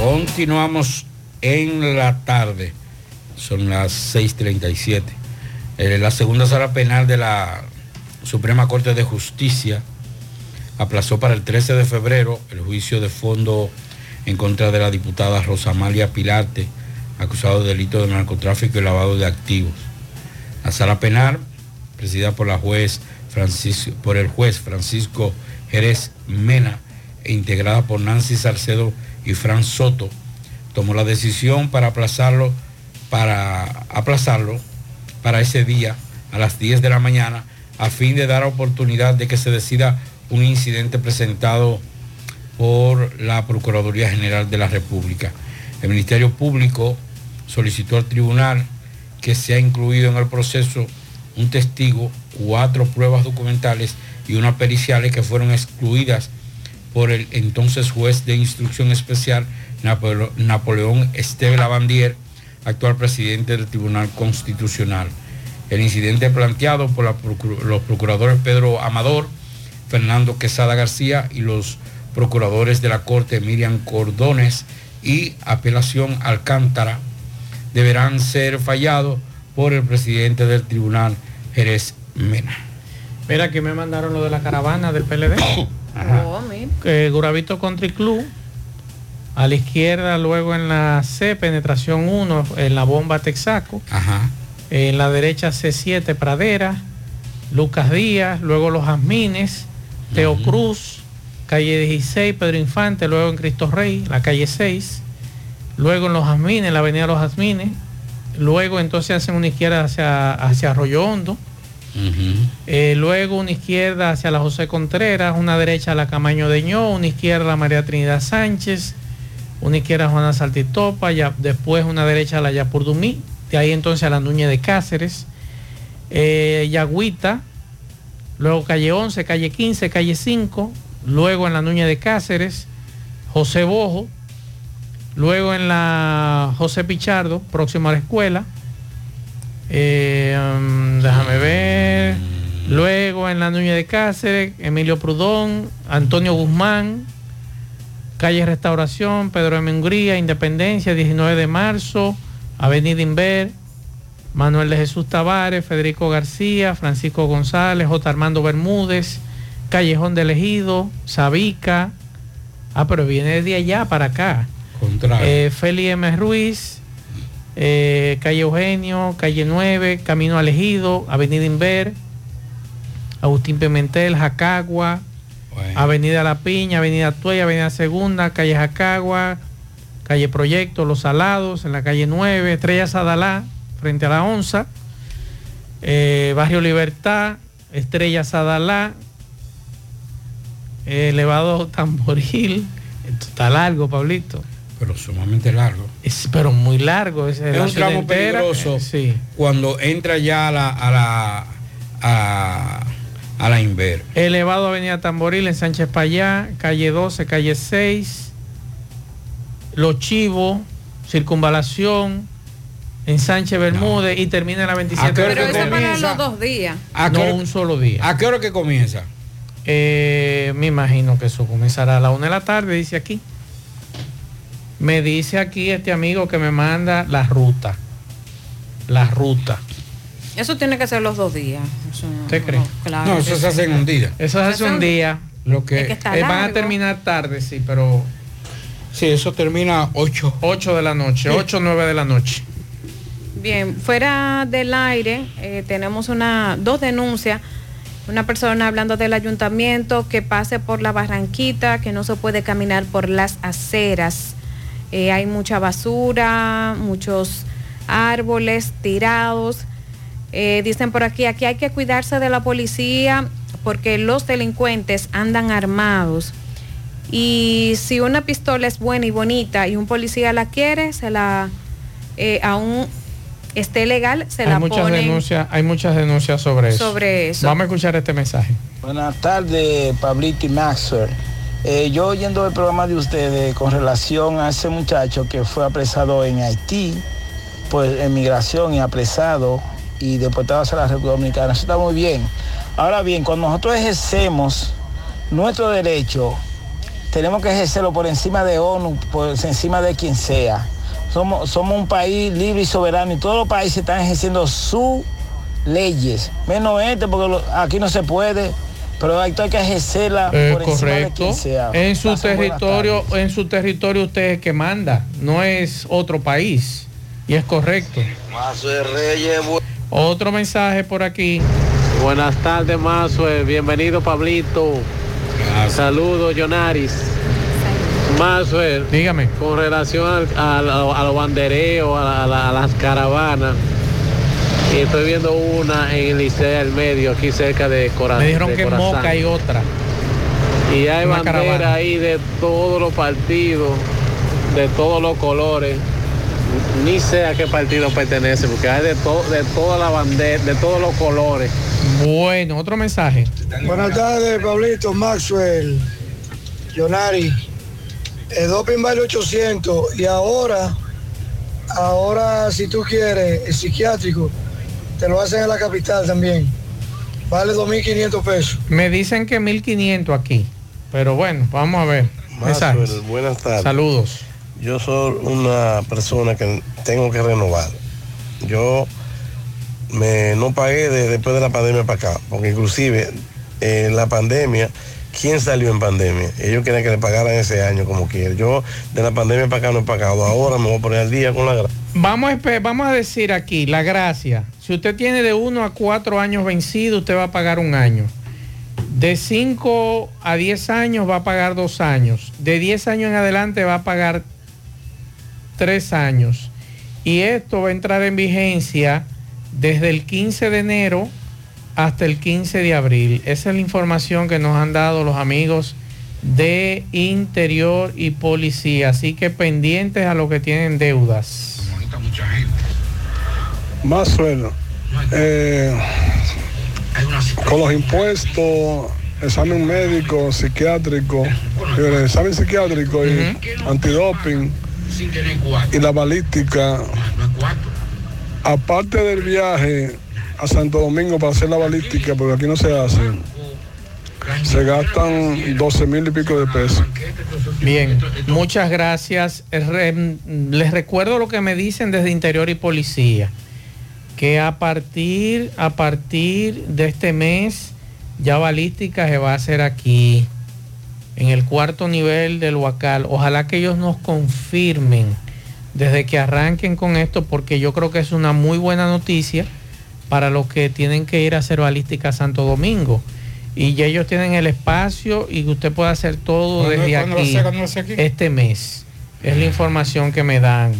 Speaker 10: Continuamos en la tarde. Son las 6.37. Eh, la segunda sala penal de la Suprema Corte de Justicia aplazó para el 13 de febrero el juicio de fondo en contra de la diputada Rosamalia Pilarte, acusado de delito de narcotráfico y lavado de activos. La sala penal, presidida por, por el juez Francisco Jerez Mena e integrada por Nancy Salcedo y Fran Soto tomó la decisión para aplazarlo para aplazarlo para ese día a las 10 de la mañana a fin de dar oportunidad de que se decida un incidente presentado por la Procuraduría General de la República. El Ministerio Público solicitó al tribunal que sea incluido en el proceso un testigo, cuatro pruebas documentales y unas periciales que fueron excluidas por el entonces juez de instrucción especial Napoleón Esteve Lavandier, actual presidente del Tribunal Constitucional. El incidente planteado por los procuradores Pedro Amador, Fernando Quesada García y los procuradores de la Corte Miriam Cordones y Apelación Alcántara deberán ser fallados por el presidente del tribunal Jerez Mena.
Speaker 9: Mira que me mandaron lo de la caravana del PLD.
Speaker 49: Oh,
Speaker 9: eh, Guravito Country Club, a la izquierda, luego en la C, penetración 1, en la bomba Texaco. En la derecha C7, Pradera, Lucas Díaz, luego Los Jazmines, Teo Cruz, calle 16, Pedro Infante, luego en Cristo Rey, la calle 6, luego en Los Jazmines, la avenida Los Jazmines, luego entonces hacen una izquierda hacia, hacia Arroyo Hondo, eh, luego una izquierda hacia la José Contreras, una derecha a la Camaño de Ño, una izquierda a María Trinidad Sánchez, una izquierda a Juana Saltitopa, ya, después una derecha a la Yapurdumí, de ahí entonces a la Núñez de Cáceres, eh, Yagüita, luego calle 11, calle 15, calle 5, luego en la Núñez de Cáceres, José Bojo, luego en la José Pichardo, próximo a la escuela, eh, um, déjame ver. Luego en la Núñez de Cáceres, Emilio Prudón, Antonio Guzmán, Calle Restauración, Pedro de Mengría, Independencia, 19 de marzo, Avenida Inver, Manuel de Jesús Tavares, Federico García, Francisco González, J. Armando Bermúdez, Callejón de Elegido, Sabica. Ah, pero viene de allá para acá. Eh, Feli M. Ruiz, eh, calle Eugenio, calle 9, Camino Alejido, Avenida Inver, Agustín Pimentel, Jacagua, Avenida La Piña, Avenida Tuella, Avenida Segunda, calle Jacagua, calle Proyecto, Los Salados, en la calle 9, Estrella Sadalá, frente a la Onza, eh, Barrio Libertad, Estrella Sadalá, elevado Tamboril, esto está largo, Pablito
Speaker 10: pero sumamente largo.
Speaker 9: Es, pero muy largo. Es,
Speaker 10: es un tramo peligroso
Speaker 9: sí.
Speaker 10: cuando entra ya a la, a la, a, a la Inver.
Speaker 9: Elevado Avenida Tamboril en Sánchez Payá, calle 12, calle 6, Los Chivos, Circunvalación, en Sánchez Bermúdez y termina en la 27.
Speaker 49: Pero eso para los dos días.
Speaker 9: no, un solo día.
Speaker 10: ¿A qué hora que comienza?
Speaker 9: Eh, me imagino que eso comenzará a la una de la tarde, dice aquí. Me dice aquí este amigo que me manda la ruta. La ruta.
Speaker 49: Eso tiene que ser los dos días.
Speaker 9: ¿Usted cree?
Speaker 10: No, eso se hace en un día.
Speaker 9: Eso se hace un día. Lo que,
Speaker 49: Es que está
Speaker 9: eh, van a terminar tarde, sí, pero
Speaker 52: Sí, eso termina 8.
Speaker 9: 8 de la noche, 8 o 9 de la noche.
Speaker 5: Bien, fuera del aire eh, tenemos una dos denuncias. Una persona hablando del ayuntamiento que pase por la barranquita, que no se puede caminar por las aceras. Eh, hay mucha basura, muchos árboles tirados. Eh, dicen por aquí, aquí hay que cuidarse de la policía porque los delincuentes andan armados. Y si una pistola es buena y bonita y un policía la quiere, se la eh, aún esté legal, se
Speaker 9: hay
Speaker 5: la
Speaker 9: muchas
Speaker 5: ponen
Speaker 9: denuncias, hay muchas denuncias sobre eso.
Speaker 5: sobre eso.
Speaker 9: Vamos a escuchar este mensaje.
Speaker 38: Buenas tardes, Pablito y Maxwell. Eh, yo oyendo el programa de ustedes con relación a ese muchacho que fue apresado en Haití, pues en migración y apresado y deportado hacia la República Dominicana, eso está muy bien. Ahora bien, cuando nosotros ejercemos nuestro derecho, tenemos que ejercerlo por encima de ONU, por encima de quien sea. Somos, somos un país libre y soberano y todos los países están ejerciendo sus leyes, menos este, porque aquí no se puede, pero esto hay que ejercerla
Speaker 9: Eh,
Speaker 38: por encima de
Speaker 9: correcto.
Speaker 38: quien sea.
Speaker 9: En su
Speaker 38: Pasen
Speaker 9: territorio, en su territorio usted es el que manda, no es otro país. Y es correcto. Otro mensaje por aquí.
Speaker 53: Buenas tardes, Mazue. Bienvenido, Pablito. Saludos, Yonaris. Mazue.
Speaker 9: Dígame.
Speaker 53: Con relación al- a, lo- a los bandereos, a, la- a las caravanas. Y estoy viendo una en el Liceo del Medio, aquí cerca de Corazón.
Speaker 9: Me dijeron que en Moca hay otra.
Speaker 53: Y hay
Speaker 9: una
Speaker 53: banderas
Speaker 9: caravana.
Speaker 53: ahí de todos los partidos, de todos los colores. Ni sé a qué partido pertenece, porque hay de, to- de toda la bandera, de todos los colores.
Speaker 9: Bueno, otro mensaje.
Speaker 24: Buenas tardes, Pablito, Maxwell, Yonari. El doping vale 800 y ahora, ahora si tú quieres, el psiquiátrico, te lo hacen en la capital también. Vale 2.500 pesos.
Speaker 9: Me dicen que 1500 aquí. Pero bueno, vamos a ver.
Speaker 54: Maxwell, buenas tardes.
Speaker 9: Saludos.
Speaker 54: Yo soy una persona que tengo que renovar. Yo me, no pagué de- después de la pandemia para acá, porque inclusive en la pandemia, ¿quién salió en pandemia? Ellos querían que le pagaran ese año como quiera. Yo de la pandemia para acá no he pagado. Ahora me voy a poner al día con la gra-
Speaker 9: Vamos a, vamos a decir aquí, la gracia. Si usted tiene de 1 a 4 años vencido, usted va a pagar un año. De 5 a 10 años va a pagar dos años. De 10 años en adelante va a pagar tres años. Y esto va a entrar en vigencia desde el 15 de enero hasta el 15 de abril. Esa es la información que nos han dado los amigos de Interior y Policía. Así que pendientes a los que tienen deudas.
Speaker 10: Más sueldo. Eh, con los impuestos, examen médico, psiquiátrico, examen psiquiátrico y antidoping y la balística. Aparte del viaje a Santo Domingo para hacer la balística, porque aquí no se hace, se gastan 12 mil y pico de pesos.
Speaker 9: Bien, muchas gracias. Les recuerdo lo que me dicen desde Interior y Policía, que a partir, a partir de este mes ya balística se va a hacer aquí, en el cuarto nivel del Huacal. Ojalá que ellos nos confirmen desde que arranquen con esto, porque yo creo que es una muy buena noticia para los que tienen que ir a hacer balística Santo Domingo. Y ya ellos tienen el espacio y usted puede hacer todo
Speaker 52: ¿Cuándo-
Speaker 9: desde
Speaker 52: cuándo lo
Speaker 9: aquí,
Speaker 52: aquí?
Speaker 9: este mes. Es la información que me dan.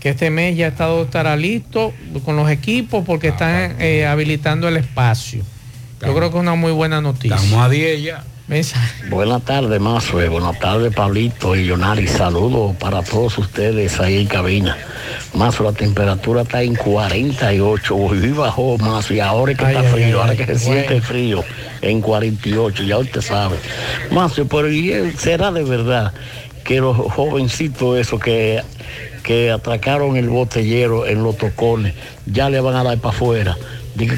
Speaker 9: Que este mes ya está, estará listo con los equipos porque están eh, habilitando el espacio. Yo creo que es una muy buena noticia.
Speaker 52: Estamos a 10 ya.
Speaker 55: Buenas tardes, Mazue. Buenas tardes, Pablito y Leonari. Saludos para todos ustedes ahí en cabina. Mazo, la temperatura está en 48. Hoy bajó más y ahora es que
Speaker 9: Ay,
Speaker 55: está
Speaker 9: ay,
Speaker 55: frío,
Speaker 9: ay,
Speaker 55: ahora que se siente frío en 48, ya usted sabe. Mazo, pero ¿y él será de verdad que los jovencitos esos que, que atracaron el botellero en los tocones ya le van a dar para afuera?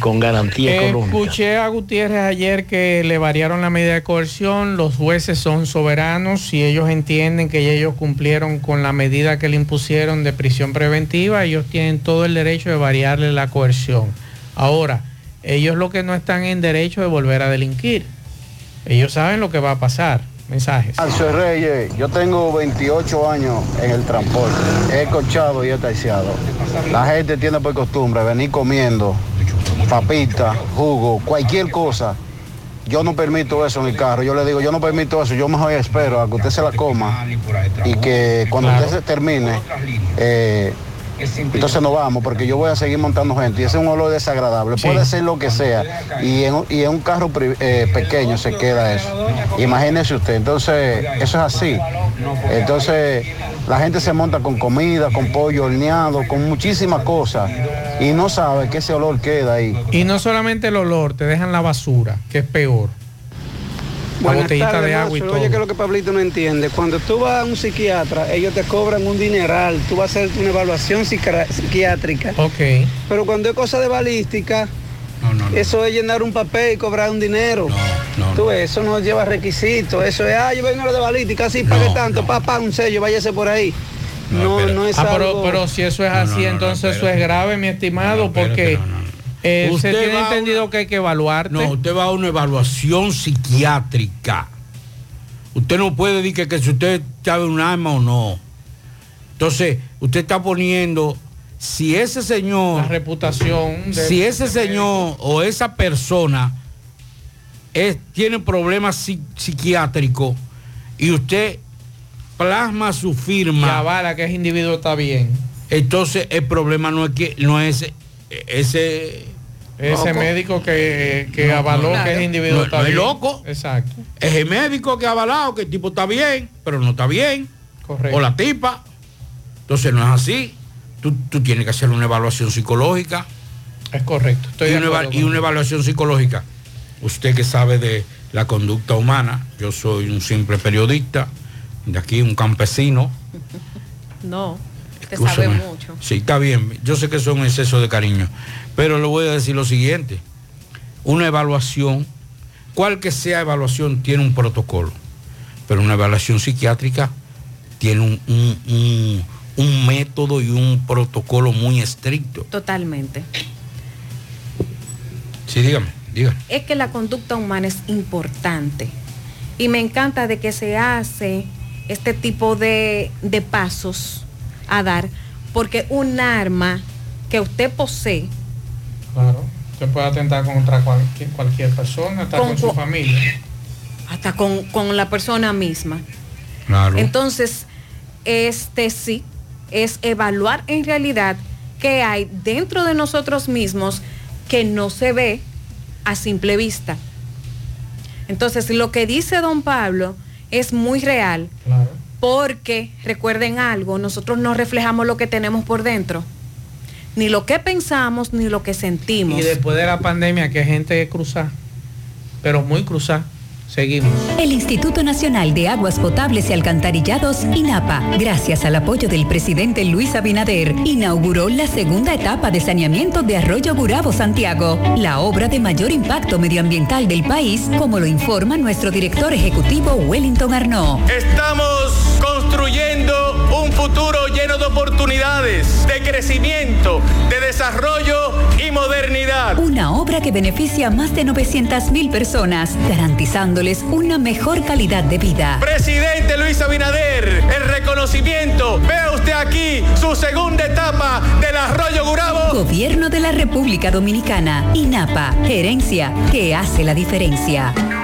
Speaker 55: Con garantía económica.
Speaker 9: Escuché a Gutiérrez ayer que le variaron la medida de coerción, los jueces son soberanos y ellos entienden que ellos cumplieron con la medida que le impusieron de prisión preventiva, ellos tienen todo el derecho de variarle la coerción. Ahora, ellos lo que no están en derecho de volver a delinquir. Ellos saben lo que va a pasar, Mensajes.
Speaker 41: Soy Reyes, yo tengo 28 años en el transporte. He cochado y he taxiado. La gente tiene por costumbre venir comiendo papita, jugo, cualquier cosa. Yo no permito eso en el carro. Yo le digo, yo no permito eso. Yo mejor espero a que usted se la coma y que cuando usted se termine, eh, entonces nos vamos porque yo voy a seguir montando gente y ese es un olor desagradable. Puede ser lo que sea y en, y en un carro eh, pequeño se queda eso. Imagínese usted. Entonces, eso es así. Entonces, la gente se monta con comida, con pollo horneado, con muchísimas cosas y no sabe que ese olor queda ahí.
Speaker 9: Y no solamente el olor, te dejan la basura, que es peor. La
Speaker 54: Buenas
Speaker 9: botellita
Speaker 54: tardes,
Speaker 9: de agua y todo.
Speaker 54: Oye, que es lo que Pablito no entiende. Cuando tú vas a un psiquiatra, ellos te cobran un dineral. Tú vas a hacer una evaluación psiquiátrica.
Speaker 9: Ok.
Speaker 54: Pero cuando es cosa de balística, eso es llenar un papel y cobrar un dinero. Tú ves, eso no lleva requisitos. Eso es, ah, yo vengo a lo de balística, sí, pague tanto, papá, un sello, váyase por ahí. No, no, es
Speaker 9: Ah, pero,
Speaker 54: algo...
Speaker 9: pero si eso es así, entonces eso es grave, mi estimado, porque eh, se
Speaker 10: Usted
Speaker 9: tiene
Speaker 10: va a
Speaker 9: entendido que hay que evaluarte.
Speaker 10: No, usted va a una evaluación psiquiátrica. Usted no puede decir que, que si usted sabe un arma o no. Entonces, usted está poniendo, si ese señor...
Speaker 9: La reputación. de-
Speaker 10: si ese señor o esa persona es- tiene problemas psi- psiquiátricos y usted plasma su
Speaker 9: y
Speaker 10: firma,
Speaker 9: avala que ese individuo está bien.
Speaker 10: entonces el problema no es que no es ese
Speaker 9: Ese médico que, que
Speaker 10: No,
Speaker 9: avaló
Speaker 10: no,
Speaker 9: que ese individuo está
Speaker 10: no es
Speaker 9: bien.
Speaker 10: loco.
Speaker 9: Exacto.
Speaker 10: Es el médico que ha avalado que el tipo está bien, pero no está bien.
Speaker 9: Correcto.
Speaker 10: O la tipa. Entonces no es así. Tú, tú tienes que hacer una evaluación psicológica.
Speaker 9: Es correcto. Estoy
Speaker 10: y, una, y una evaluación psicológica. Usted que sabe de la conducta humana, yo soy un simple periodista, de aquí un campesino.
Speaker 5: No, te sabe mucho.
Speaker 10: Sí, está bien. Yo sé que eso es un exceso de cariño. Pero le voy a decir lo siguiente. Una evaluación, cual que sea evaluación, tiene un protocolo. Pero una evaluación psiquiátrica tiene un, un- un- un método y un protocolo muy estricto.
Speaker 5: Totalmente.
Speaker 10: Sí, dígame, dígame.
Speaker 5: Es que la conducta humana es importante. Y me encanta de que se hace este tipo de, de pasos a dar, porque un arma que usted posee
Speaker 9: Claro. Usted puede atentar contra cualquier, cualquier persona, hasta
Speaker 5: Con
Speaker 9: con, su familia.
Speaker 5: hasta con, con la persona misma.
Speaker 10: Claro.
Speaker 5: Entonces, este sí, es evaluar en realidad qué hay dentro de nosotros mismos que no se ve a simple vista. Entonces, lo que dice don Pablo es muy real, porque recuerden algo, nosotros no reflejamos lo que tenemos por dentro, ni lo que pensamos, ni lo que sentimos.
Speaker 9: Y después de la pandemia, que gente cruzada, pero muy cruzada, seguimos.
Speaker 11: El Instituto Nacional de Aguas Potables y Alcantarillados, INAPA, gracias al apoyo del presidente Luis Abinader, inauguró la segunda etapa de saneamiento de Arroyo Gurabo Santiago, la obra de mayor impacto medioambiental del país, como lo informa nuestro director ejecutivo Wellington Arnaud.
Speaker 12: Estamos construyendo futuro lleno de oportunidades, de crecimiento, de desarrollo y modernidad.
Speaker 11: Una obra que beneficia a más de 900 mil personas, garantizándoles una mejor calidad de vida.
Speaker 12: Presidente Luis Abinader, el reconocimiento. Vea usted aquí su segunda etapa del Arroyo Gurabo.
Speaker 11: Gobierno de la República Dominicana, INAPA, gerencia que hace la diferencia.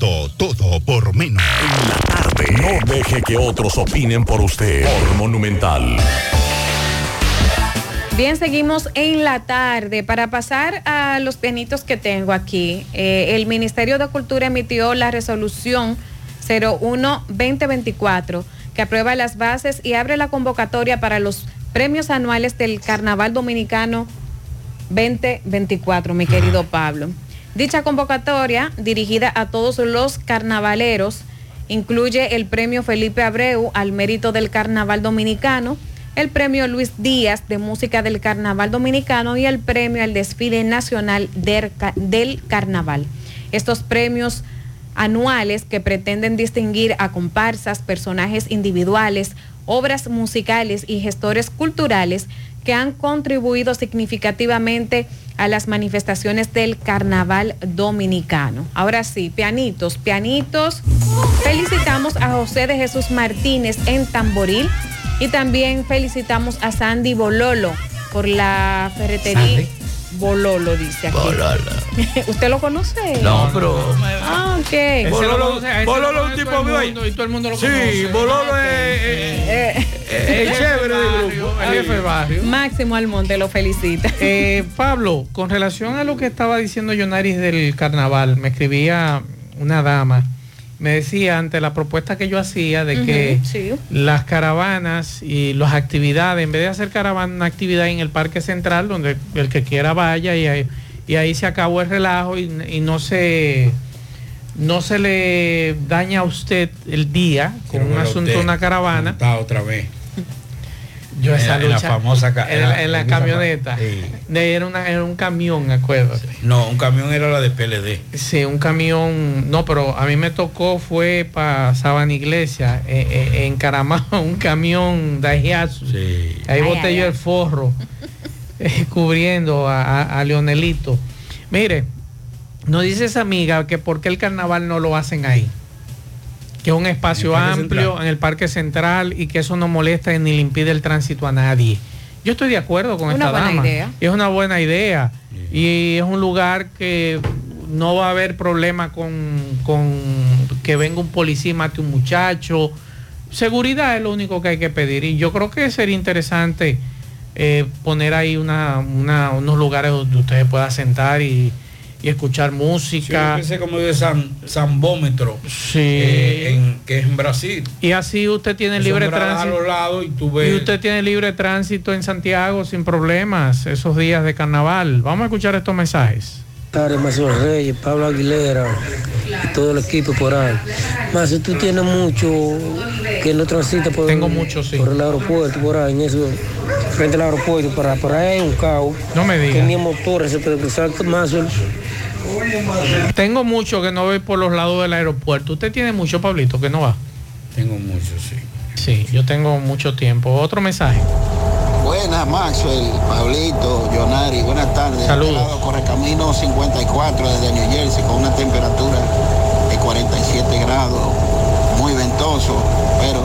Speaker 8: Todo por menos. En
Speaker 56: la tarde. No deje que otros opinen por usted. Por Monumental.
Speaker 5: Bien, seguimos en la tarde. Para pasar a los pianitos que tengo aquí, eh, el Ministerio de Cultura emitió la resolución 01-2024 que aprueba las bases y abre la convocatoria para los premios anuales del Carnaval Dominicano 2024, mi querido Pablo. Dicha convocatoria, dirigida a todos los carnavaleros, incluye el premio Felipe Abreu al mérito del carnaval dominicano, el premio Luis Díaz de música del carnaval dominicano y el premio al desfile nacional del, ca- del carnaval. Estos premios anuales que pretenden distinguir a comparsas, personajes individuales, obras musicales y gestores culturales que han contribuido significativamente a las manifestaciones del carnaval dominicano. Ahora sí, pianitos, pianitos. Felicitamos a José de Jesús Martínez en Tamboril y también felicitamos a Sandy Bololo por la ferretería. Bololo dice aquí. ¿Usted lo conoce?
Speaker 10: No, pero.
Speaker 5: Ah, ok.
Speaker 9: Bololo- Bololo
Speaker 10: lo
Speaker 9: es un tipo
Speaker 10: el
Speaker 9: vivo
Speaker 10: Y todo el mundo lo
Speaker 9: Sí,
Speaker 10: conoce.
Speaker 9: Bololo
Speaker 10: Ah,
Speaker 9: es-
Speaker 5: Eh,
Speaker 9: Es chévere del grupo.
Speaker 5: el
Speaker 9: jefe del barrio.
Speaker 5: Máximo Almonte lo felicita.
Speaker 9: Eh, Pablo, con relación a lo que estaba diciendo Yonaris del carnaval, me escribía una dama, me decía ante la propuesta que yo hacía de que
Speaker 5: sí.
Speaker 9: las caravanas y las actividades, en vez de hacer caravana, una actividad en el Parque Central, donde el que quiera vaya y ahí, y ahí se acabó el relajo y, y no se no se le daña a usted el día con un asunto, una caravana.
Speaker 10: otra vez.
Speaker 9: Yo
Speaker 10: En
Speaker 9: esa
Speaker 10: la- en la famosa ca-
Speaker 9: en, la- en la
Speaker 10: en
Speaker 9: camioneta.
Speaker 10: Sí.
Speaker 9: De- Era, una- era un camión, acuérdate.
Speaker 10: No, un camión era la de PLD.
Speaker 9: Sí, un camión. No, pero a mí me tocó fue para Sabana Iglesia, eh, eh, en Caramao, un camión de Ajiazu. Ahí
Speaker 10: Ay,
Speaker 9: boté
Speaker 10: ay,
Speaker 9: yo
Speaker 10: ay.
Speaker 9: el forro, eh, cubriendo a, a- a Leonelito. Mire, nos dice esa amiga que por qué el carnaval no lo hacen ahí. Que es un espacio amplio
Speaker 10: Central.
Speaker 9: en el Parque Central y que eso no molesta ni le impide el tránsito a nadie. Yo estoy de acuerdo con
Speaker 5: Una
Speaker 9: esta
Speaker 5: buena
Speaker 9: dama.
Speaker 5: idea.
Speaker 9: Es una buena idea. Y es un lugar que no va a haber problema con, con que venga un policía y mate un muchacho. Seguridad es lo único que hay que pedir. Y yo creo que sería interesante eh, poner ahí una, una- unos lugares donde ustedes puedan sentar y, y escuchar
Speaker 10: Sí,
Speaker 9: música.
Speaker 10: yo pensé como de San, Zambómetro,
Speaker 9: Sí.
Speaker 10: eh, en- que es en Brasil.
Speaker 9: Y así usted tiene libre tránsito.
Speaker 10: a los lados y tú
Speaker 9: Y
Speaker 10: ves-
Speaker 9: usted tiene libre tránsito en Santiago sin problemas esos días de carnaval. Vamos a escuchar estos mensajes.
Speaker 57: Tardes, Mazo Reyes, Pablo Aguilera y todo el equipo por ahí. Más tú tienes mucho que no transita por,
Speaker 9: Tengo mucho, sí.
Speaker 57: por el aeropuerto, por ahí, en eso, frente al aeropuerto, para, por ahí hay un caos.
Speaker 9: No me diga.
Speaker 57: Que ni en motores se puede cruzar más.
Speaker 9: Tengo mucho que no voy por los lados del aeropuerto. Usted tiene mucho, Pablito, que no va.
Speaker 10: Tengo mucho, sí.
Speaker 9: Sí, yo tengo mucho tiempo. Otro mensaje.
Speaker 18: Buenas, Maxwell, Pablito, Jonari, buenas tardes.
Speaker 9: Saludos.
Speaker 18: Este Correcamino 54 desde New Jersey con una temperatura de 47 grados, muy ventoso, pero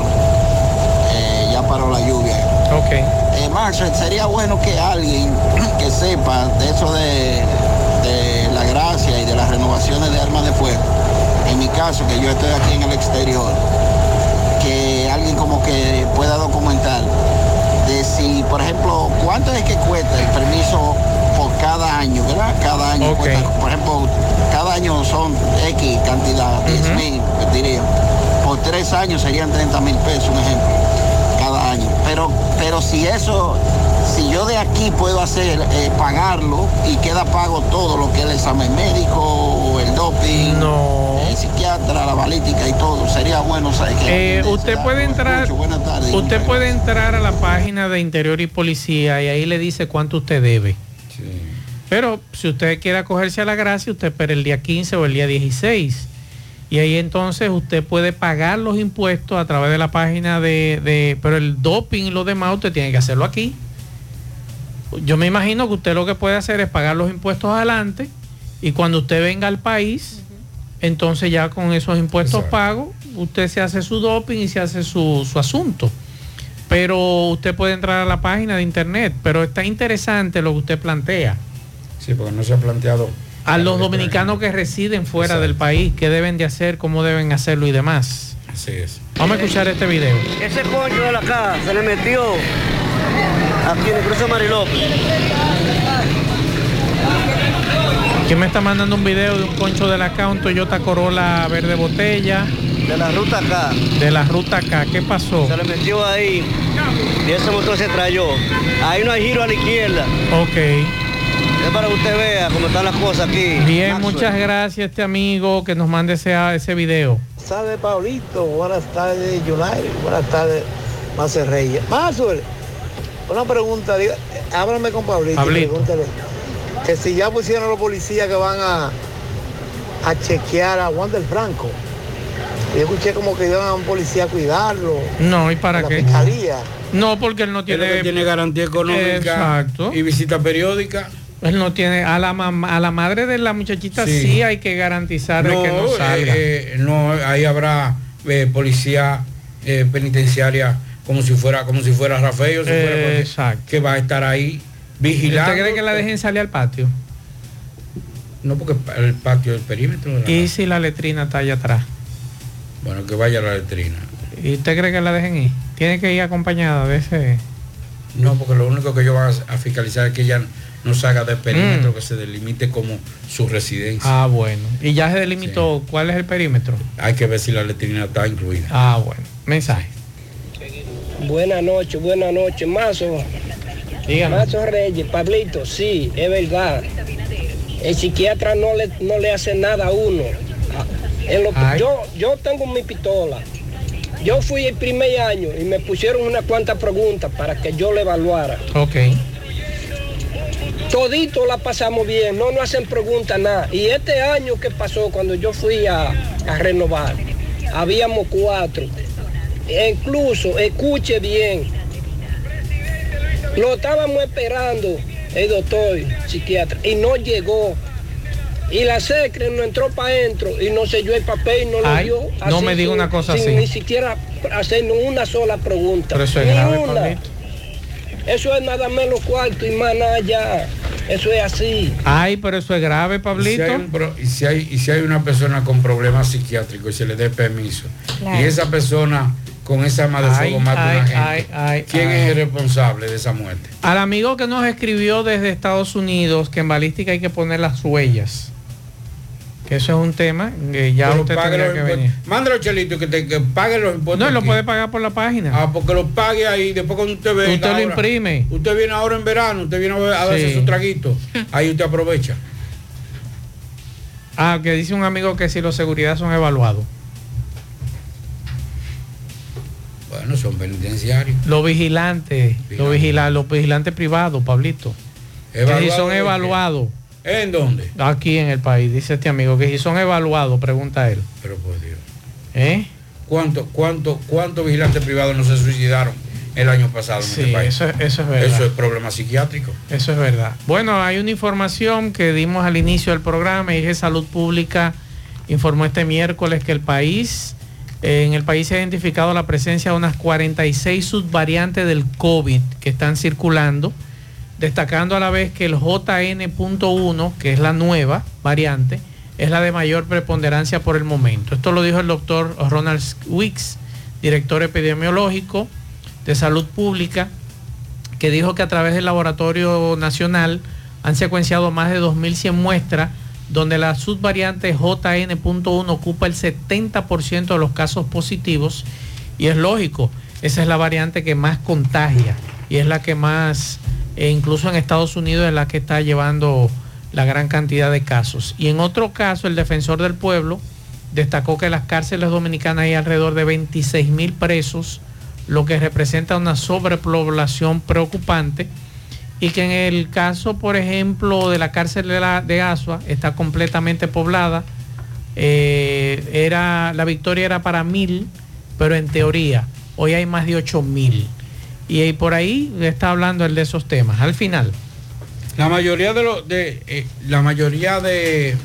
Speaker 18: eh, ya paró la lluvia.
Speaker 9: Ok.
Speaker 18: Eh, Maxwell, sería bueno que alguien que sepa de eso de, de armas de fuego, en mi caso, que yo estoy aquí en el exterior, que alguien como que pueda documentar de si, por ejemplo, cuánto es que cuesta el permiso por cada año, ¿verdad? Cada año cuesta, por ejemplo, cada año son X cantidad, 10 mil, diría. Por tres años serían 30 mil pesos, un ejemplo. Pero, pero si eso, si yo de aquí puedo hacer, eh, pagarlo y queda pago todo lo que es el examen médico, el doping, el psiquiatra, la balística y todo, sería bueno saber que
Speaker 9: Eh, usted puede entrar,
Speaker 18: Buenas tardes.
Speaker 9: usted puede entrar a la página de Interior y Policía y ahí le dice cuánto usted debe. Pero si usted quiere acogerse a la gracia, usted espera el día 15 o el día 16. Y ahí entonces usted puede pagar los impuestos a través de la página de, de- pero el doping y lo demás usted tiene que hacerlo aquí. Yo me imagino que usted lo que puede hacer es pagar los impuestos adelante y cuando usted venga al país, entonces ya con esos impuestos pagos, usted se hace su doping y se hace su, su asunto. Pero usted puede entrar a la página de internet, pero está interesante lo que usted plantea.
Speaker 10: Sí, porque no se ha planteado.
Speaker 9: A los dominicanos que residen fuera del país, qué deben de hacer, cómo deben hacerlo y demás.
Speaker 10: Así es.
Speaker 9: Vamos a escuchar este video.
Speaker 57: Ese coño de la casa se le metió aquí en el cruce Marilópez.
Speaker 9: ¿Quién me está mandando un video de un concho de la K, un Toyota Corolla verde botella?
Speaker 57: De la ruta acá.
Speaker 9: De la ruta K, ¿qué pasó?
Speaker 57: Se le metió ahí y ese motor se trayó. Ahí no hay giro a la izquierda.
Speaker 9: Ok.
Speaker 58: Es para que usted vea cómo están las cosas aquí.
Speaker 9: Bien,
Speaker 58: Maxwell.
Speaker 9: muchas gracias a este amigo que nos mande ese, ese video.
Speaker 59: tardes, Pablito. Buenas tardes, United. Buenas tardes, Marcel Reyes. Maxwell, una pregunta. Diga, háblame con Pablito. Pregúntale que si ya pusieron los policías que van a, a chequear a Wander Franco. Yo escuché como que iban a un policía a cuidarlo.
Speaker 9: No, ¿y para
Speaker 59: la
Speaker 9: qué?
Speaker 59: fiscalía.
Speaker 9: No, porque él no
Speaker 10: Él
Speaker 9: tiene...
Speaker 10: tiene garantía económica
Speaker 9: Exacto.
Speaker 10: y visita periódica.
Speaker 9: Él no tiene... A la, a la madre de la muchachita sí,
Speaker 10: Sí.
Speaker 9: hay que garantizar de que no
Speaker 10: eh,
Speaker 9: salga.
Speaker 10: eh, no, ahí habrá eh, policía eh, penitenciaria como si fuera como si fuera Rafael, o si fuera
Speaker 9: Exacto.
Speaker 10: que va a estar ahí vigilando.
Speaker 9: ¿Usted cree que la dejen salir al patio?
Speaker 10: No, porque el patio del perímetro. de
Speaker 9: ¿Y si la letrina está allá atrás?
Speaker 10: Bueno, que vaya a la letrina.
Speaker 9: ¿Y usted cree que la dejen ir? Tiene que ir acompañada de ese...
Speaker 10: No, porque lo único que ellos van a fiscalizar es que ella no salga del perímetro,
Speaker 9: Mm.
Speaker 10: que se delimite como su residencia.
Speaker 9: Ah, bueno. Y ya se delimitó cuál es el perímetro.
Speaker 10: Hay que ver si la letrina está incluida.
Speaker 9: Ah, bueno. Mensaje.
Speaker 60: Buenas noches, buenas noches, Mazo.
Speaker 9: Dígame.
Speaker 60: Mazo Reyes, Pablito, sí, es verdad. El psiquiatra no le, no le hace nada a uno. Ah, en lo-
Speaker 9: Ay.
Speaker 60: yo, yo tengo mi pistola. Yo fui el primer año y me pusieron unas cuantas preguntas para que yo le evaluara.
Speaker 9: Ok.
Speaker 60: Todito la pasamos bien, no nos hacen preguntas nada. Y este año que pasó, cuando yo fui a, a renovar, habíamos cuatro. E incluso, escuche bien, lo estábamos esperando el doctor psiquiatra y no llegó. Y la secre no entró para adentro y no selló el papel y no lo
Speaker 9: Ay,
Speaker 60: dio.
Speaker 9: no me diga
Speaker 60: sin-
Speaker 9: una cosa
Speaker 60: sin
Speaker 9: así.
Speaker 60: Ni siquiera hacernos una sola pregunta.
Speaker 9: Pero eso es
Speaker 60: Ni
Speaker 9: grave,
Speaker 60: una.
Speaker 9: Pablito.
Speaker 60: Eso es nada menos cuarto y más nada ya. Eso es así.
Speaker 9: Ay, pero eso es grave,
Speaker 10: Y si,
Speaker 9: Pablito.
Speaker 10: hay un pro- y si hay, y si hay una persona con problemas psiquiátricos y se le dé permiso,
Speaker 9: Claro.
Speaker 10: y esa persona con esa arma de
Speaker 9: Ay,
Speaker 10: fuego mata a
Speaker 9: ay,
Speaker 10: una gente,
Speaker 9: ay,
Speaker 10: ¿quién
Speaker 9: ay.
Speaker 10: es el responsable de esa muerte?
Speaker 9: Al amigo que nos escribió desde Estados Unidos que en balística hay que poner las huellas. Que eso es un tema que ya
Speaker 10: Pero
Speaker 9: usted tendría que venir.
Speaker 10: Mándalo, Chelito, que, te, que pague los impuestos.
Speaker 9: No, lo puede pagar por la página.
Speaker 10: Ah, porque lo pague ahí, después cuando usted venga
Speaker 9: Usted lo
Speaker 10: ahora-
Speaker 9: imprime.
Speaker 10: Usted viene ahora en verano, usted viene a, ver- a darse
Speaker 9: Sí.
Speaker 10: su traguito. Ahí usted aprovecha.
Speaker 9: Ah, que dice un amigo que si los seguridad son evaluados.
Speaker 10: Bueno, son penitenciarios.
Speaker 9: Los vigilantes, los, vigila- los vigilantes privados, Pablito. Que si
Speaker 10: ¿Evaluados
Speaker 9: son
Speaker 10: qué? ¿En dónde?
Speaker 9: Aquí en el país, dice este amigo, que si son evaluados, pregunta él.
Speaker 10: Pero por Dios.
Speaker 9: ¿Eh?
Speaker 10: ¿Cuántos cuánto, cuántos vigilantes privados no se suicidaron el año pasado en
Speaker 9: Sí,
Speaker 10: este país?
Speaker 9: eso, eso es verdad.
Speaker 10: Eso es problema psiquiátrico.
Speaker 9: Eso es verdad. Bueno, hay una información que dimos al inicio del programa y es que Salud Pública informó este miércoles que el país, en el país se ha identificado la presencia de unas 46 subvariantes del COVID que están circulando, destacando a la vez que el JN.1, que es la nueva variante, es la de mayor preponderancia por el momento. Esto lo dijo el doctor Ronald Wicks, director epidemiológico de salud pública, que dijo que a través del laboratorio nacional han secuenciado más de 2.100 muestras, donde la subvariante JN.1 ocupa el 70% de los casos positivos, y es lógico, esa es la variante que más contagia y es la que más, e incluso en Estados Unidos, es la que está llevando la gran cantidad de casos. Y en otro caso, el defensor del pueblo destacó que en las cárceles dominicanas hay alrededor de 26 mil presos, lo que representa una sobrepoblación preocupante y que en el caso, por ejemplo, de la cárcel de, Asua está completamente poblada. Eh, era, la victoria era para mil, pero en teoría hoy hay más de ocho mil. Y, ahí por ahí está hablando él de esos temas. Al final.
Speaker 10: La mayoría de los de eh, la mayoría de,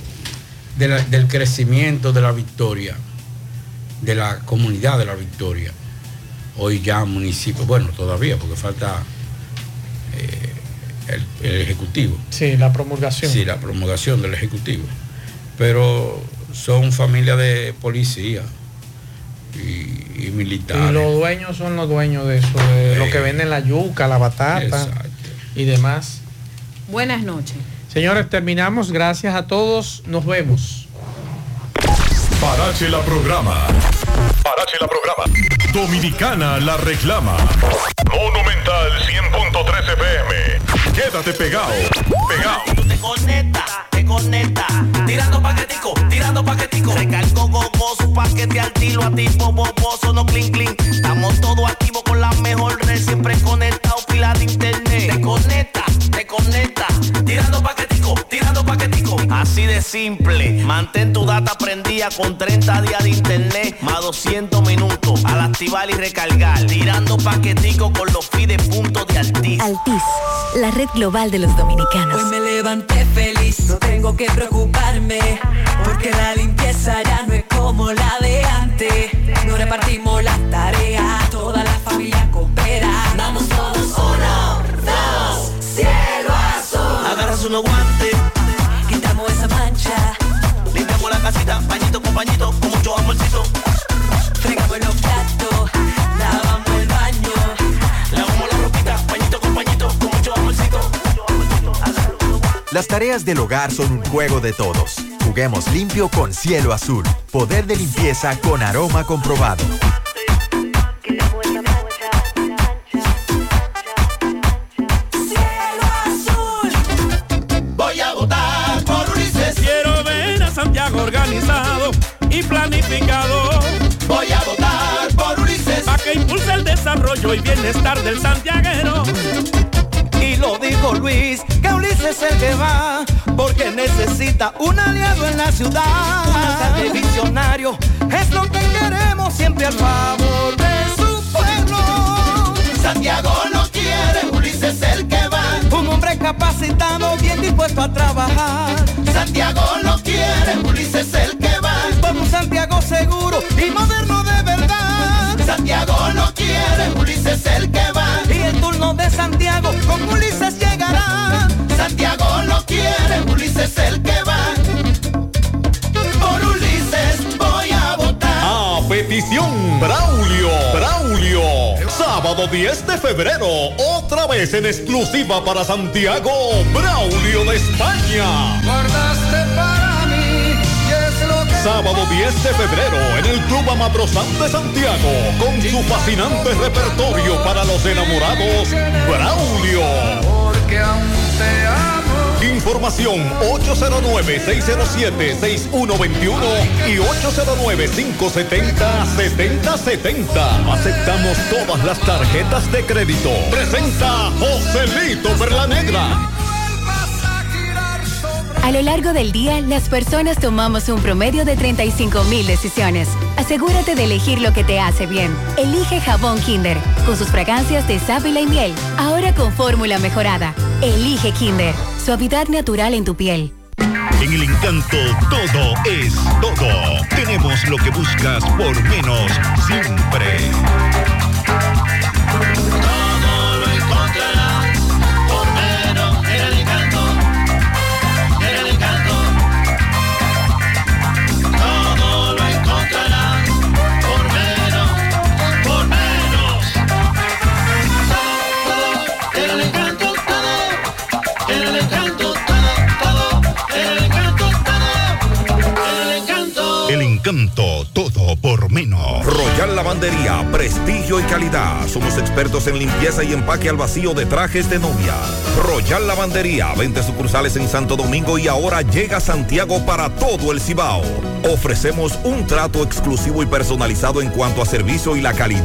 Speaker 10: de la- del crecimiento de la victoria, de la comunidad de la victoria, hoy ya municipio, bueno todavía porque falta eh, el, el ejecutivo.
Speaker 9: Sí, la promulgación.
Speaker 10: Sí, la promulgación del ejecutivo. Pero son familias de policía y, y militares.
Speaker 9: Y los dueños son los dueños de eso, de lo que venden la yuca, la batata y demás.
Speaker 49: Buenas noches.
Speaker 9: Señores, terminamos. Gracias a todos. Nos vemos.
Speaker 8: Parache la programa. Parache la programa. Dominicana la reclama. Monumental 100.13 FM. Quédate pegado. Pegado.
Speaker 61: Te conecta, te conecta. Tirando paquetico, tirando paquetico. Recargo gogoso, paquete al tiro, a tipo boboso, no clink clink. Estamos todos activos con la mejor red, siempre conectado, pila de internet. Te conecta, te conecta. Tirando paquetico, tirando paquetico. Así de simple. Mantén tu data prendida con 30 días de internet, más 200 minutos al activar y recargar. Tirando paquetico con los fides puntos de Altis.
Speaker 62: Altis, la red global de los dominicanos.
Speaker 63: Hoy me levanté feliz, no tengo que preocuparme, porque la limpieza ya no es como la de antes. No repartimos las tareas, toda la familia coopera. Vamos todos, uno,
Speaker 61: Agarras unos guantes,
Speaker 63: Quitamos esa mancha,
Speaker 61: limpiamos la casita, pañito con pañito, con mucho amorcito.
Speaker 63: fregamos los platos, lavamos el baño.
Speaker 61: Lavamos la ropita, pañito con pañito, con mucho amorcito.
Speaker 59: Las tareas del hogar son un juego de todos. Juguemos limpio con cielo azul. Poder de limpieza con aroma comprobado.
Speaker 64: Organizado y planificado.
Speaker 61: Voy a votar por Ulises.
Speaker 64: Para que impulse el desarrollo y bienestar del santiaguero.
Speaker 61: Y lo dijo Luis, que Ulises es el que va, porque necesita un aliado en la ciudad. Un alcalde visionario, es lo que queremos siempre al favor de su pueblo. Santiago lo capacitado, bien dispuesto a trabajar. Santiago lo quiere, Ulises es el que va. Un Santiago seguro y moderno de verdad. Santiago lo quiere, Ulises es el que va. Y el turno de Santiago con Ulises llegará. Santiago lo quiere, Ulises es el que va.
Speaker 8: Braulio. Braulio. Sábado 10 de febrero. Otra vez en exclusiva para Santiago. Braulio de España.
Speaker 65: Guardaste para mí y es lo que
Speaker 8: Sábado 10 de febrero en el Club Amabrosán de Santiago. Con su fascinante repertorio para los enamorados. Braulio.
Speaker 65: porque aún te amo.
Speaker 8: Información 809-607-6121 y 809-570-7070. Aceptamos todas las tarjetas de crédito. Presenta Joselito Perla Negra.
Speaker 62: A lo largo del día, las personas tomamos un promedio de 35 mil decisiones. Asegúrate de elegir lo que te hace bien. Elige jabón Kinder, con sus fragancias de sábila y miel. Ahora con fórmula mejorada. Elige Kinder, suavidad natural en tu piel.
Speaker 56: En el encanto todo es todo. Tenemos lo que buscas por menos siempre.
Speaker 65: Todo por menos.
Speaker 66: Royal Lavandería, prestigio y calidad. Somos expertos en limpieza y empaque al vacío de trajes de novia. Royal Lavandería, 20 sucursales en Santo Domingo y ahora llega Santiago para todo el Cibao. Ofrecemos un trato exclusivo y personalizado en cuanto a servicio y la calidad